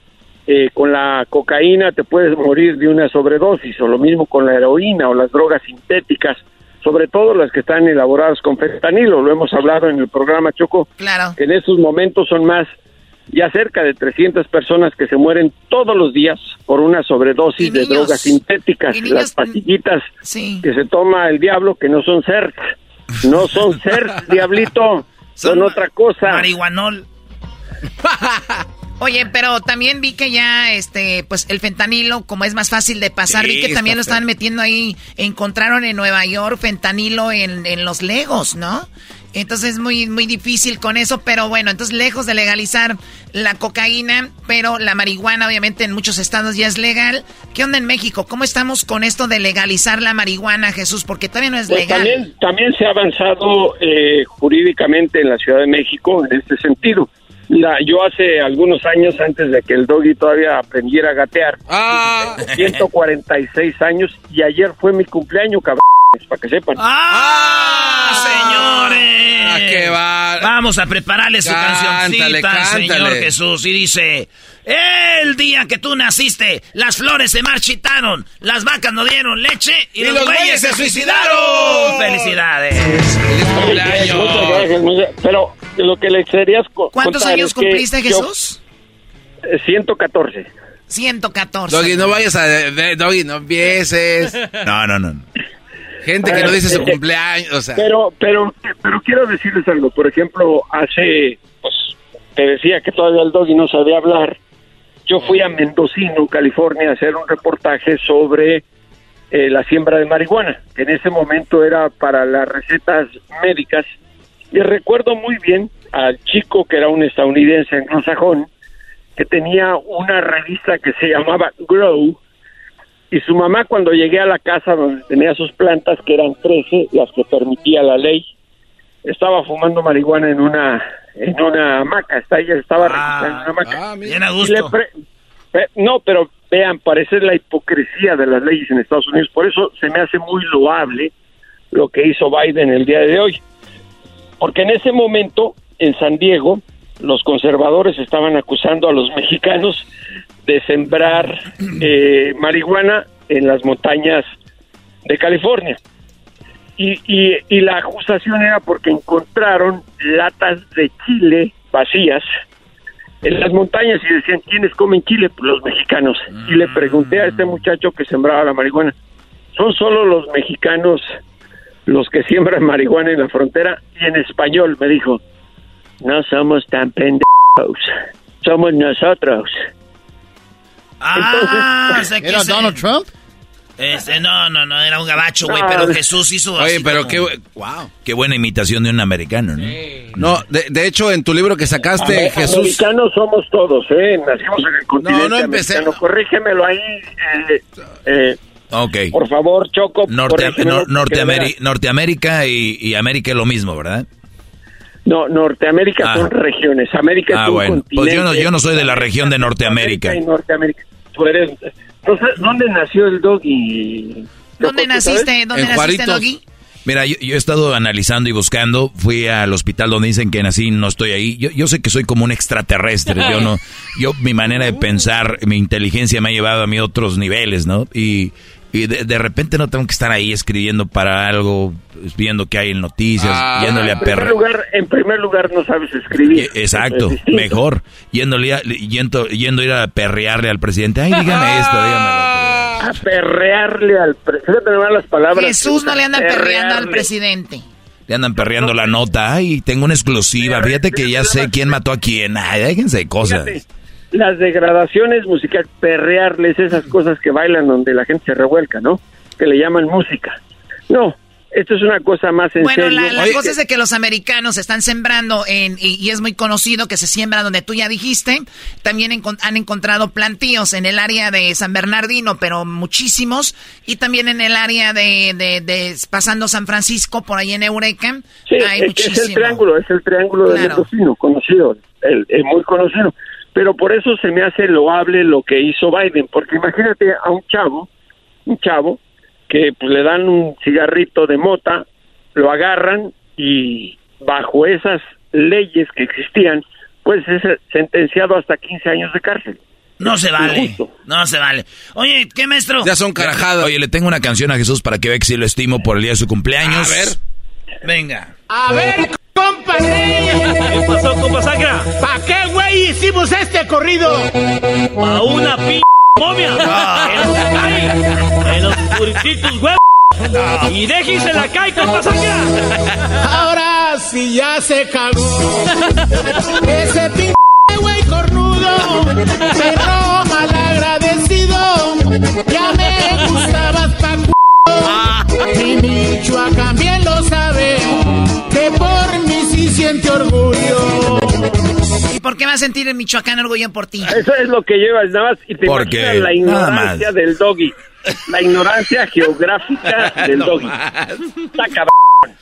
Eh, con la cocaína te puedes morir de una sobredosis, o lo mismo con la heroína o las drogas sintéticas, sobre todo las que están elaboradas con fentanilo. Lo hemos hablado en el programa Choco,
claro.
que en estos momentos son más ya cerca de 300 personas que se mueren todos los días por una sobredosis de drogas sintéticas, las pastillitas que se toma el diablo, que no son CERT, no son CERT, diablito, son, otra cosa.
Marihuanol.
Oye, pero también vi que ya, este, pues el fentanilo, como es más fácil de pasar, vi que también lo estaban metiendo ahí. Encontraron en Nueva York fentanilo en, en los Legos, ¿no? Entonces es muy, muy difícil con eso, pero bueno, entonces lejos de legalizar la cocaína, pero la marihuana obviamente en muchos estados ya es legal. ¿Qué onda en México? ¿Cómo estamos con esto de legalizar la marihuana, Jesús? Porque todavía no es pues legal.
También, también se ha avanzado eh, jurídicamente en la Ciudad de México en este sentido. Mira, yo hace algunos años, antes de que el doggy todavía aprendiera a gatear, ah. 146 años, y ayer fue mi cumpleaños, cabrón para que sepan.
¡Ah, ah señores!
qué va?
Vamos a prepararle su cancioncita, Señor Jesús. Y dice, el día que tú naciste, las flores se marchitaron, las vacas no dieron leche y, los, güeyes se suicidaron. ¡Felicidades!
Pero lo que le querías
¿Cuántos años cumpliste, Jesús?
114.
114.
Doggy, no vayas a... Doggy, no empieces.
No, no, no.
Gente que no dice su cumpleaños.
Pero, pero, pero quiero decirles algo. Por ejemplo, hace, pues, te decía que todavía el doggy no sabía hablar. Yo fui a Mendocino, California, a hacer un reportaje sobre eh, la siembra de marihuana, que en ese momento era para las recetas médicas Y recuerdo muy bien al chico que era un estadounidense anglosajón, que tenía una revista que se llamaba Grow, y su mamá cuando llegué a la casa donde tenía sus plantas, que eran 13, las que permitía la ley, estaba fumando marihuana en una en una hamaca, está ella estaba ah, en una hamaca.
Ah, bien a gusto.
no, pero vean, parece la hipocresía de las leyes en Estados Unidos, por eso se me hace muy loable lo que hizo Biden el día de hoy. Porque en ese momento, en San Diego, los conservadores estaban acusando a los mexicanos de sembrar eh, marihuana en las montañas de California. Y, y, la acusación era porque encontraron latas de chile vacías en las montañas y decían, ¿quiénes comen chile? Pues los mexicanos. Y le pregunté a este muchacho que sembraba la marihuana, ¿son solo los mexicanos los que siembran marihuana en la frontera? Y en español me dijo, no somos tan pendejos, somos nosotros.
Ah,
¿Era Donald Trump?
Este, no, no, no, era un gabacho, güey, pero Jesús hizo
Oye, pero qué, wow. qué buena imitación de un americano, ¿no?
No, de, hecho, en tu libro que sacaste, Jesús...
Americanos somos todos, ¿eh? Nacimos en el continente No, no empecé. Corrígemelo ahí, eh, eh,
Ok.
Por favor, Choco.
Norte, Norteamérica y, y América es lo mismo, ¿verdad?
No, Norteamérica son ah. regiones. América es ah, un bueno.
Pues yo no, yo no soy de la región de Norteamérica.
Norteamérica. Tú eres, ¿Dónde nació el doggy?
¿Dónde naciste? ¿Dónde naciste, doggy?
Mira, yo, he estado analizando y buscando. Fui al hospital donde dicen que nací, no estoy ahí. Yo, yo sé que soy como un extraterrestre. Yo no, yo mi manera de pensar, mi inteligencia me ha llevado a mí a otros niveles, ¿no? Y y de, repente no tengo que estar ahí escribiendo para algo, viendo que hay en noticias, ah, yéndole a perrear.
En primer lugar, no sabes escribir.
Exacto, mejor. Yéndole a, yendo, yendo a ir a perrearle al presidente. Ay, dígame esto, dígame
A perrearle al presidente. las palabras.
Jesús no le anda perreando al presidente.
Le andan perreando la nota. Ay, tengo una exclusiva. Fíjate que ya sé quién mató a quién. Ay, déjense de cosas
las degradaciones musicales, perrearles esas cosas que bailan donde la gente se revuelca, ¿no? Que le llaman música. No, esto es una cosa más en
bueno, la, cosa es de que los americanos están sembrando en, y, es muy conocido que se siembra donde tú ya dijiste. También han encontrado plantíos en el área de San Bernardino, pero muchísimos. Y también en el área de, de, pasando San Francisco, por ahí en Eureka.
Sí, hay es, el triángulo, es el triángulo del conocido, es muy conocido pero por eso se me hace loable lo que hizo Biden, porque imagínate a un chavo, un chavo, que pues, le dan un cigarrito de mota, lo agarran y bajo esas leyes que existían, pues es sentenciado hasta 15 años de cárcel.
No se vale. No se vale. Oye, ¿qué maestro?
Ya son carajadas. Oye, le tengo una canción a Jesús para que vea que si lo estimo por el día de su cumpleaños.
A ver. Venga.
A ver, compadre.
¿Qué pasó, compa Sacra?
¿Para qué, güey, hicimos este corrido?
A una p momia. Ah. En los cae. En los purititos, güey. Y déjense la cae, compa Sacra.
Ahora sí ya se cagó. Ese p güey cornudo. Perro malagradecido. Ya me gustabas pa' y Michoacán bien lo sabe, siente orgullo.
¿Y por qué va a sentir el Michoacán orgullo por ti?
Eso es lo que llevas, nada más. Y te
Porque
la ignorancia del doggy. La ignorancia geográfica del doggy. Está cabrón.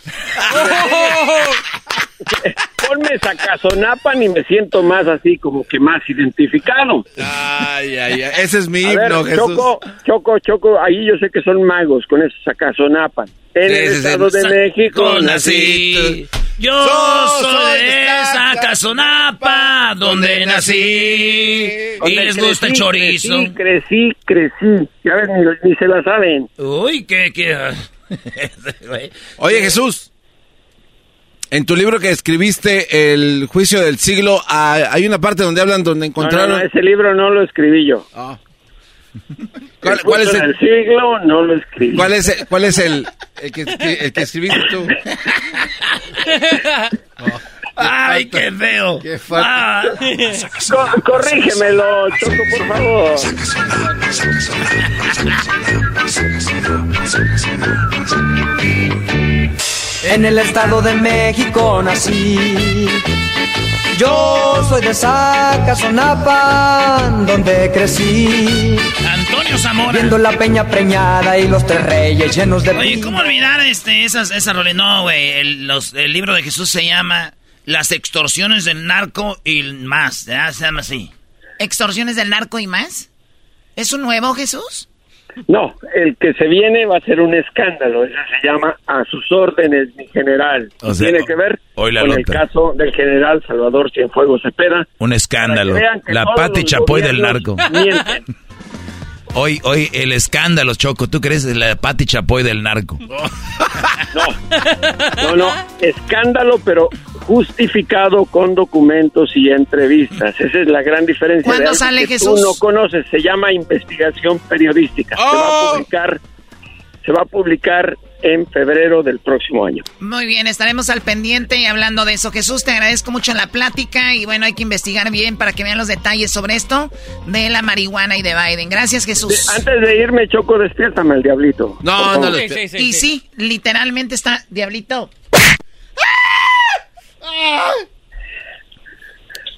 Ponme sacazonapan y me siento más así, como que más identificado.
Ay, ay, ay. Ese es mi himno,
Jesús. Choco, Choco, Choco, ahí yo sé que son magos con esos sacazonapan. En el Estado de México nací.
Yo soy de Zacazonapa, donde nací. Y les gusta el chorizo.
Crecí, crecí, crecí. Ya ves, ni, ni se la saben.
Uy, qué, qué.
Oye, Jesús. En tu libro que escribiste, El juicio del siglo, ah, hay una parte donde hablan donde encontraron... No,
ese libro no lo escribí yo. Ah.
¿Cuál, es el
siglo? No lo escribí.
¿Cuál es el, cuál es el, el, que, el que escribiste tú?
¡Ay, qué feo!
Qué ah. corrígemelo, Choco, por favor.
En el estado de México nací. Yo soy de Zacazonapa, donde crecí.
Antonio Zamora.
Viendo la peña preñada y los tres reyes llenos de...
Oye, ¿cómo olvidar este, esas, esa No, güey, el, el libro de Jesús se llama Las extorsiones del narco y más, ¿ya? Se llama así.
¿Extorsiones del narco y más? ¿Es un nuevo Jesús?
No, el que se viene va a ser un escándalo. Ese se llama A sus órdenes, mi general. Tiene que ver con el caso del general Salvador Cienfuegos Cepeda.
Un escándalo. La Pati Chapoy del narco. Hoy, hoy el escándalo, Choco. ¿Tú crees la Pati Chapoy del narco?
No, no, no. Escándalo, pero justificado con documentos y entrevistas. Esa es la gran diferencia.
¿Cuándo sale
que
Jesús?
Tú no conoces, se llama investigación periodística. Se va a ¡Oh! publicar, se va a publicar en febrero del próximo año.
Muy bien, estaremos al pendiente y hablando de eso. Jesús, te agradezco mucho la plática y bueno, hay que investigar bien para que vean los detalles sobre esto de la marihuana y de Biden. Gracias, Jesús.
Antes de irme, Choco, despiértame el diablito.
No, no,
Y sí, literalmente está diablito.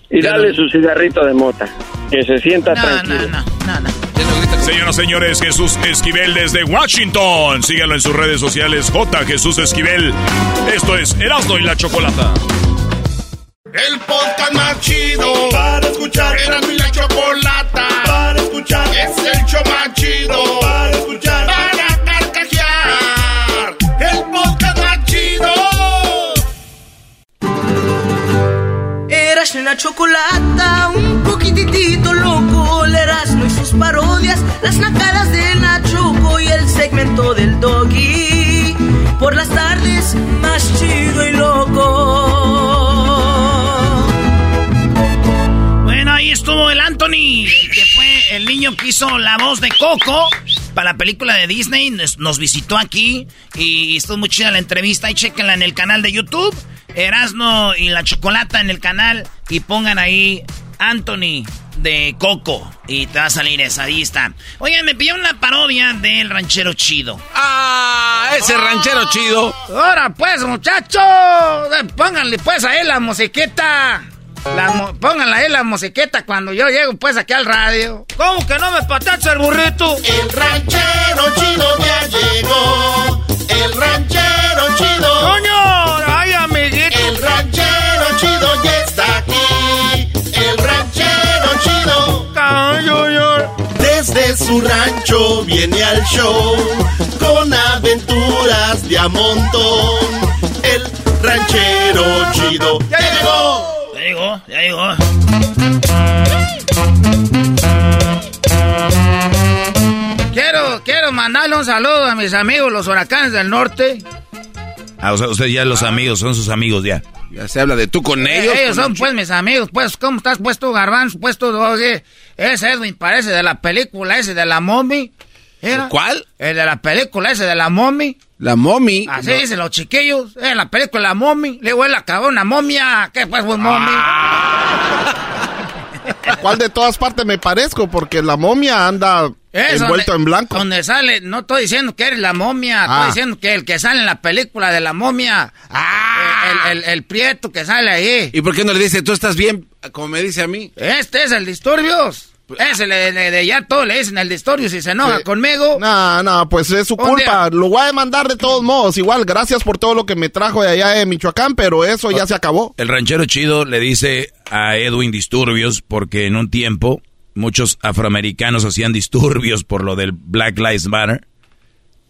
Y dale su cigarrito de mota. Que se sienta tranquilo.
No, no, no,
Señoras y señores, Jesús Esquivel desde Washington. Síganlo en sus redes sociales, J. Jesús Esquivel. Esto es Erasmo y la Chocolata.
El podcast más chido para escuchar. Erasmo y la Chocolata para escuchar. Es el show más chido para escuchar.
la chocolata, un poquitito loco, las nacadas de la Choco y el segmento del Doggy. Por las tardes, más chido y loco.
Bueno, ahí estuvo el Anthony, que fue el niño que hizo la voz de Coco para la película de Disney. Nos, visitó aquí y estuvo muy chida la entrevista. Y chequenla en el canal de YouTube. Erasno y la Chocolata en el canal y pongan ahí Anthony de Coco y te va a salir esa, ahí está. Oigan, me pidió una parodia del ranchero chido.
¡Ah! Ese ranchero chido.
Ahora pues, muchachos, pónganle pues a él la musiqueta. La pónganle ahí la musiqueta cuando yo llego pues aquí al radio. ¿Cómo que no me patacha el burrito?
El ranchero chido ya llegó. El ranchero chido.
¡Coño! ¡Ay, amiguito!
El ranchero chido ya su rancho viene al show con aventuras de a montón. El ranchero chido ya llegó.
Ya llegó, ya llegó. Quiero, quiero mandarle un saludo a mis amigos los huracanes del norte.
Ah, o sea, usted ya los amigos, son sus amigos ya.
Ya se habla de tú con ellos.
ellos son pues mis amigos, pues, ¿cómo estás puesto garbanzo? Puesto, oye, ese Edwin parece de la película ese de la mommy.
¿Cuál?
El de la película ese de la mommy.
La mommy.
Así dicen los chiquillos. En la película La mommy. Le huele a cabrón una momia. ¿Qué pues, pues mommy?
¿A cuál de todas partes me parezco? Porque la momia anda envuelto en blanco.
Donde sale, no estoy diciendo que eres la momia, estoy ah. diciendo que el que sale en la película de la momia, ah. el, el, prieto que sale ahí.
¿Y por qué no le dice, tú estás bien, como me dice a mí?
Este es el Disturbios. Pues, Ese le, de ya todo le dicen el Disturbios y se enoja conmigo.
No, no, pues es su culpa. Lo voy a demandar de todos modos. Igual, gracias por todo lo que me trajo de allá de Michoacán, pero eso ya se acabó.
El ranchero chido le dice a Edwin Disturbios porque en un tiempo muchos afroamericanos hacían disturbios por lo del Black Lives Matter.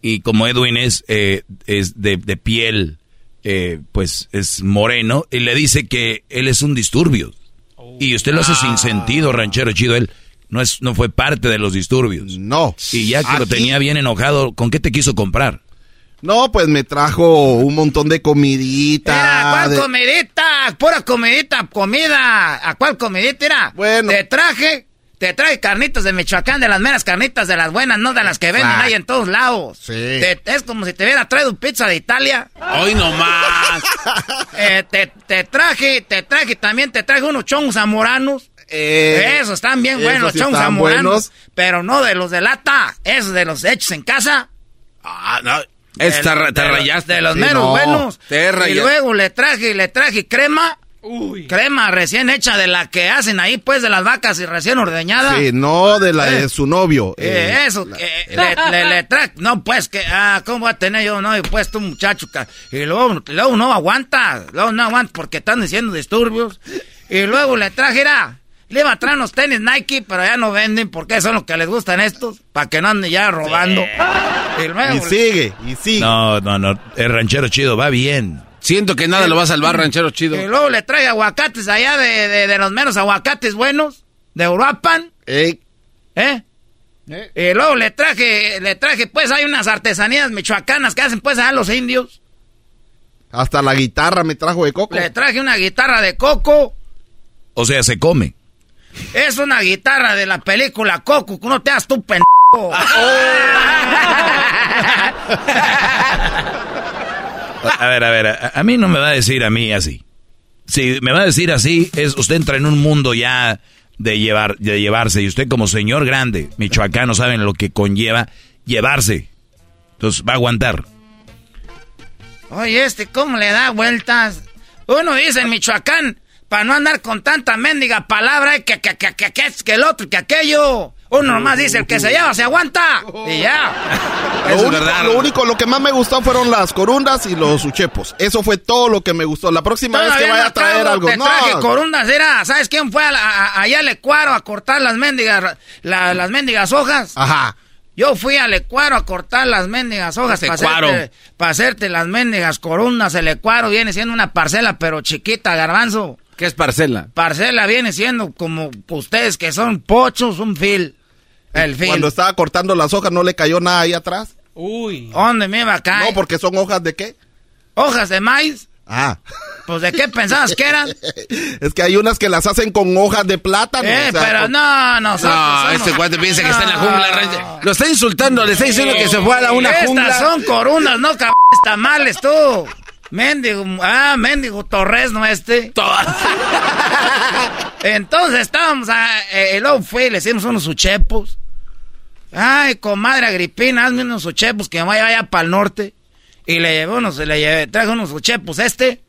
Y como Edwin es, eh, es de, piel, eh, pues es moreno, y le dice que él es un disturbio. Y usted lo hace sin ah. sentido, ranchero chido. Él no, es, no fue parte de los disturbios.
No.
Y ya que lo tenía bien enojado, ¿con qué te quiso comprar?
No, pues me trajo un montón de comidita.
¿A cuál comidita? Pura comidita, comida. ¿A cuál comidita era?
Bueno.
Te traje te trae carnitas de Michoacán, de las meras carnitas, de las buenas, no de las que venden ahí en todos lados.
Sí.
es como si te hubiera traído pizza de Italia.
Hoy nomás.
eh, te, te, traje, te traje, también te traje unos chongos zamoranos. Eh, esos están bien buenos, los chongos zamoranos. Pero no de los de lata, esos de los hechos en casa.
Ah, no. Esta, te rayaste.
De los menos buenos. y luego le traje, le traje crema. Uy. Crema recién hecha de la que hacen ahí, pues, de las vacas y recién ordeñada.
Sí, no de la de eh. su novio.
Eh, eh eso, le, le, traje, no, pues, que, ah, ¿cómo va a tener yo, no? Y pues, tu muchacho, y luego, luego no aguanta, luego no aguanta porque están diciendo disturbios. Y luego le traje, era, le iba a traer unos tenis Nike, pero ya no venden porque son los que les gustan estos, para que no anden ya robando.
Y, sigue, y sigue.
No, no, no, el ranchero chido va bien.
Siento que nada lo va a salvar, ranchero chido.
Y luego le trae aguacates allá de, de, los menos aguacates buenos, de Uruapan. ¿Eh? ¿Eh? Y luego le traje, le traje, pues hay unas artesanías michoacanas que hacen pues a los indios.
Hasta la guitarra me trajo de coco.
Le traje una guitarra de coco.
O sea, se come.
Es una guitarra de la película Coco, que no te hagas tu pendejo.
a ver, a ver, a, mí no me va a decir a mí así. Si me va a decir así, es usted entra en un mundo ya de llevar, de llevarse. Y usted como señor grande, michoacano, saben lo que conlleva llevarse. Entonces va a aguantar.
Oye, este, ¿cómo le da vueltas? Uno dice en Michoacán, para no andar con tanta mendiga palabra, que, que, que, que, que, que el otro, que aquello. Uno nomás dice, el que se lleva se aguanta. Y ya.
Lo, único, lo único, lo que más me gustó fueron las corundas y los uchepos. Eso fue todo lo que me gustó. La próxima vez que vaya a traer algo.
Te traje corundas, era, ¿sabes quién fue allá al Ecuaro a cortar las mendigas, las mendigas hojas?
Ajá.
Yo fui al Ecuaro a cortar las mendigas hojas para hacerte, para hacerte las mendigas corundas. El Ecuaro viene siendo una parcela, pero chiquita, garbanzo.
¿Qué es parcela?
Parcela viene siendo como ustedes que son pochos, un fil. El.
Cuando estaba cortando las hojas, ¿no le cayó nada ahí atrás?
Uy. ¿Dónde me iba a caer?
No, porque son hojas de qué?
Hojas de maíz.
Ah.
Pues de qué pensabas que eran?
es que hay unas que las hacen con hojas de plátano.
Eh, pero no, no,
no. este cuate piensa que está en la jungla. Lo está insultando, le está diciendo que se fue a una jungla.
Estas son corunas, no cabrón, tamales tú. Mendigo, ah, mendigo Torres, ¿no este? Entonces estábamos, a, eh, luego fue y le hicimos unos uchepos. Ay, comadre Agripina, hazme unos uchepos que vaya allá para el norte. Y le llevé unos, le llevé, traje unos uchepos este,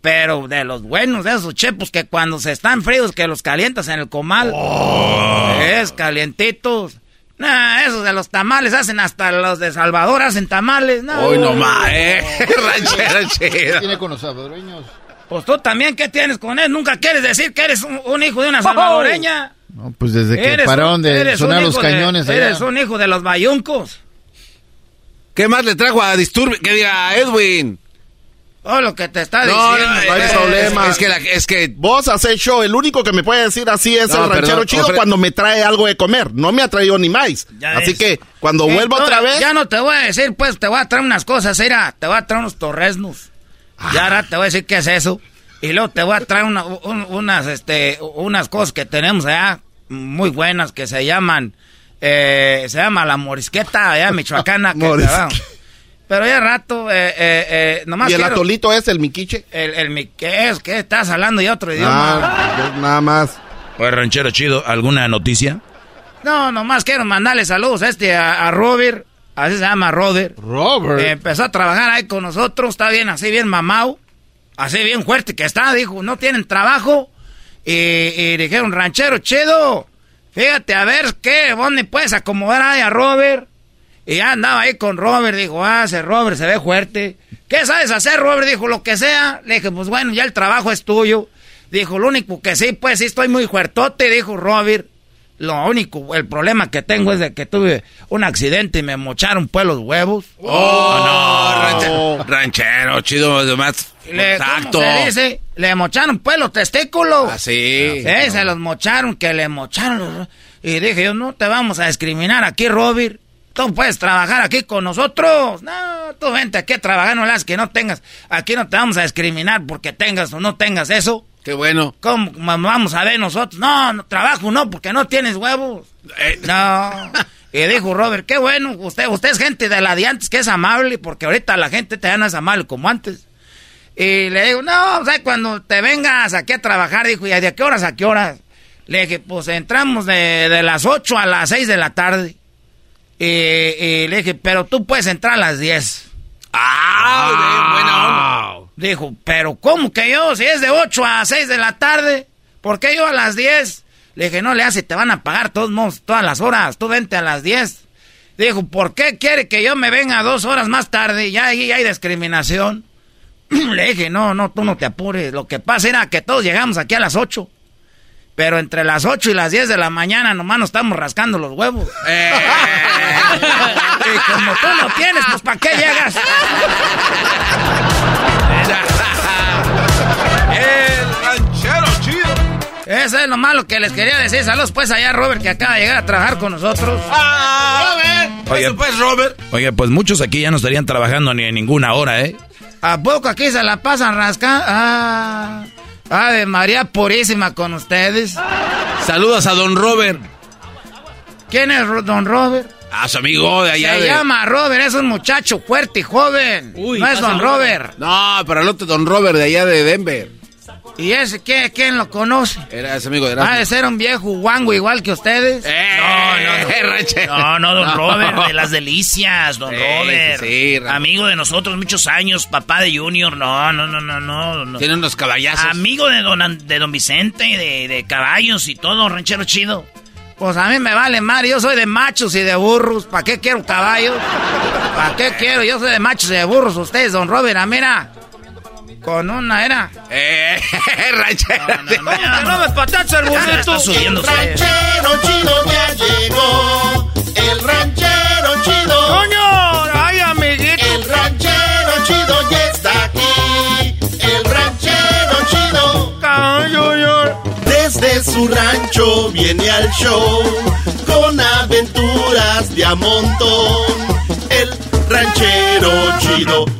pero de los buenos, de esos uchepos que cuando se están fríos que los calientas en el comal. Oh. Es calientitos. Nah, esos de los tamales hacen hasta los de Salvador hacen tamales. No.
Hoy nomás, eh. Ranchera
¿Qué tiene con los salvadoreños?
Pues tú también, ¿qué tienes con él? Nunca quieres decir que eres un, hijo de una salvadoreña.
No, pues desde que pararon de sonar los cañones
Eres un hijo de los bayuncos.
¿Qué más le trajo a Disturbe? Que diga Edwin.
Oh, lo que te está diciendo.
No, hay problema. Es que, es que vos haces show. El único que me puede decir así es el ranchero chido cuando me trae algo de comer. No me ha traído ni más. así que cuando vuelva otra vez.
Ya no te voy a decir, pues te voy a traer unas cosas. Mira, te voy a traer unos torresnos. Ya ahora te voy a decir qué es eso. Y luego te voy a traer unas, este, unas cosas que tenemos allá muy buenas que se llaman. Eh, se llama la morisqueta allá michoacana. que, pero ya rato, eh, eh, eh, nomás.
¿Y el atolito es el miquiche?
El, el es? ¿Qué estás hablando ya otro idioma?
Ah, nada más.
Pues ranchero chido, ¿alguna noticia?
No, nomás quiero mandarle saludos a este, a, Robert. Así se llama Robert.
Robert.
empezó a trabajar ahí con nosotros, está bien, así bien mamado. Así bien fuerte que está, dijo, no tienen trabajo. Y, y dijeron, ranchero chido, fíjate a ver qué, ¿dónde puedes acomodar ahí a Robert? Y ya andaba ahí con Robert, dijo, ah, ese Robert se ve fuerte. ¿Qué sabes hacer, Robert? Dijo, lo que sea. Le dije, pues bueno, ya el trabajo es tuyo. Dijo, lo único que sí, pues sí estoy muy fuertote, dijo Robert. Lo único, el problema que tengo es de que tuve un accidente y me mocharon pues los huevos.
Oh, no, ranchero, chido, además.
Le, ¿cómo se dice? Le mocharon pues los testículos.
Ah, sí.
Sí, se los mocharon, que le mocharon. Y dije yo, no te vamos a discriminar aquí, Robert. Tú puedes trabajar aquí con nosotros. No, tú vente aquí a trabajar, no las que no tengas. Aquí no te vamos a discriminar porque tengas o no tengas eso.
Qué bueno.
¿Cómo vamos a ver nosotros? No, no trabajo no, porque no tienes huevos. Eh. No. Y dijo Robert, qué bueno, usted, usted es gente de la de antes que es amable, porque ahorita la gente te no es amable como antes. Y le digo, no, o sea, cuando te vengas aquí a trabajar, dijo, ¿y de qué horas a qué horas? Le dije, pues entramos de, de las 8 a las 6 de la tarde. Y, le dije, pero tú puedes entrar a las 10. ¡Ah! Buena Dijo, pero ¿cómo que yo? Si es de 8 a 6 de la tarde, ¿por qué yo a las 10? Le dije, no le hace, te van a pagar todos todas las horas, tú vente a las 10. Dijo, ¿por qué quiere que yo me venga dos horas más tarde? Ya ahí hay discriminación. Le dije, no, no, tú no te apures. Lo que pasa era que todos llegamos aquí a las 8. Pero entre las 8 y las 10 de la mañana nomás nos estamos rascando los huevos. Eh. y como tú no tienes, pues ¿para qué llegas? Eso es lo malo que les quería decir. Saludos pues allá Robert que acaba de llegar a trabajar con nosotros.
¡Ah! Robert. Oye, pues Robert.
Oye, pues muchos aquí ya no estarían trabajando ni en ninguna hora, ¿eh?
¿A poco aquí se la pasan rascando? Ah. Ave María Purísima con ustedes.
Saludos a don Robert.
¿Quién es don Robert?
A su amigo de allá.
Se llama Robert, es un muchacho fuerte y joven. no es don Robert.
No, pero el otro don Robert de allá de Denver.
¿Y ese qué? ¿Quién lo conoce?
Era ese amigo de Erasmo.
¿Ha de ser un viejo guango igual que ustedes?
Eh, no,
no, no. no, no, don Robert, de las delicias, don Robert. Sí, Amigo de nosotros muchos años, papá de Junior. No, no, no, no, no.
Tiene unos caballazos.
Amigo de don, de don Vicente, de, de caballos y todo, ranchero chido. Pues a mí me vale madre, yo soy de machos y de burros. ¿Para qué quiero caballos? ¿Para qué quiero? Yo soy de machos y de burros. Ustedes, don Robert, ah, mira. Con una era.
Eh, ranchero.
No, no, no, no, me patacha el.
El ranchero chido ya llegó. El ranchero chido.
¡Coño! ¡Ay, amiguito!
El ranchero chido ya está aquí. El ranchero chido.
¡Caño,
Desde su rancho viene al show. Con aventuras de a montón. El ranchero chido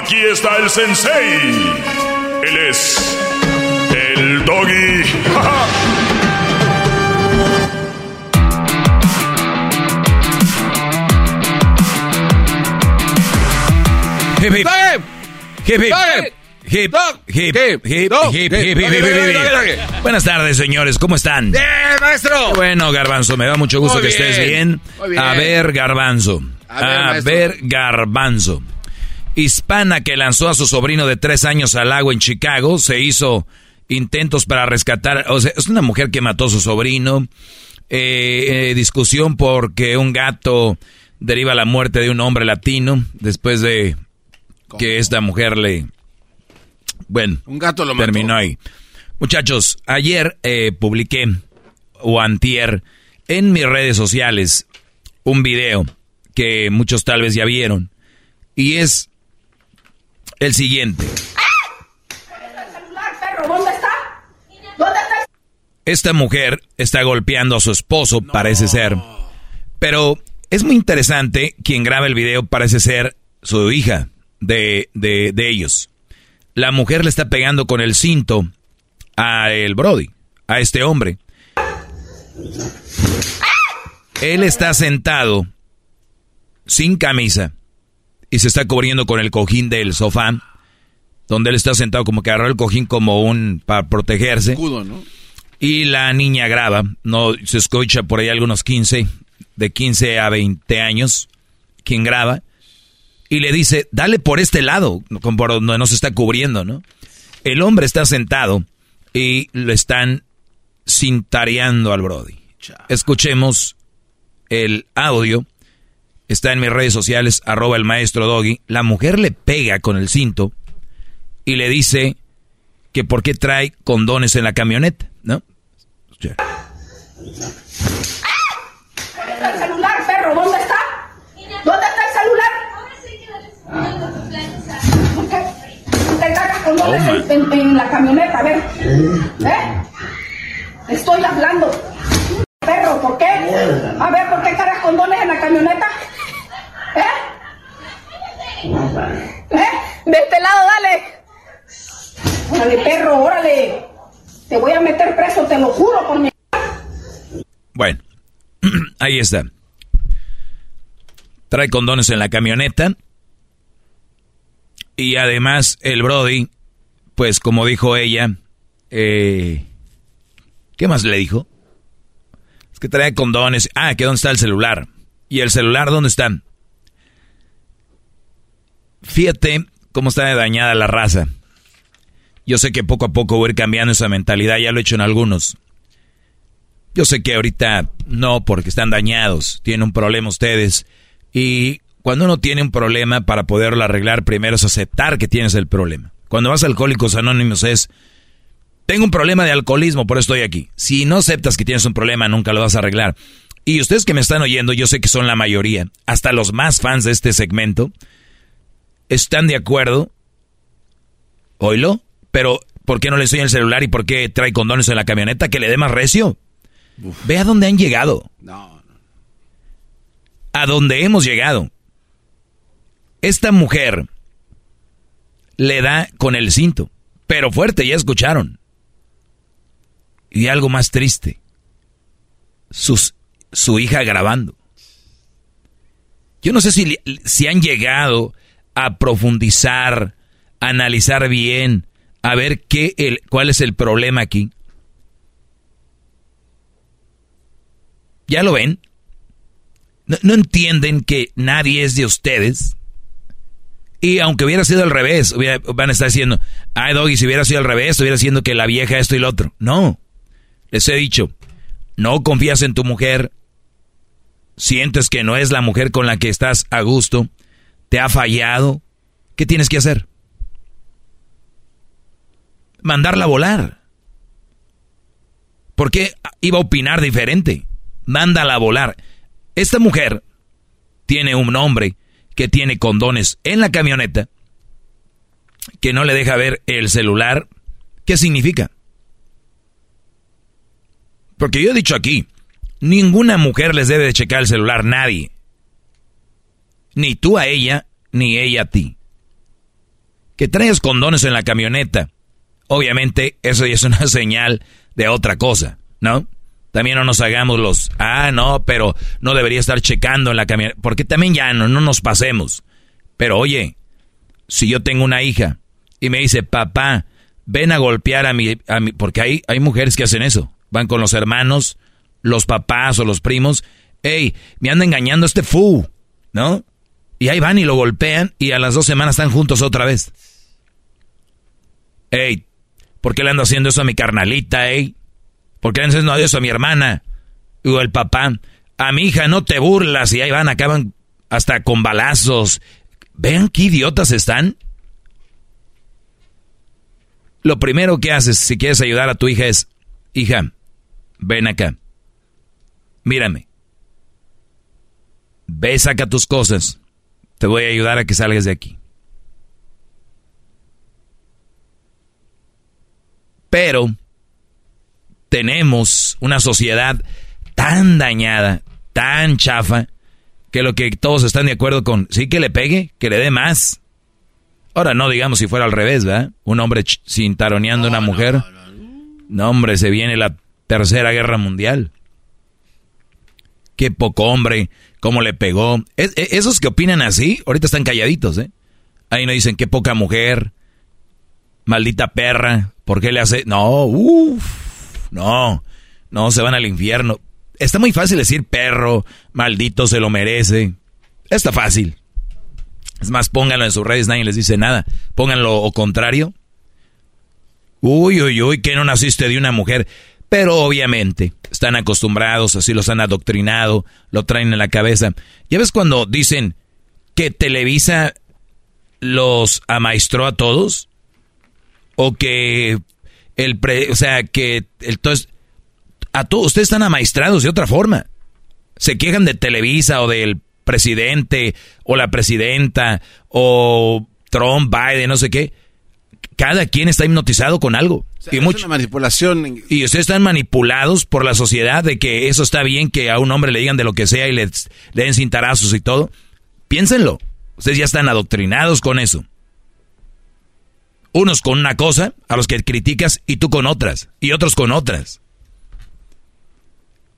Aquí está el sensei. Él es el doggy.
Hip hip. Hip hip. Hip, hip, hip, hip, hip, hip, Buenas tardes, señores, ¿cómo están?
¡Bien, maestro!
Bueno, Garbanzo, me da mucho gusto que estés bien. A ver, Garbanzo. A ver, Garbanzo. Hispana que lanzó a su sobrino de tres años al agua en Chicago, se hizo intentos para rescatar, o sea, es una mujer que mató a su sobrino, eh, discusión porque un gato deriva la muerte de un hombre latino después de que esta mujer le bueno,
un gato lo
terminó ahí. Muchachos, ayer eh, publiqué, o antier, en mis redes sociales, un video que muchos tal vez ya vieron. Y es el siguiente. Esta mujer está golpeando a su esposo, parece ser. Pero es muy interesante, quien graba el video parece ser su hija de, de, de ellos la mujer le está pegando con el cinto a el Brody, a este hombre. Él está sentado sin camisa y se está cubriendo con el cojín del sofá, donde él está sentado como que agarró el cojín como un para protegerse. Y la niña graba, no se escucha por ahí algunos 15, de 15 a 20 años, quien graba y le dice, dale por este lado, por donde no se está cubriendo, ¿no? El hombre está sentado y lo están cintareando al Brody. Escuchemos el audio. Está en mis redes sociales, arroba el maestro Doggy. La mujer le pega con el cinto y le dice que por qué trae condones en la camioneta, ¿no?
el celular, perro? ¿Dónde está? ¿Dónde está el celular? con oh, en, en, la camioneta, a ver. ¿Eh? Estoy hablando. Perro, ¿por qué? A ver, ¿por qué cargas condones en la camioneta? ¿Eh? ¿Eh? De este lado, dale. Órale, perro, órale. Te voy a meter preso, te lo juro por mi...
Bueno, ahí está. Trae condones en la camioneta. Y además el Brody, pues como dijo ella, eh, ¿qué más le dijo? Que trae condones. Ah, que dónde está el celular. ¿Y el celular dónde está? Fíjate cómo está dañada la raza. Yo sé que poco a poco voy a ir cambiando esa mentalidad, ya lo he hecho en algunos. Yo sé que ahorita no, porque están dañados, tienen un problema ustedes. Y cuando uno tiene un problema, para poderlo arreglar, primero es aceptar que tienes el problema. Cuando vas a Alcohólicos Anónimos es, tengo un problema de alcoholismo, por eso estoy aquí. Si no aceptas que tienes un problema, nunca lo vas a arreglar. Y ustedes que me están oyendo, yo sé que son la mayoría, hasta los más fans de este segmento, están de acuerdo. Oilo, pero ¿por qué no le enseña el celular y por qué trae condones en la camioneta que le dé más recio? Ve a dónde han llegado. No, A dónde hemos llegado. Esta mujer le da con el cinto, pero fuerte, ya escucharon. Y algo más triste, sus, su hija grabando. Yo no sé si, si han llegado a profundizar, a analizar bien, a ver qué el, cuál es el problema aquí. ¿Ya lo ven? ¿No, entienden que nadie es de ustedes? Y aunque hubiera sido al revés, van a estar diciendo, ay Doggy, si hubiera sido al revés, estuviera diciendo que la vieja esto y lo otro. No, les he dicho, no confías en tu mujer, sientes que no es la mujer con la que estás a gusto, te ha fallado, ¿qué tienes que hacer? Mandarla a volar. ¿Por qué iba a opinar diferente? Mándala a volar. Esta mujer tiene un hombre que tiene condones en la camioneta, que no le deja ver el celular. ¿Qué significa? Porque yo he dicho aquí, ninguna mujer les debe de checar el celular, nadie. Ni tú a ella, ni ella a ti. Que traigas condones en la camioneta. Obviamente eso ya es una señal de otra cosa, ¿no? También no nos hagamos los, ah, no, pero no debería estar checando en la camioneta. Porque también ya no, no nos pasemos. Pero oye, si yo tengo una hija y me dice, papá, ven a golpear a mi, a mi porque hay, hay mujeres que hacen eso. Van con los hermanos, los papás o los primos. Ey, me anda engañando este fu, ¿no? Y ahí van y lo golpean y a las dos semanas están juntos otra vez. Ey, ¿por qué le ando haciendo eso a mi carnalita, ey? ¿Por qué le ando haciendo eso a mi hermana? O el papá, a mi hija no te burlas y ahí van, acaban hasta con balazos. Vean qué idiotas están. Lo primero que haces si quieres ayudar a tu hija es, hija, ven acá. Mírame. Ve, saca tus cosas. Te voy a ayudar a que salgas de aquí. Pero tenemos una sociedad tan dañada, tan chafa, que lo que todos están de acuerdo con, sí que le pegue, que le dé más. Ahora no digamos si fuera al revés, ¿verdad? Un hombre cintaroneando a una mujer. No, hombre, se viene la tercera guerra mundial. Qué poco hombre, cómo le pegó. E, esos que opinan así, ahorita están calladitos, ¿eh? Ahí no dicen qué poca mujer, maldita perra, ¿por qué le hace? No, uff, no, no, se van al infierno. Está muy fácil decir perro, maldito, se lo merece. Está fácil. Es más, pónganlo en sus redes, nadie les dice nada. Pónganlo o contrario. Uy, uy, uy, que no naciste de una mujer. Pero obviamente están acostumbrados, así los han adoctrinado, lo traen en la cabeza. ¿Ya ves cuando dicen que Televisa los amaestró a todos? O que el pre, o sea, que entonces a todos ustedes están amaestrados de otra forma. Se quejan de Televisa o del presidente o la presidenta o Trump, Biden, no sé qué cada quien está hipnotizado con algo.
y mucha manipulación.
Y ustedes están manipulados por la sociedad de que eso está bien que a un hombre le digan de lo que sea y le, den cintarazos y todo. Piénsenlo. Ustedes ya están adoctrinados con eso. Unos con una cosa, a los que criticas, y tú con otras, y otros con otras.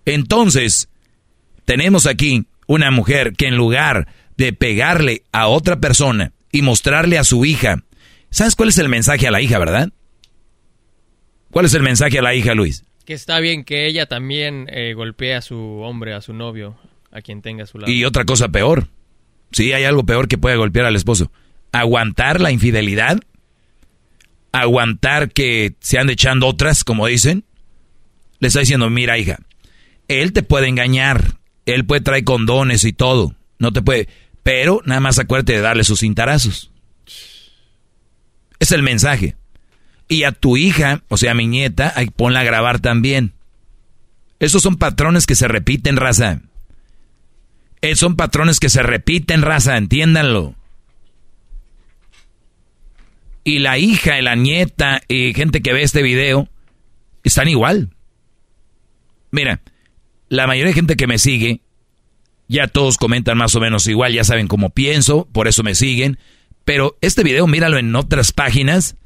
Entonces, tenemos aquí una mujer que en lugar de pegarle a otra persona y mostrarle a su hija, ¿sabes cuál es el mensaje a la hija, verdad? ¿Cuál es el mensaje a la hija, Luis?
Que está bien que ella también eh, golpee a su hombre, a su novio, a quien tenga a su lado.
Y otra cosa peor. Sí, hay algo peor que puede golpear al esposo. Aguantar la infidelidad. Aguantar que se ande echando otras, como dicen. Le está diciendo, mira, hija, él te puede engañar. Él puede traer condones y todo. No te puede. Pero nada más acuérdate de darle sus cintarazos. Es el mensaje. Y a tu hija, o sea, a mi nieta, hay, ponla a grabar también. Esos son patrones que se repiten, raza. Esos son patrones que se repiten, raza, entiéndanlo. Y la hija y la nieta y gente que ve este video están igual. Mira, la mayoría de gente que me sigue, ya todos comentan más o menos igual, ya saben cómo pienso, por eso me siguen. Pero este video míralo en otras páginas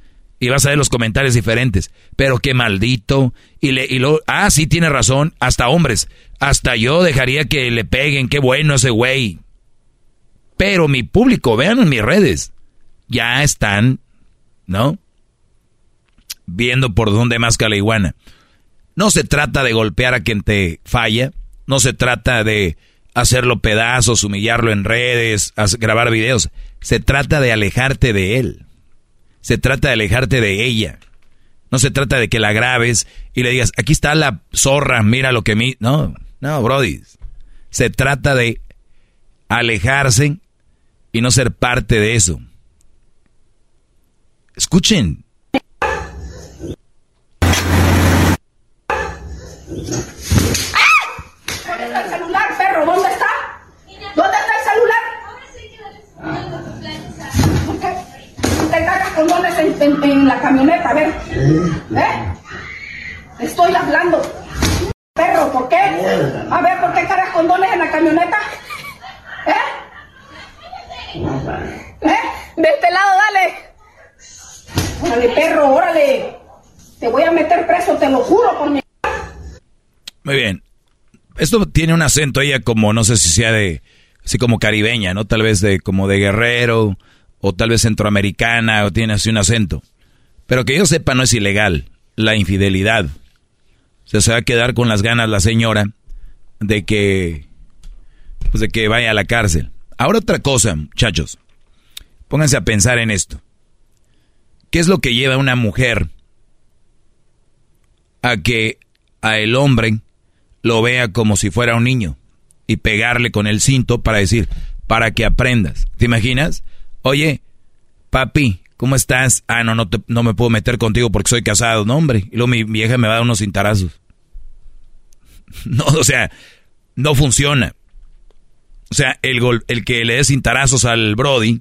y vas a ver los comentarios diferentes. Pero qué maldito. Y, le, y lo, ah, sí, tiene razón. Hasta hombres. Hasta yo dejaría que le peguen. Qué bueno ese güey. Pero mi público, vean en mis redes. Ya están, ¿no? Viendo por dónde más la iguana. No se trata de golpear a quien te falla. No se trata de hacerlo pedazos, humillarlo en redes, grabar videos. Se trata de alejarte de él se trata de alejarte de ella. No se trata de que la grabes y le digas, aquí está la zorra, mira lo que mi... No, no, Brody. Se trata de alejarse y no ser parte de eso. Escuchen.
el celular, perro? ¿Dónde está? ¿Dónde está el celular? te cagas condones en, en, en, la camioneta, a ver. ¿Eh? Estoy hablando. Perro, ¿por qué? A ver, ¿por qué cargas condones en la camioneta? ¿Eh? ¿Eh? De este lado, dale. Órale, perro, órale. Te voy a meter preso, te lo juro por mi...
Muy bien. Esto tiene un acento ella como, no sé si sea de, así como caribeña, ¿no? Tal vez de, como de guerrero, o tal vez centroamericana, o tiene así un acento. Pero que yo sepa, no es ilegal la infidelidad. Se va a quedar con las ganas la señora de que, pues de que vaya a la cárcel. Ahora otra cosa, muchachos. Pónganse a pensar en esto. ¿Qué es lo que lleva a una mujer a que a el hombre lo vea como si fuera un niño y pegarle con el cinto para decir, para que aprendas? ¿Te imaginas? Oye, papi, ¿cómo estás? Ah, no, no, no me puedo meter contigo porque soy casado. No, hombre. Y luego mi vieja me va a dar unos cintarazos. No, o sea, no funciona. O sea, el, gol, el que le dé cintarazos al Brody,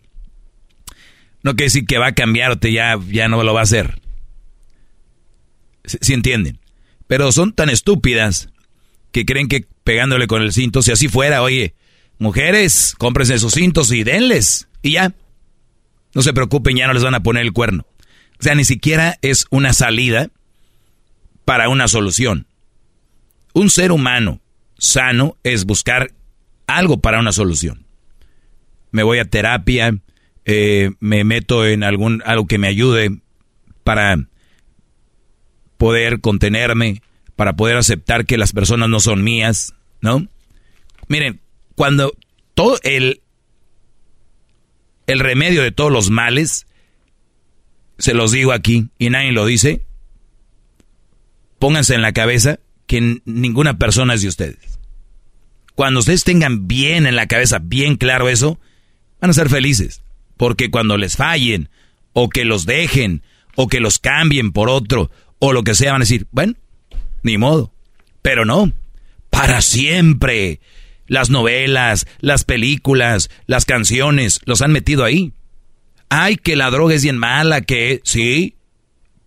no quiere decir que va a cambiar o te ya, ya no lo va a hacer. Si entienden? Pero son tan estúpidas que creen que pegándole con el cinto, si así fuera, oye, mujeres, cómprense sus cintos y denles. Y ya. No se preocupen, ya no les van a poner el cuerno. O sea, ni siquiera es una salida para una solución. Un ser humano sano es buscar algo para una solución. Me voy a terapia, eh, me meto en algún algo que me ayude para poder contenerme, para poder aceptar que las personas no son mías, ¿no? Miren, cuando todo el el remedio de todos los males, se los digo aquí y nadie lo dice, pónganse en la cabeza que ninguna persona es de ustedes. Cuando ustedes tengan bien en la cabeza, bien claro eso, van a ser felices. Porque cuando les fallen, o que los dejen, o que los cambien por otro, o lo que sea, van a decir, bueno, ni modo. Pero no, para siempre las novelas, las películas, las canciones, los han metido ahí. Ay, que la droga es bien mala, que sí,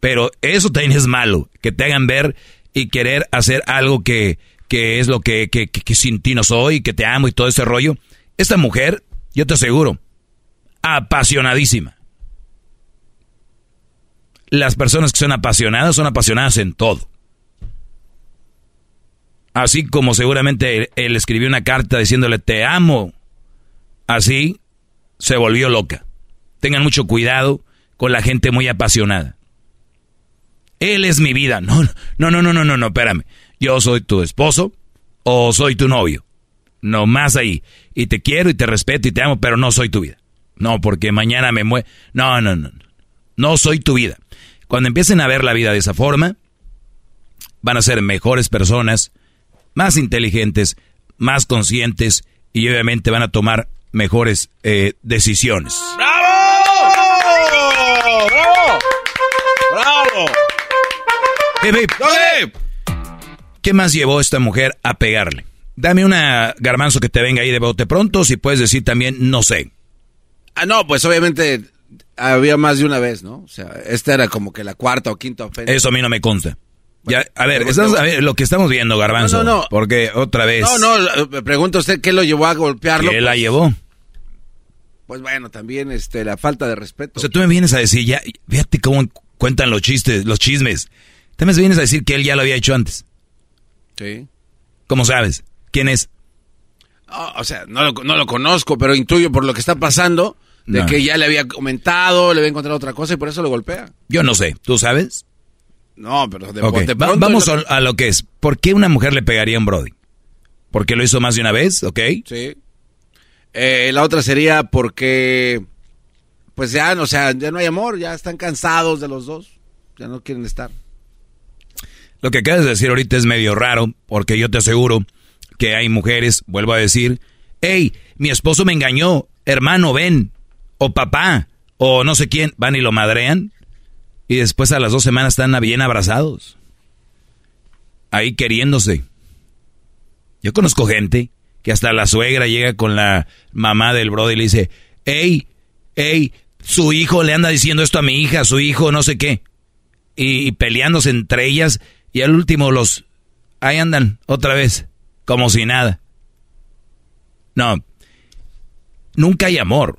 pero eso también es malo, que te hagan ver y querer hacer algo que, que es lo que, que, que, sin ti no soy, que te amo y todo ese rollo. Esta mujer, yo te aseguro, apasionadísima. Las personas que son apasionadas son apasionadas en todo. Así como seguramente él, escribió una carta diciéndole te amo. Así se volvió loca. Tengan mucho cuidado con la gente muy apasionada. Él es mi vida. No, no, no, no, no, no, no, espérame. Yo soy tu esposo o soy tu novio. No más ahí. Y te quiero y te respeto y te amo, pero no soy tu vida. No, porque mañana me muero. No, no, no. No soy tu vida. Cuando empiecen a ver la vida de esa forma, van a ser mejores personas, más inteligentes, más conscientes y obviamente van a tomar mejores eh, decisiones.
¡Bravo! ¡Bravo! ¡Bravo!
¿Qué más llevó esta mujer a pegarle? Dame una garbanzo que te venga ahí de bote pronto, si puedes decir también no sé.
Ah, no, pues obviamente había más de una vez, ¿no? O sea, esta era como que la cuarta o quinta ofensa.
Eso a mí no me consta. Ya, a ver, lo que estamos viendo, Garbanzo. No, no, Porque otra vez.
No, no, me pregunta usted qué lo llevó a golpearlo.
¿Qué la pues, llevó?
Pues bueno, también este, la falta de respeto.
O sea, tú me vienes a decir, ya, fíjate cómo cuentan los chistes, los chismes. Tú me vienes a decir que él ya lo había hecho antes.
Sí.
¿Cómo sabes? ¿Quién es?
o sea, no lo, no lo conozco, pero intuyo por lo que está pasando de que ya le había comentado, le había encontrado otra cosa y por eso lo golpea.
Yo no sé, ¿tú sabes?
No, pero de,
Vamos a lo que es. ¿Por qué una mujer le pegaría a un Brody? ¿Porque lo hizo más de una vez? ¿Ok?
Sí. Eh, la otra sería porque, pues ya, o sea, ya no hay amor, ya están cansados de los dos, ya no quieren estar.
Lo que acabas de decir ahorita es medio raro, porque yo te aseguro que hay mujeres, vuelvo a decir, hey, mi esposo me engañó, hermano, ven, o papá, o no sé quién, van y lo madrean, y después a las dos semanas están bien abrazados, ahí queriéndose. Yo conozco gente que hasta la suegra llega con la mamá del brother y le dice, hey, hey, su hijo le anda diciendo esto a mi hija, su hijo no sé qué. Y, peleándose entre ellas y al último los... Ahí andan otra vez, como si nada. No, nunca hay amor.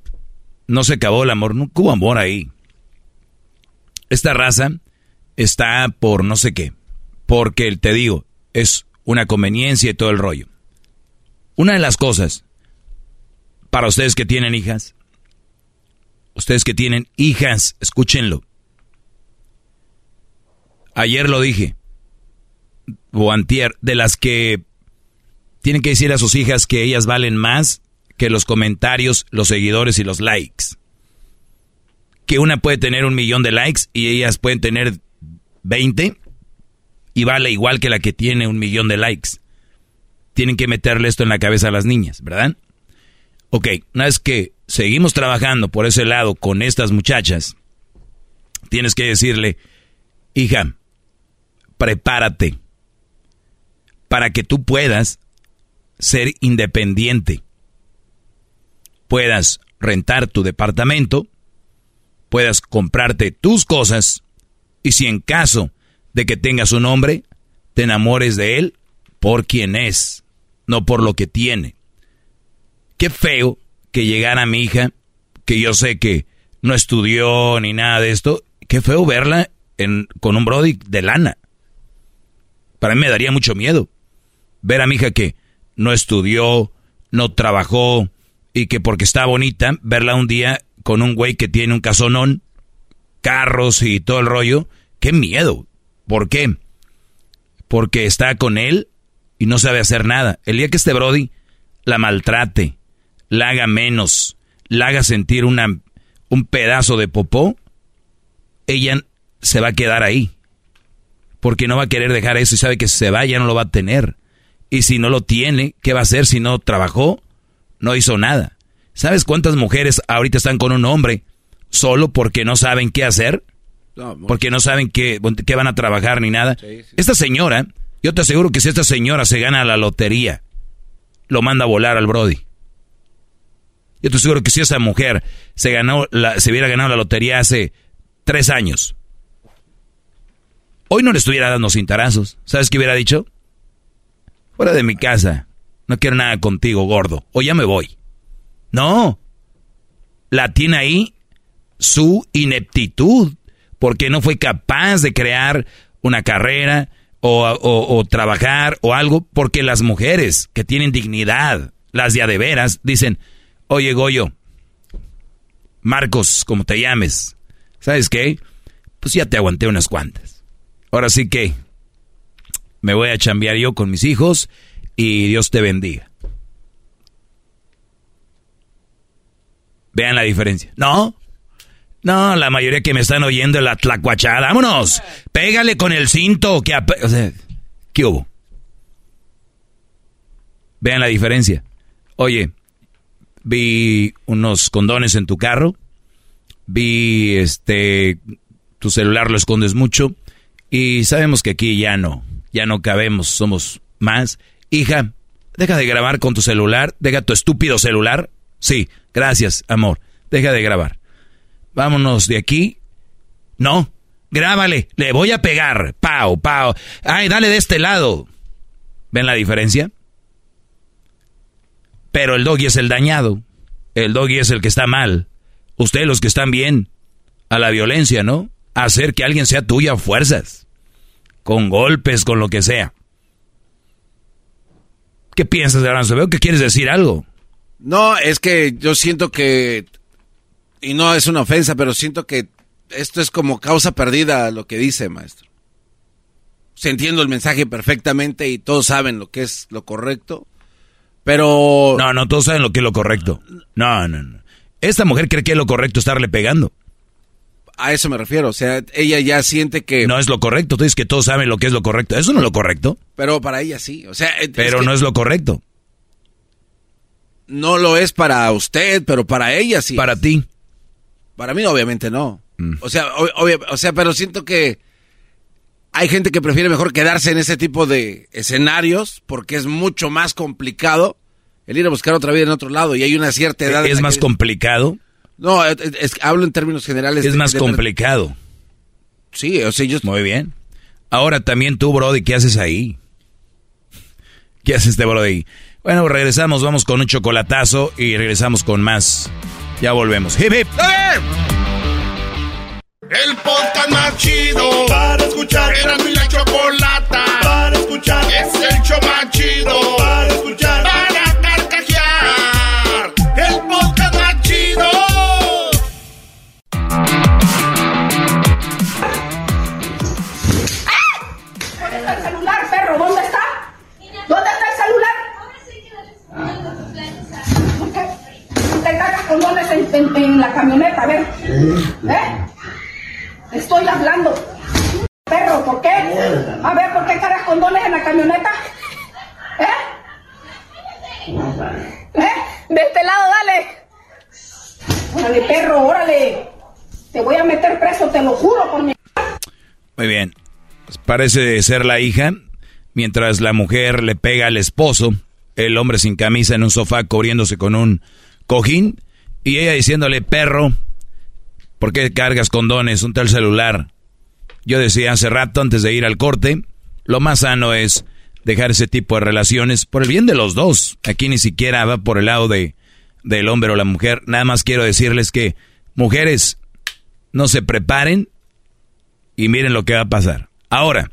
No se acabó el amor, nunca hubo amor ahí. Esta raza está por no sé qué. Porque, te digo, es una conveniencia y todo el rollo. Una de las cosas, para ustedes que tienen hijas, ustedes que tienen hijas, escúchenlo. Ayer lo dije, o de las que tienen que decir a sus hijas que ellas valen más que los comentarios, los seguidores y los likes. Que una puede tener un millón de likes y ellas pueden tener 20 y vale igual que la que tiene un millón de likes tienen que meterle esto en la cabeza a las niñas, ¿verdad? Ok, una vez que seguimos trabajando por ese lado con estas muchachas, tienes que decirle, hija, prepárate para que tú puedas ser independiente, puedas rentar tu departamento, puedas comprarte tus cosas y si en caso de que tengas un hombre, te enamores de él por quien es no por lo que tiene. Qué feo que llegara mi hija, que yo sé que no estudió ni nada de esto, qué feo verla en, con un Brody de lana. Para mí me daría mucho miedo ver a mi hija que no estudió, no trabajó y que porque está bonita, verla un día con un güey que tiene un casonón, carros y todo el rollo. Qué miedo. ¿Por qué? Porque está con él y no sabe hacer nada. El día que este Brody la maltrate, la haga menos, la haga sentir una, un pedazo de popó, ella se va a quedar ahí. Porque no va a querer dejar eso y sabe que si se va ya no lo va a tener. Y si no lo tiene, ¿qué va a hacer si no trabajó? No hizo nada. ¿Sabes cuántas mujeres ahorita están con un hombre solo porque no saben qué hacer? porque no saben qué, qué, van a trabajar ni nada. Esta señora yo te aseguro que si esta señora se gana la lotería, lo manda a volar al Brody. Yo te aseguro que si esa mujer se, ganó la, se hubiera ganado la lotería hace tres años, hoy no le estuviera dando cintarazos. ¿Sabes qué hubiera dicho? Fuera de mi casa. No quiero nada contigo, gordo. O ya me voy. No. la tiene ahí su ineptitud, porque no fue capaz de crear una carrera o, trabajar o algo, porque las mujeres que tienen dignidad, las de de veras, dicen, oye Goyo, Marcos, como te llames, ¿sabes qué? Pues ya te aguanté unas cuantas. Ahora sí que me voy a chambear yo con mis hijos y Dios te bendiga. Vean la diferencia. No, no, la mayoría que me están oyendo la tlacuachada. ¡Vámonos! Pégale con el cinto. Que o ¿qué hubo? Vean la diferencia. Oye, vi unos condones en tu carro. Vi este tu celular lo escondes mucho y sabemos que aquí ya no, ya no cabemos, somos más. Hija, deja de grabar con tu celular, deja tu estúpido celular. Sí, gracias, amor. Deja de grabar vámonos de aquí. No, grábale, le voy a pegar. Pau, pau. Ay, dale de este lado. ¿Ven la diferencia? Pero el doggy es el dañado. El doggy es el que está mal. Ustedes los que están bien. A la violencia, ¿no? hacer que alguien sea tuya a fuerzas. Con golpes, con lo que sea. ¿Qué piensas, Aranzo? Veo que quieres decir algo.
No, es que yo siento que y no es una ofensa, pero siento que esto es como causa perdida lo que dice, maestro. Se entiendo el mensaje perfectamente y todos saben lo que es lo correcto, pero...
No, no, todos saben lo que es lo correcto. No, no, no. Esta mujer cree que es lo correcto estarle pegando.
A eso me refiero, o sea, ella ya siente que...
No es lo correcto, tú dices que todos saben lo que es lo correcto. Eso no es lo correcto.
Pero para ella sí, o sea...
Pero no es lo correcto.
No lo es para usted, pero para ella sí.
Para ti.
Para mí obviamente no. Mm. O sea, o sea, pero siento que hay gente que prefiere mejor quedarse en ese tipo de escenarios porque es mucho más complicado el ir a buscar otra vida en otro lado y hay una cierta edad.
¿Es más complicado?
No, hablo en términos generales.
Es más complicado.
Sí, o sea, yo...
Muy bien. Ahora también tú, Brody, ¿qué haces ahí? ¿Qué haces este Brody? Bueno, regresamos, vamos con un chocolatazo y regresamos con más ya volvemos. Hip hip.
El podcast más chido para escuchar. Era mi la chocolata para escuchar. Es el show más
condones en, en, en, la camioneta, a ver. ¿Eh? Estoy hablando. Perro, ¿por qué? A ver, ¿por qué cargas condones en la camioneta? ¿Eh? ¿Eh? De este lado, dale. Órale, perro, órale. Te voy a meter preso, te lo juro por mi...
Muy bien. Pues parece ser la hija. Mientras la mujer le pega al esposo, el hombre sin camisa en un sofá cubriéndose con un cojín y ella diciéndole, perro, ¿por qué cargas condones? Un tal celular. Yo decía hace rato, antes de ir al corte, lo más sano es dejar ese tipo de relaciones por el bien de los dos. Aquí ni siquiera va por el lado de, del hombre o la mujer. Nada más quiero decirles que, mujeres, no se preparen y miren lo que va a pasar. Ahora,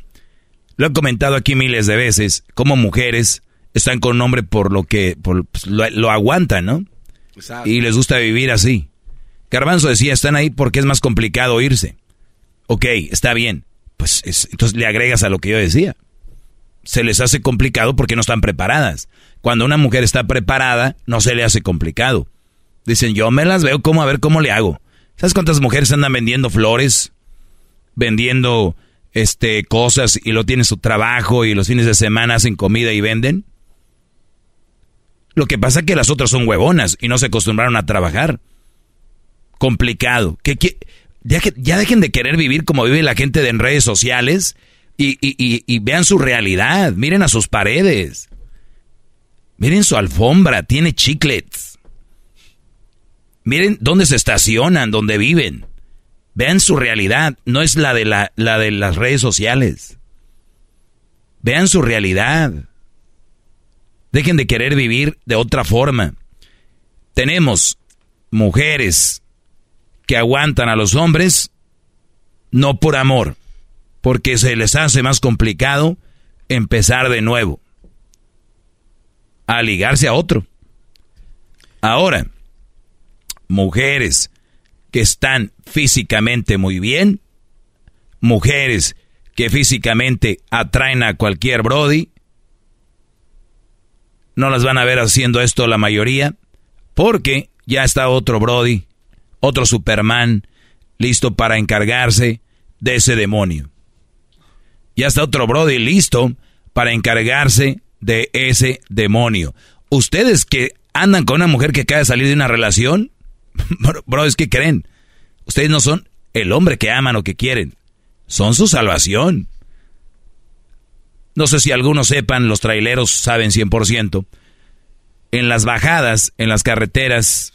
lo he comentado aquí miles de veces, como mujeres están con un hombre por lo que por, pues, lo, lo aguantan, ¿no? Y les gusta vivir así. Garbanzo decía, están ahí porque es más complicado irse. Ok, está bien. Pues entonces le agregas a lo que yo decía. Se les hace complicado porque no están preparadas. Cuando una mujer está preparada, no se le hace complicado. Dicen, yo me las veo como a ver cómo le hago. ¿Sabes cuántas mujeres andan vendiendo flores? Vendiendo este cosas y lo tienen su trabajo y los fines de semana hacen comida y venden. Lo que pasa es que las otras son huevonas y no se acostumbraron a trabajar. Complicado. Que, ya, ya, dejen de querer vivir como vive la gente de en redes sociales y, y vean su realidad. Miren a sus paredes. Miren su alfombra, tiene chiclets. Miren dónde se estacionan, dónde viven. Vean su realidad, no es la de, la, la de las redes sociales. Vean su realidad. Dejen de querer vivir de otra forma. Tenemos mujeres que aguantan a los hombres, no por amor, porque se les hace más complicado empezar de nuevo, a ligarse a otro. Ahora, mujeres que están físicamente muy bien, mujeres que físicamente atraen a cualquier Brody, no las van a ver haciendo esto la mayoría, porque ya está otro Brody, otro Superman, listo para encargarse de ese demonio. Ya está otro Brody listo para encargarse de ese demonio. Ustedes que andan con una mujer que acaba de salir de una relación, bro, es que creen. Ustedes no son el hombre que aman o que quieren. Son su salvación. No sé si algunos sepan, los traileros saben 100%. En las bajadas, en las carreteras,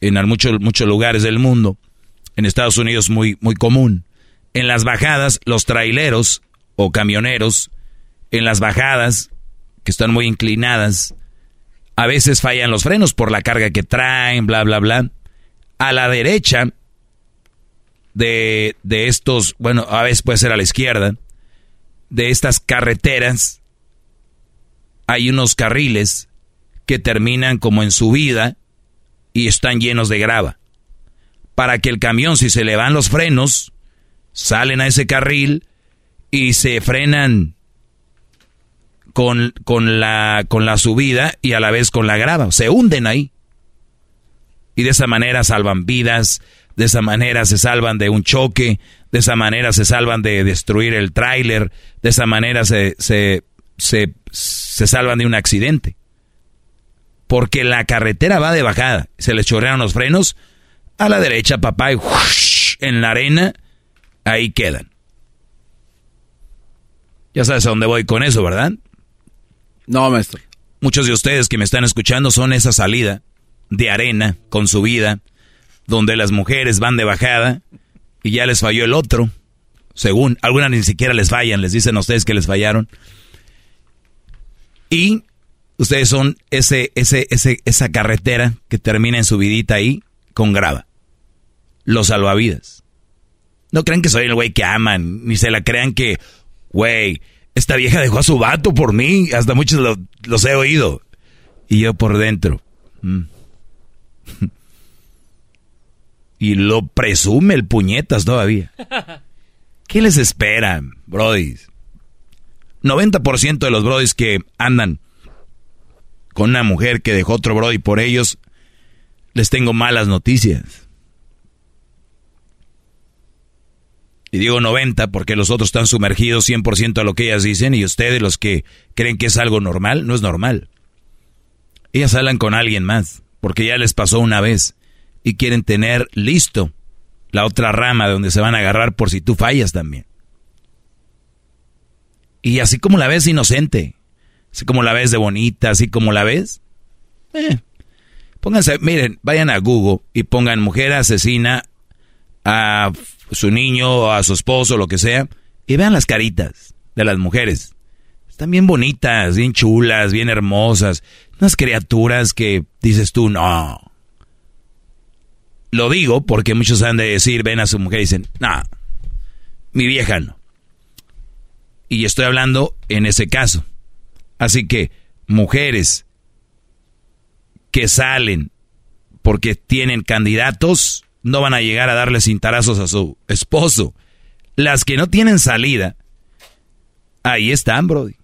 en muchos, muchos lugares del mundo, en Estados Unidos muy, muy común. En las bajadas, los traileros o camioneros, en las bajadas, que están muy inclinadas, a veces fallan los frenos por la carga que traen, bla, bla, bla. A la derecha de, de estos, bueno, a veces puede ser a la izquierda, de estas carreteras, hay unos carriles que terminan como en subida y están llenos de grava. Para que el camión, si se le van los frenos, salen a ese carril y se frenan con, con, la, con la subida y a la vez con la grava. Se hunden ahí. Y de esa manera salvan vidas, de esa manera se salvan de un choque, de esa manera se salvan de destruir el tráiler, de esa manera se, se, se, se, salvan de un accidente. Porque la carretera va de bajada, se les chorrean los frenos a la derecha, papá, y en la arena, ahí quedan. Ya sabes a dónde voy con eso, ¿verdad?
No, maestro.
Muchos de ustedes que me están escuchando son esa salida de arena con su vida, donde las mujeres van de bajada y ya les falló el otro. Según, algunas ni siquiera les fallan, les dicen a ustedes que les fallaron. Y ustedes son ese, ese, ese, esa carretera que termina en su vidita ahí con grava. Los salvavidas. No crean que soy el güey que aman, ni se la crean que, güey, esta vieja dejó a su vato por mí, hasta muchos los he oído. Y yo por dentro. Mm. y lo presume el puñetas todavía. ¿Qué les espera, brodis? 90% de los brodis que andan con una mujer que dejó otro brody por ellos, les tengo malas noticias. Y digo 90 porque los otros están sumergidos 100% a lo que ellas dicen y ustedes los que creen que es algo normal, no es normal. Ellas hablan con alguien más porque ya les pasó una vez y quieren tener listo la otra rama donde se van a agarrar por si tú fallas también. Y así como la ves inocente, así como la ves de bonita, así como la ves, eh, pónganse, miren, vayan a Google y pongan mujer asesina a su niño a su esposo, lo que sea, y vean las caritas de las mujeres. Están bien bonitas, bien chulas, bien hermosas. Unas criaturas que dices tú, no. Lo digo porque muchos han de decir, ven a su mujer y dicen, no, mi vieja no. Y estoy hablando en ese caso. Así que, mujeres que salen porque tienen candidatos, no van a llegar a darle cintarazos a su esposo. Las que no tienen salida, ahí están, Brody.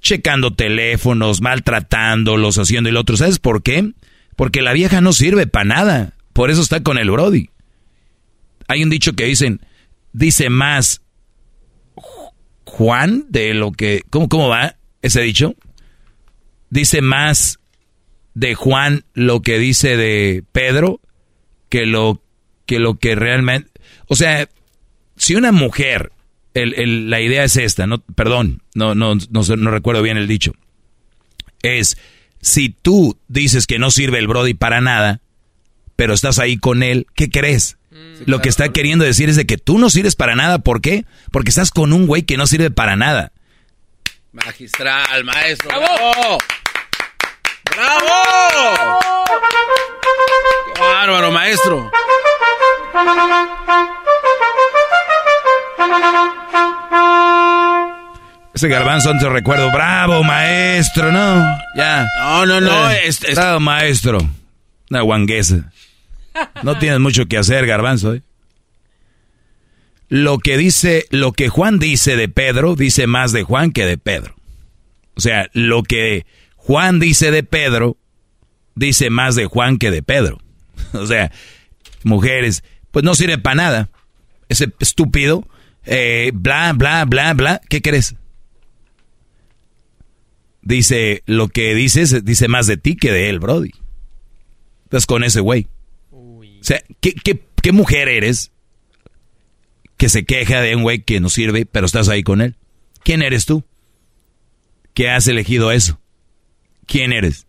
Checando teléfonos, maltratándolos, haciendo el otro. ¿Sabes por qué? Porque la vieja no sirve para nada. Por eso está con el Brody. Hay un dicho que dicen, dice más Juan de lo que... ¿Cómo, cómo va ese dicho? Dice más de Juan lo que dice de Pedro que lo que, lo que realmente... O sea, si una mujer, el, la idea es esta, no, perdón, no, no, no recuerdo bien el dicho, es, si tú dices que no sirve el Brody para nada, pero estás ahí con él, ¿qué crees? Mm. Lo que está queriendo decir es de que tú no sirves para nada. ¿Por qué? Porque estás con un güey que no sirve para nada.
Magistral, maestro. ¡Bravo! ¡Bravo! bárbaro, maestro!
Ese garbanzo antes recuerdo, bravo maestro, ¿no? Ya.
No, no, no.
Eh, bravo maestro. Una guanguesa. No tienes mucho que hacer, garbanzo, ¿eh? Lo que dice, lo que Juan dice de Pedro, dice más de Juan que de Pedro. O sea, lo que Juan dice de Pedro, dice más de Juan que de Pedro. O sea, mujeres, pues no sirve para nada. Ese estúpido, eh, bla, bla, bla, bla. ¿Qué crees? Dice, lo que dices, dice más de ti que de él, Brody. Estás con ese güey. O sea, ¿qué, qué mujer eres que se queja de un güey que no sirve, pero estás ahí con él? ¿Quién eres tú? ¿Qué has elegido eso? ¿Quién eres?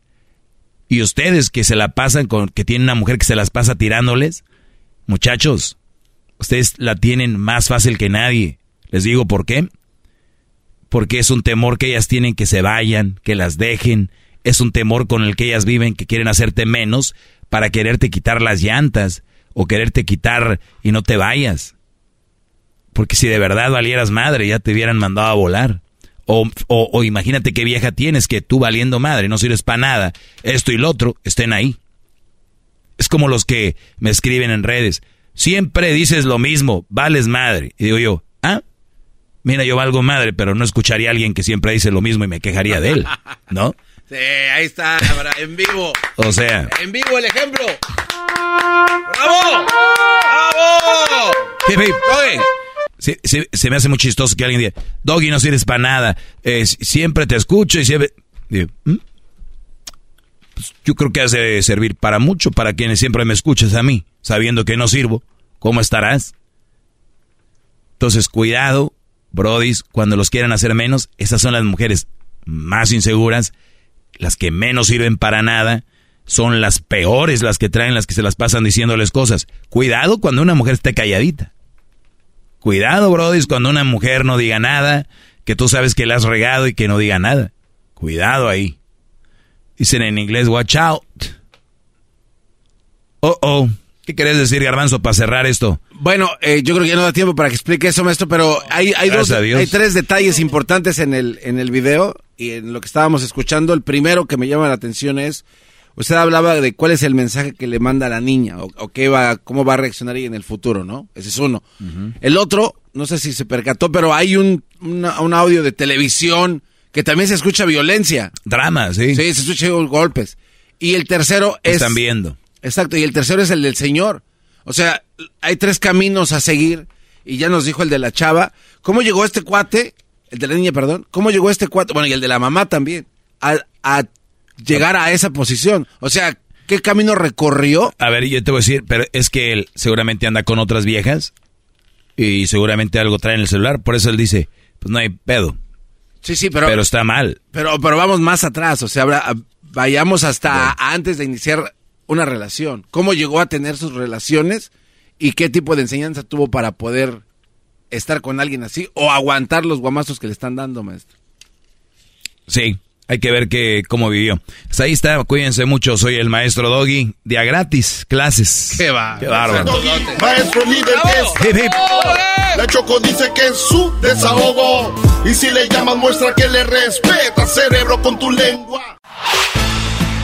Y ustedes que se la pasan con, que tienen una mujer que se las pasa tirándoles, muchachos, ustedes la tienen más fácil que nadie. Les digo por qué. Porque es un temor que ellas tienen que se vayan, que las dejen. Es un temor con el que ellas viven, que quieren hacerte menos para quererte quitar las llantas o quererte quitar y no te vayas. Porque si de verdad valieras madre, ya te hubieran mandado a volar. O, o, imagínate qué vieja tienes que tú valiendo madre, no sirves para nada, esto y lo otro, estén ahí. Es como los que me escriben en redes. Siempre dices lo mismo, vales madre. Y digo yo, mira, yo valgo madre, pero no escucharía a alguien que siempre dice lo mismo y me quejaría de él, ¿no?
Sí, ahí está, en vivo.
O sea.
En vivo el ejemplo. ¡Bravo! ¡Bravo!
se, me hace muy chistoso que alguien diga, Doggy, no sirves para nada, siempre te escucho y siempre... ¿Mm? Pues, yo creo que hace servir para mucho, para quienes siempre me escuchas a mí, sabiendo que no sirvo. ¿Cómo estarás? Entonces, cuidado, brodis, cuando los quieran hacer menos, esas son las mujeres más inseguras, las que menos sirven para nada, son las peores las que traen, las que se las pasan diciéndoles cosas. Cuidado cuando una mujer esté calladita. Cuidado, Brody, cuando una mujer no diga nada, que tú sabes que la has regado y que no diga nada. Cuidado ahí. Dicen en inglés, watch out. Oh, oh. ¿Qué querés decir, Garbanzo, para cerrar esto?
Bueno, eh, yo creo que ya no da tiempo para que explique eso, maestro, pero hay, hay, dos, hay tres detalles importantes en el, en el video y en lo que estábamos escuchando. El primero que me llama la atención es Usted hablaba de cuál es el mensaje que le manda a la niña o, qué va, cómo va a reaccionar ella en el futuro, ¿no? Ese es uno. El otro, no sé si se percató, pero hay un, un audio de televisión que también se escucha violencia.
Drama, sí.
Sí, se escuchan golpes. Y el tercero es...
Están viendo.
Exacto, y el tercero es el del señor. O sea, hay tres caminos a seguir y ya nos dijo el de la chava. ¿Cómo llegó este cuate? El de la niña, perdón. ¿Cómo llegó este cuate? Bueno, y el de la mamá también. A, a llegar a esa posición. O sea, ¿qué camino recorrió?
A ver, yo te voy a decir, pero es que él seguramente anda con otras viejas y seguramente algo trae en el celular, por eso él dice, pues no hay pedo.
Sí, sí, pero...
Pero está mal.
Pero, pero vamos más atrás, o sea, vayamos hasta antes de iniciar una relación. ¿Cómo llegó a tener sus relaciones y qué tipo de enseñanza tuvo para poder estar con alguien así o aguantar los guamazos que le están dando, maestro?
Sí, hay que ver que, cómo vivió. Pues ahí está, cuídense mucho. Soy el maestro Doggy. Día gratis, clases.
Qué va.
Qué bárbaro.
maestro líder es. La Choco dice que es su desahogo. Y si le llamas, muestra que le respeta, cerebro, con tu lengua.